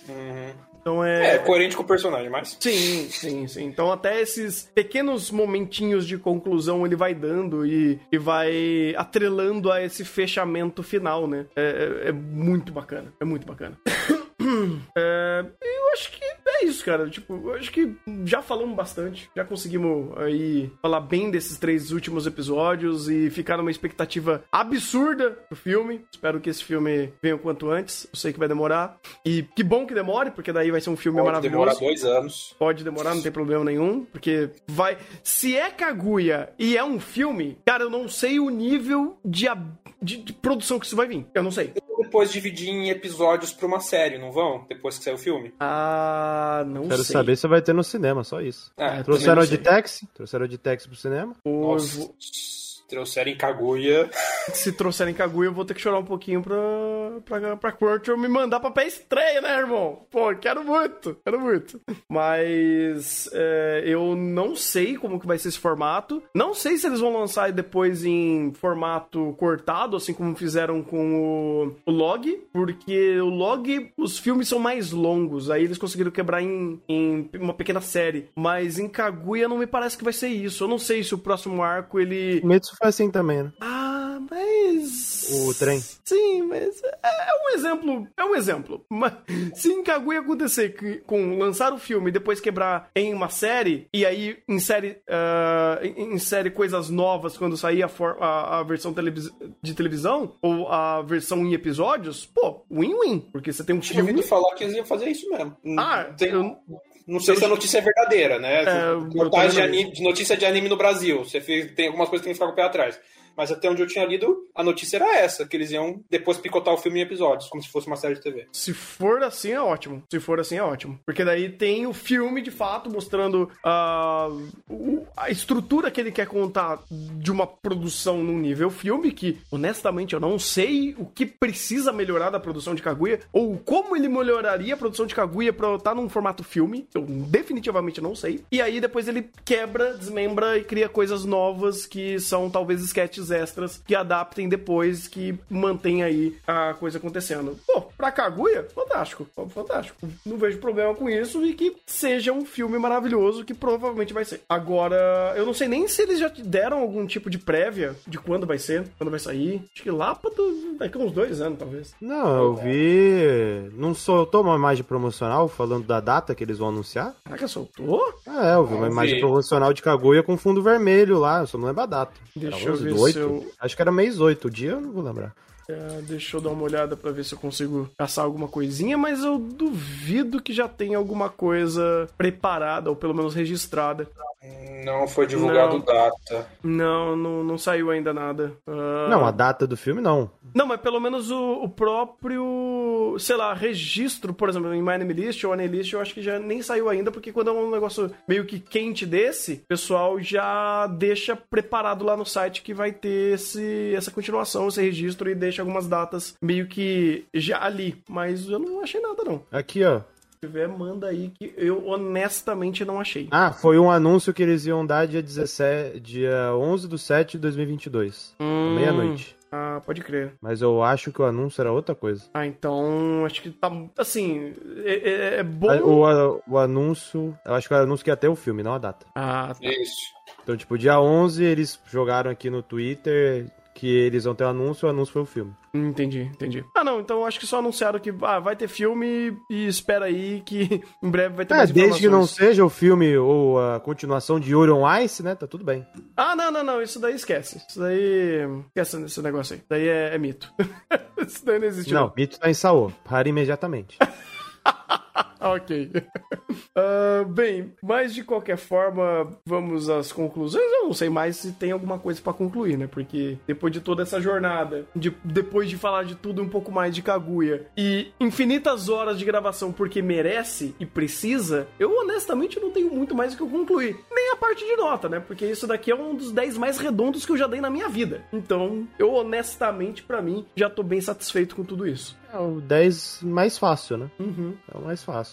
Então É, coerente com o personagem, mas. Sim, sim, sim. Então até esses pequenos momentinhos de conclusão ele vai dando e, e vai atrelando a esse fechamento final, né? É, é- é muito bacana, é muito bacana. É, eu acho que é isso, cara. Tipo, eu acho que já falamos bastante. Já conseguimos aí falar bem desses três últimos episódios e ficar numa expectativa absurda pro filme. Espero que esse filme venha o quanto antes. Eu sei que vai demorar. E que bom que demore, porque daí vai ser um filme Pode maravilhoso. demorar dois anos. Pode demorar, não tem problema nenhum, porque vai. Se é Kaguya e é um filme, cara, eu não sei o nível de, ab- de, de produção que isso vai vir. Eu não sei. Depois dividir em episódios pra uma série, não vão? Depois que sair o filme? Ah, não Quero sei. saber se vai ter no cinema, só isso. É, Trouxeram de. Tex? Trouxeram a de Tex pro cinema? Eu Nossa, vou- trouxeram em Kaguya. Se trouxerem Kaguya, eu vou ter que chorar um pouquinho pra, pra, pra Crunchyroll me mandar pra pé estreia, né, irmão? Pô, quero muito, quero muito. Mas é, eu não sei como que vai ser esse formato. Não sei se eles vão lançar depois em formato cortado, assim como fizeram com o, o Log, porque o Log, os filmes são mais longos, aí eles conseguiram quebrar em, em uma pequena série. Mas em Kaguya não me parece que vai ser isso. Eu não sei se o próximo arco ele... Foi assim também, né? Ah, mas. O trem. Sim, mas é, é um exemplo. É um exemplo. Mas se em Kaguya acontecer que, com lançar o filme e depois quebrar em uma série, e aí insere, in- insere coisas novas quando sair a, for- a- a versão televis- de televisão, ou a versão em episódios, pô, win-win. Porque você tem um Tinha ouvido filme. falar que eles iam fazer isso mesmo. Ah, Tem- eu- Não sei se a notícia é verdadeira, né? É, de, anime- de notícia de anime no Brasil. Você tem algumas coisas que tem que ficar com o pé atrás. Mas até onde eu tinha lido, a notícia era essa, que eles iam depois picotar o filme em episódios, como se fosse uma série de TV. Se for assim, é ótimo. Se for assim, é ótimo. Porque daí tem o filme, de fato, mostrando o- a estrutura que ele quer contar de uma produção num nível filme, que, honestamente, eu não sei o que precisa melhorar da produção de Kaguya, ou como ele melhoraria a produção de Kaguya pra estar num formato filme. Eu definitivamente não sei. E aí, depois ele quebra, desmembra e cria coisas novas que são, talvez, sketches extras que adaptem depois, que mantém aí a coisa acontecendo. Pô, pra Kaguya, fantástico, fantástico. Não vejo problema com isso e que seja um filme maravilhoso, que provavelmente vai ser. Agora, eu não sei nem se eles já deram algum tipo de prévia de quando vai ser, quando vai sair. Acho que lá pra daqui a uns dois anos, talvez. Não, eu vi. Não soltou uma imagem promocional falando da data que eles vão anunciar? Caraca, soltou? É, eu vi uma imagem promocional de Kaguya com fundo vermelho lá, só não lembro a data. Deixa era 11, eu ver 8? Eu... Acho que era mês 8, o dia eu não vou lembrar. É, deixa eu dar uma olhada para ver se eu consigo caçar alguma coisinha, mas eu duvido que já tenha alguma coisa preparada, ou pelo menos registrada. Não foi divulgado não. data. Não, não, não saiu ainda nada. Uh... Não, a data do filme não. Não, mas pelo menos o, o próprio, sei lá, registro, por exemplo, em My Name List ou Anelist, eu acho que já nem saiu ainda, porque quando é um negócio meio que quente desse, o pessoal já deixa preparado lá no site que vai ter esse, essa continuação, esse registro e deixa algumas datas meio que já ali. Mas eu não achei nada, não. Aqui, ó tiver, manda aí que eu honestamente não achei. Ah, foi um anúncio que eles iam dar dia 17, dia 11 do 7 de 2022, hum. meia-noite. Ah, pode crer. Mas eu acho que o anúncio era outra coisa. Ah, então acho que tá. Assim, é, é, é bom. O, o, anúncio. Eu acho que o anúncio que ia ter o filme, não a data. Ah, tá. Isso. Então, tipo, dia 11 eles jogaram aqui no Twitter que eles vão ter o um anúncio, o anúncio foi o filme. Entendi, entendi. Ah, não, então acho que só anunciaram que ah, vai ter filme e espera aí que em breve vai ter é, mais desde que não seja o filme ou a continuação de Yuri on Ice, né? Tá tudo bem. Ah, não, não, não, isso daí esquece. Isso daí. Esquece esse negócio aí. Isso daí é, é mito. isso daí não existe. Não, não. mito tá em Saô. Para imediatamente. ok. Uh, bem, mas de qualquer forma, vamos às conclusões. Eu não sei mais se tem alguma coisa para concluir, né? Porque depois de toda essa jornada, de, depois de falar de tudo um pouco mais de Kaguya e infinitas horas de gravação porque merece e precisa, eu honestamente não tenho muito mais o que eu concluir. Nem a parte de nota, né? Porque isso daqui é um dos 10 mais redondos que eu já dei na minha vida. Então, eu honestamente, para mim, já tô bem satisfeito com tudo isso. É o 10 mais fácil, né? Uhum. É o mais fácil.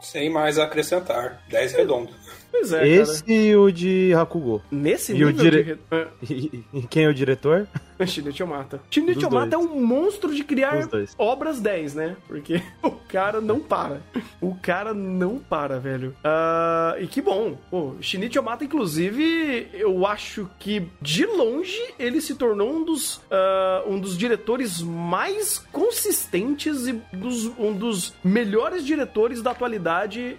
Sem mais a acrescentar. 10 redondo. Pois é, Esse cara. e o de Hakugo. Nesse e nível o dire... de... e quem é o diretor? Shinichi Omata. Shinichi Omata é um monstro de criar obras 10, né? Porque o cara não para. O cara não para, velho. Uh, e que bom. Pô, Shinichi Omata, inclusive, eu acho que de longe ele se tornou um dos, uh, um dos diretores mais consistentes e dos, um dos melhores diretores da atualidade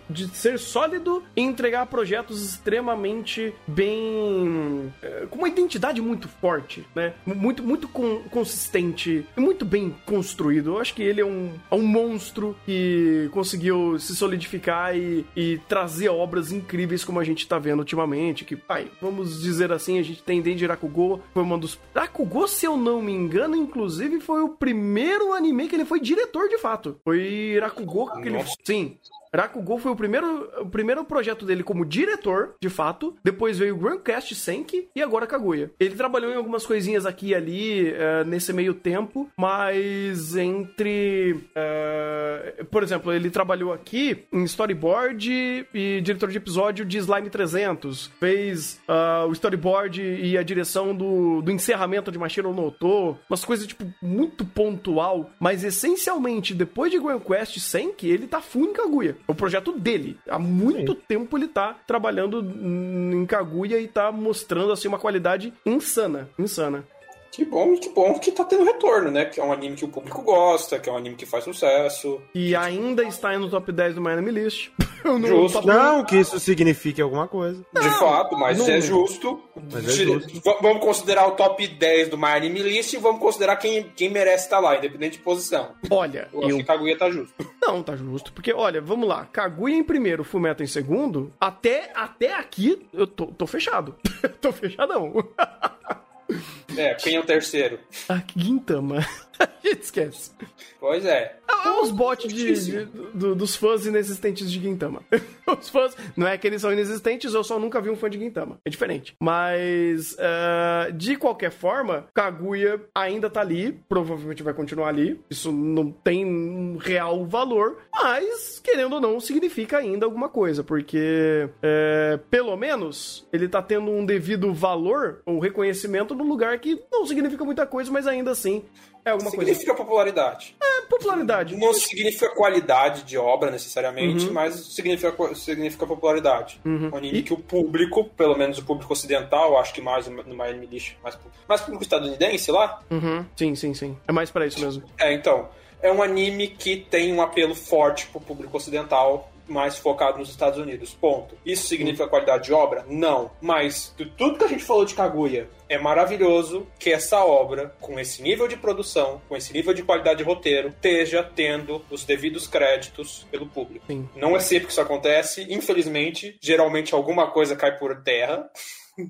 de ser sólido e entregar projetos extremamente bem. Uh, com uma identidade muito forte, né? muito, muito com, consistente e muito bem construído. Eu acho que ele é um, é um monstro que conseguiu se solidificar e, e trazer obras incríveis como a gente tá vendo ultimamente. Que, pai, vamos dizer assim, a gente tem Denji Rakugo, foi uma dos. Rakugo, se eu não me engano, inclusive, foi o primeiro anime que ele foi diretor de fato. Foi Rakugo que ele. Sim, Rakugou foi o primeiro, o primeiro projeto dele como diretor, de fato. Depois veio o Grandcast Senki e agora Kaguya. Ele trabalhou em algumas coisinhas aqui e ali uh, nesse meio tempo, mas entre. Uh, por exemplo, ele trabalhou aqui em storyboard e diretor de episódio de Slime 300. Fez uh, o storyboard e a direção do, do encerramento de Machiro no Oto. Umas coisas, tipo, muito pontual, mas essencialmente, depois de Grand Quest Senki, ele tá full em Kaguya. É o projeto dele. Há muito Sim. tempo ele tá trabalhando em Kaguya e tá mostrando assim uma qualidade insana, insana. Que bom, que bom que tá tendo retorno, né? Que é um anime que o público gosta, que é um anime que faz sucesso. E ainda está no top 10 do My Anime List. justo. Não, que isso signifique alguma coisa. De não, fato, mas não, é justo. Mas é justo. Vamos considerar o top 10 do My Anime List e vamos considerar quem, quem merece estar lá, independente de posição. Olha, eu, eu... acho que Kaguya tá justo. Não, tá justo. Porque, olha, vamos lá. Kaguya em primeiro, Fumeta em segundo. Até, até aqui, eu tô, tô fechado. tô fechadão. É, quem é o terceiro? A Gintama. a gente esquece. Pois é. É, é os bots de, de, do, dos fãs inexistentes de Gintama. os fãs, não é que eles são inexistentes, eu só nunca vi um fã de Gintama. É diferente. Mas, uh, de qualquer forma, Kaguya ainda tá ali, provavelmente vai continuar ali. Isso não tem um real valor, mas, querendo ou não, significa ainda alguma coisa, porque, é, pelo menos, ele tá tendo um devido valor ou reconhecimento num lugar que não significa muita coisa, mas ainda assim é alguma significa coisa. Significa popularidade. É, popularidade. Não significa qualidade de obra necessariamente, uhum. mas significa, significa popularidade. Uhum. Um anime e... que o público, pelo menos o público ocidental, acho que mais no Miami Lixo, mais, mais público estadunidense lá. Uhum. Sim, sim, sim. É mais para isso mesmo. É, então. É um anime que tem um apelo forte pro público ocidental mais focado nos Estados Unidos. Ponto. Isso significa qualidade de obra? Não. Mas tudo que a gente falou de Kaguya é maravilhoso que essa obra, com esse nível de produção, com esse nível de qualidade de roteiro, esteja tendo os devidos créditos pelo público. Sim. Não é sempre que isso acontece. Infelizmente, geralmente alguma coisa cai por terra.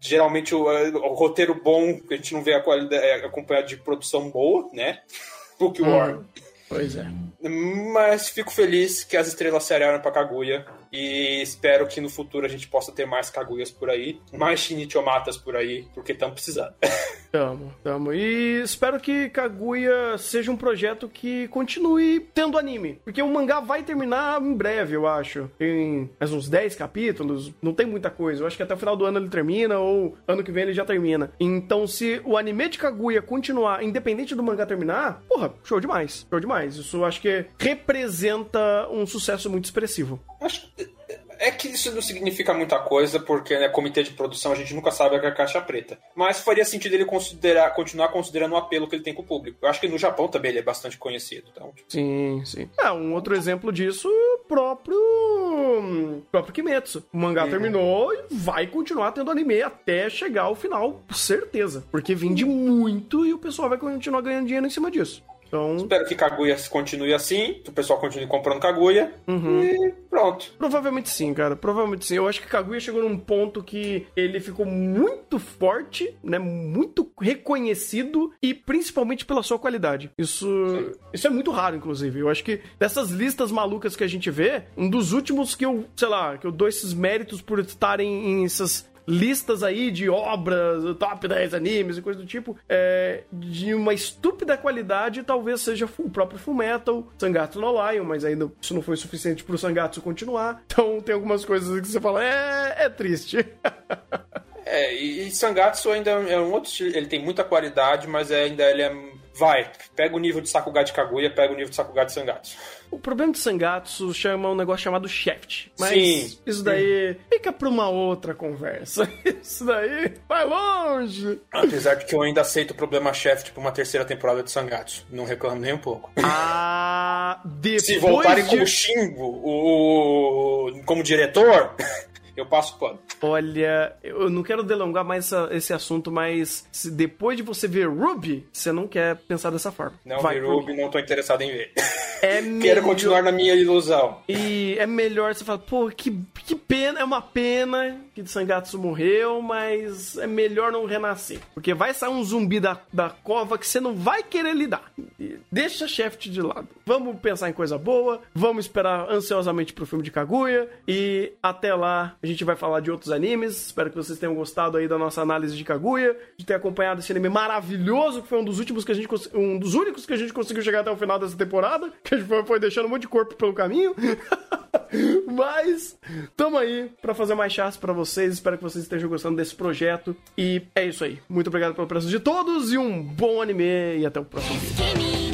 geralmente o, o, roteiro bom a gente não vê a qualidade é acompanhado de produção boa, né? Bookworm. Hum. Pois é. Mas fico feliz que as estrelas se arearam pra Kaguya. E espero que no futuro a gente possa ter mais Kaguyas por aí, mais Shinichiomatas por aí, porque estamos precisando. Tamo, tamo. E espero que Kaguya seja um projeto que continue tendo anime. Porque o mangá vai terminar em breve, eu acho. Tem mais uns 10 capítulos, não tem muita coisa. Eu acho que até o final do ano ele termina, ou ano que vem ele já termina. Então, se o anime de Kaguya continuar, independente do mangá terminar, porra, show demais. Show demais. Isso eu acho que representa um sucesso muito expressivo. Acho é que isso não significa muita coisa, porque né, comitê de produção a gente nunca sabe a que é caixa preta. Mas faria sentido ele considerar, continuar considerando o apelo que ele tem com o público. Eu acho que no Japão também ele é bastante conhecido. Então, tipo... Sim, sim. É, um outro exemplo disso, próprio. próprio Kimetsu. O mangá uhum. terminou e vai continuar tendo anime até chegar ao final, certeza. Porque vende muito e o pessoal vai continuar ganhando dinheiro em cima disso. Então... Espero que Kaguya continue assim, que o pessoal continue comprando Kaguya uhum. e pronto. Provavelmente sim, cara. Provavelmente sim. Eu acho que Kaguya chegou num ponto que ele ficou muito forte, né? Muito reconhecido e principalmente pela sua qualidade. Isso, isso é muito raro, inclusive. Eu acho que dessas listas malucas que a gente vê, um dos últimos que eu, sei lá, que eu dou esses méritos por estarem em essas listas aí de obras, top 10 animes e coisa do tipo, é, de uma estúpida qualidade, talvez seja o próprio Fullmetal, Sangatsu no Lion, mas ainda isso não foi suficiente pro Sangatsu continuar. Então tem algumas coisas que você fala, é, é triste. É, e Sangatsu ainda é um outro estilo, ele tem muita qualidade, mas ainda ele é vai, pega o nível de Sakuga de Kaguya, pega o nível de Sakuga de Sangatsu. O problema de Sangatsu chama um negócio chamado Shaft. Mas sim, isso daí fica pra uma outra conversa. Isso daí vai longe. Apesar de que eu ainda aceito o problema Shaft pra uma terceira temporada de Sangatsu. Não reclamo nem um pouco. Ah, depois Se voltarem de... como Shingo, o... como diretor, eu passo pano. Olha, eu não quero delongar mais essa, esse assunto, mas depois de você ver Ruby, você não quer pensar dessa forma. Não Vai, vi Ruby, não tô interessado em ver. É Quero continuar na minha ilusão. E é melhor você falar, pô, que, que pena, é uma pena que Sangatsu morreu, mas é melhor não renascer. Porque vai sair um zumbi da, da cova que você não vai querer lidar. Deixa Shaft de lado. Vamos pensar em coisa boa, vamos esperar ansiosamente pro filme de Kaguya e até lá a gente vai falar de outros animes. Espero que vocês tenham gostado aí da nossa análise de Kaguya, de ter acompanhado esse anime maravilhoso, que foi um dos últimos que a gente um dos únicos que a gente conseguiu chegar até o final dessa temporada, que a gente foi deixando um monte de corpo pelo caminho. Mas tamo aí para fazer mais chás para vocês. Espero que vocês estejam gostando desse projeto. E é isso aí. Muito obrigado pela presença de todos e um bom anime e até o próximo vídeo.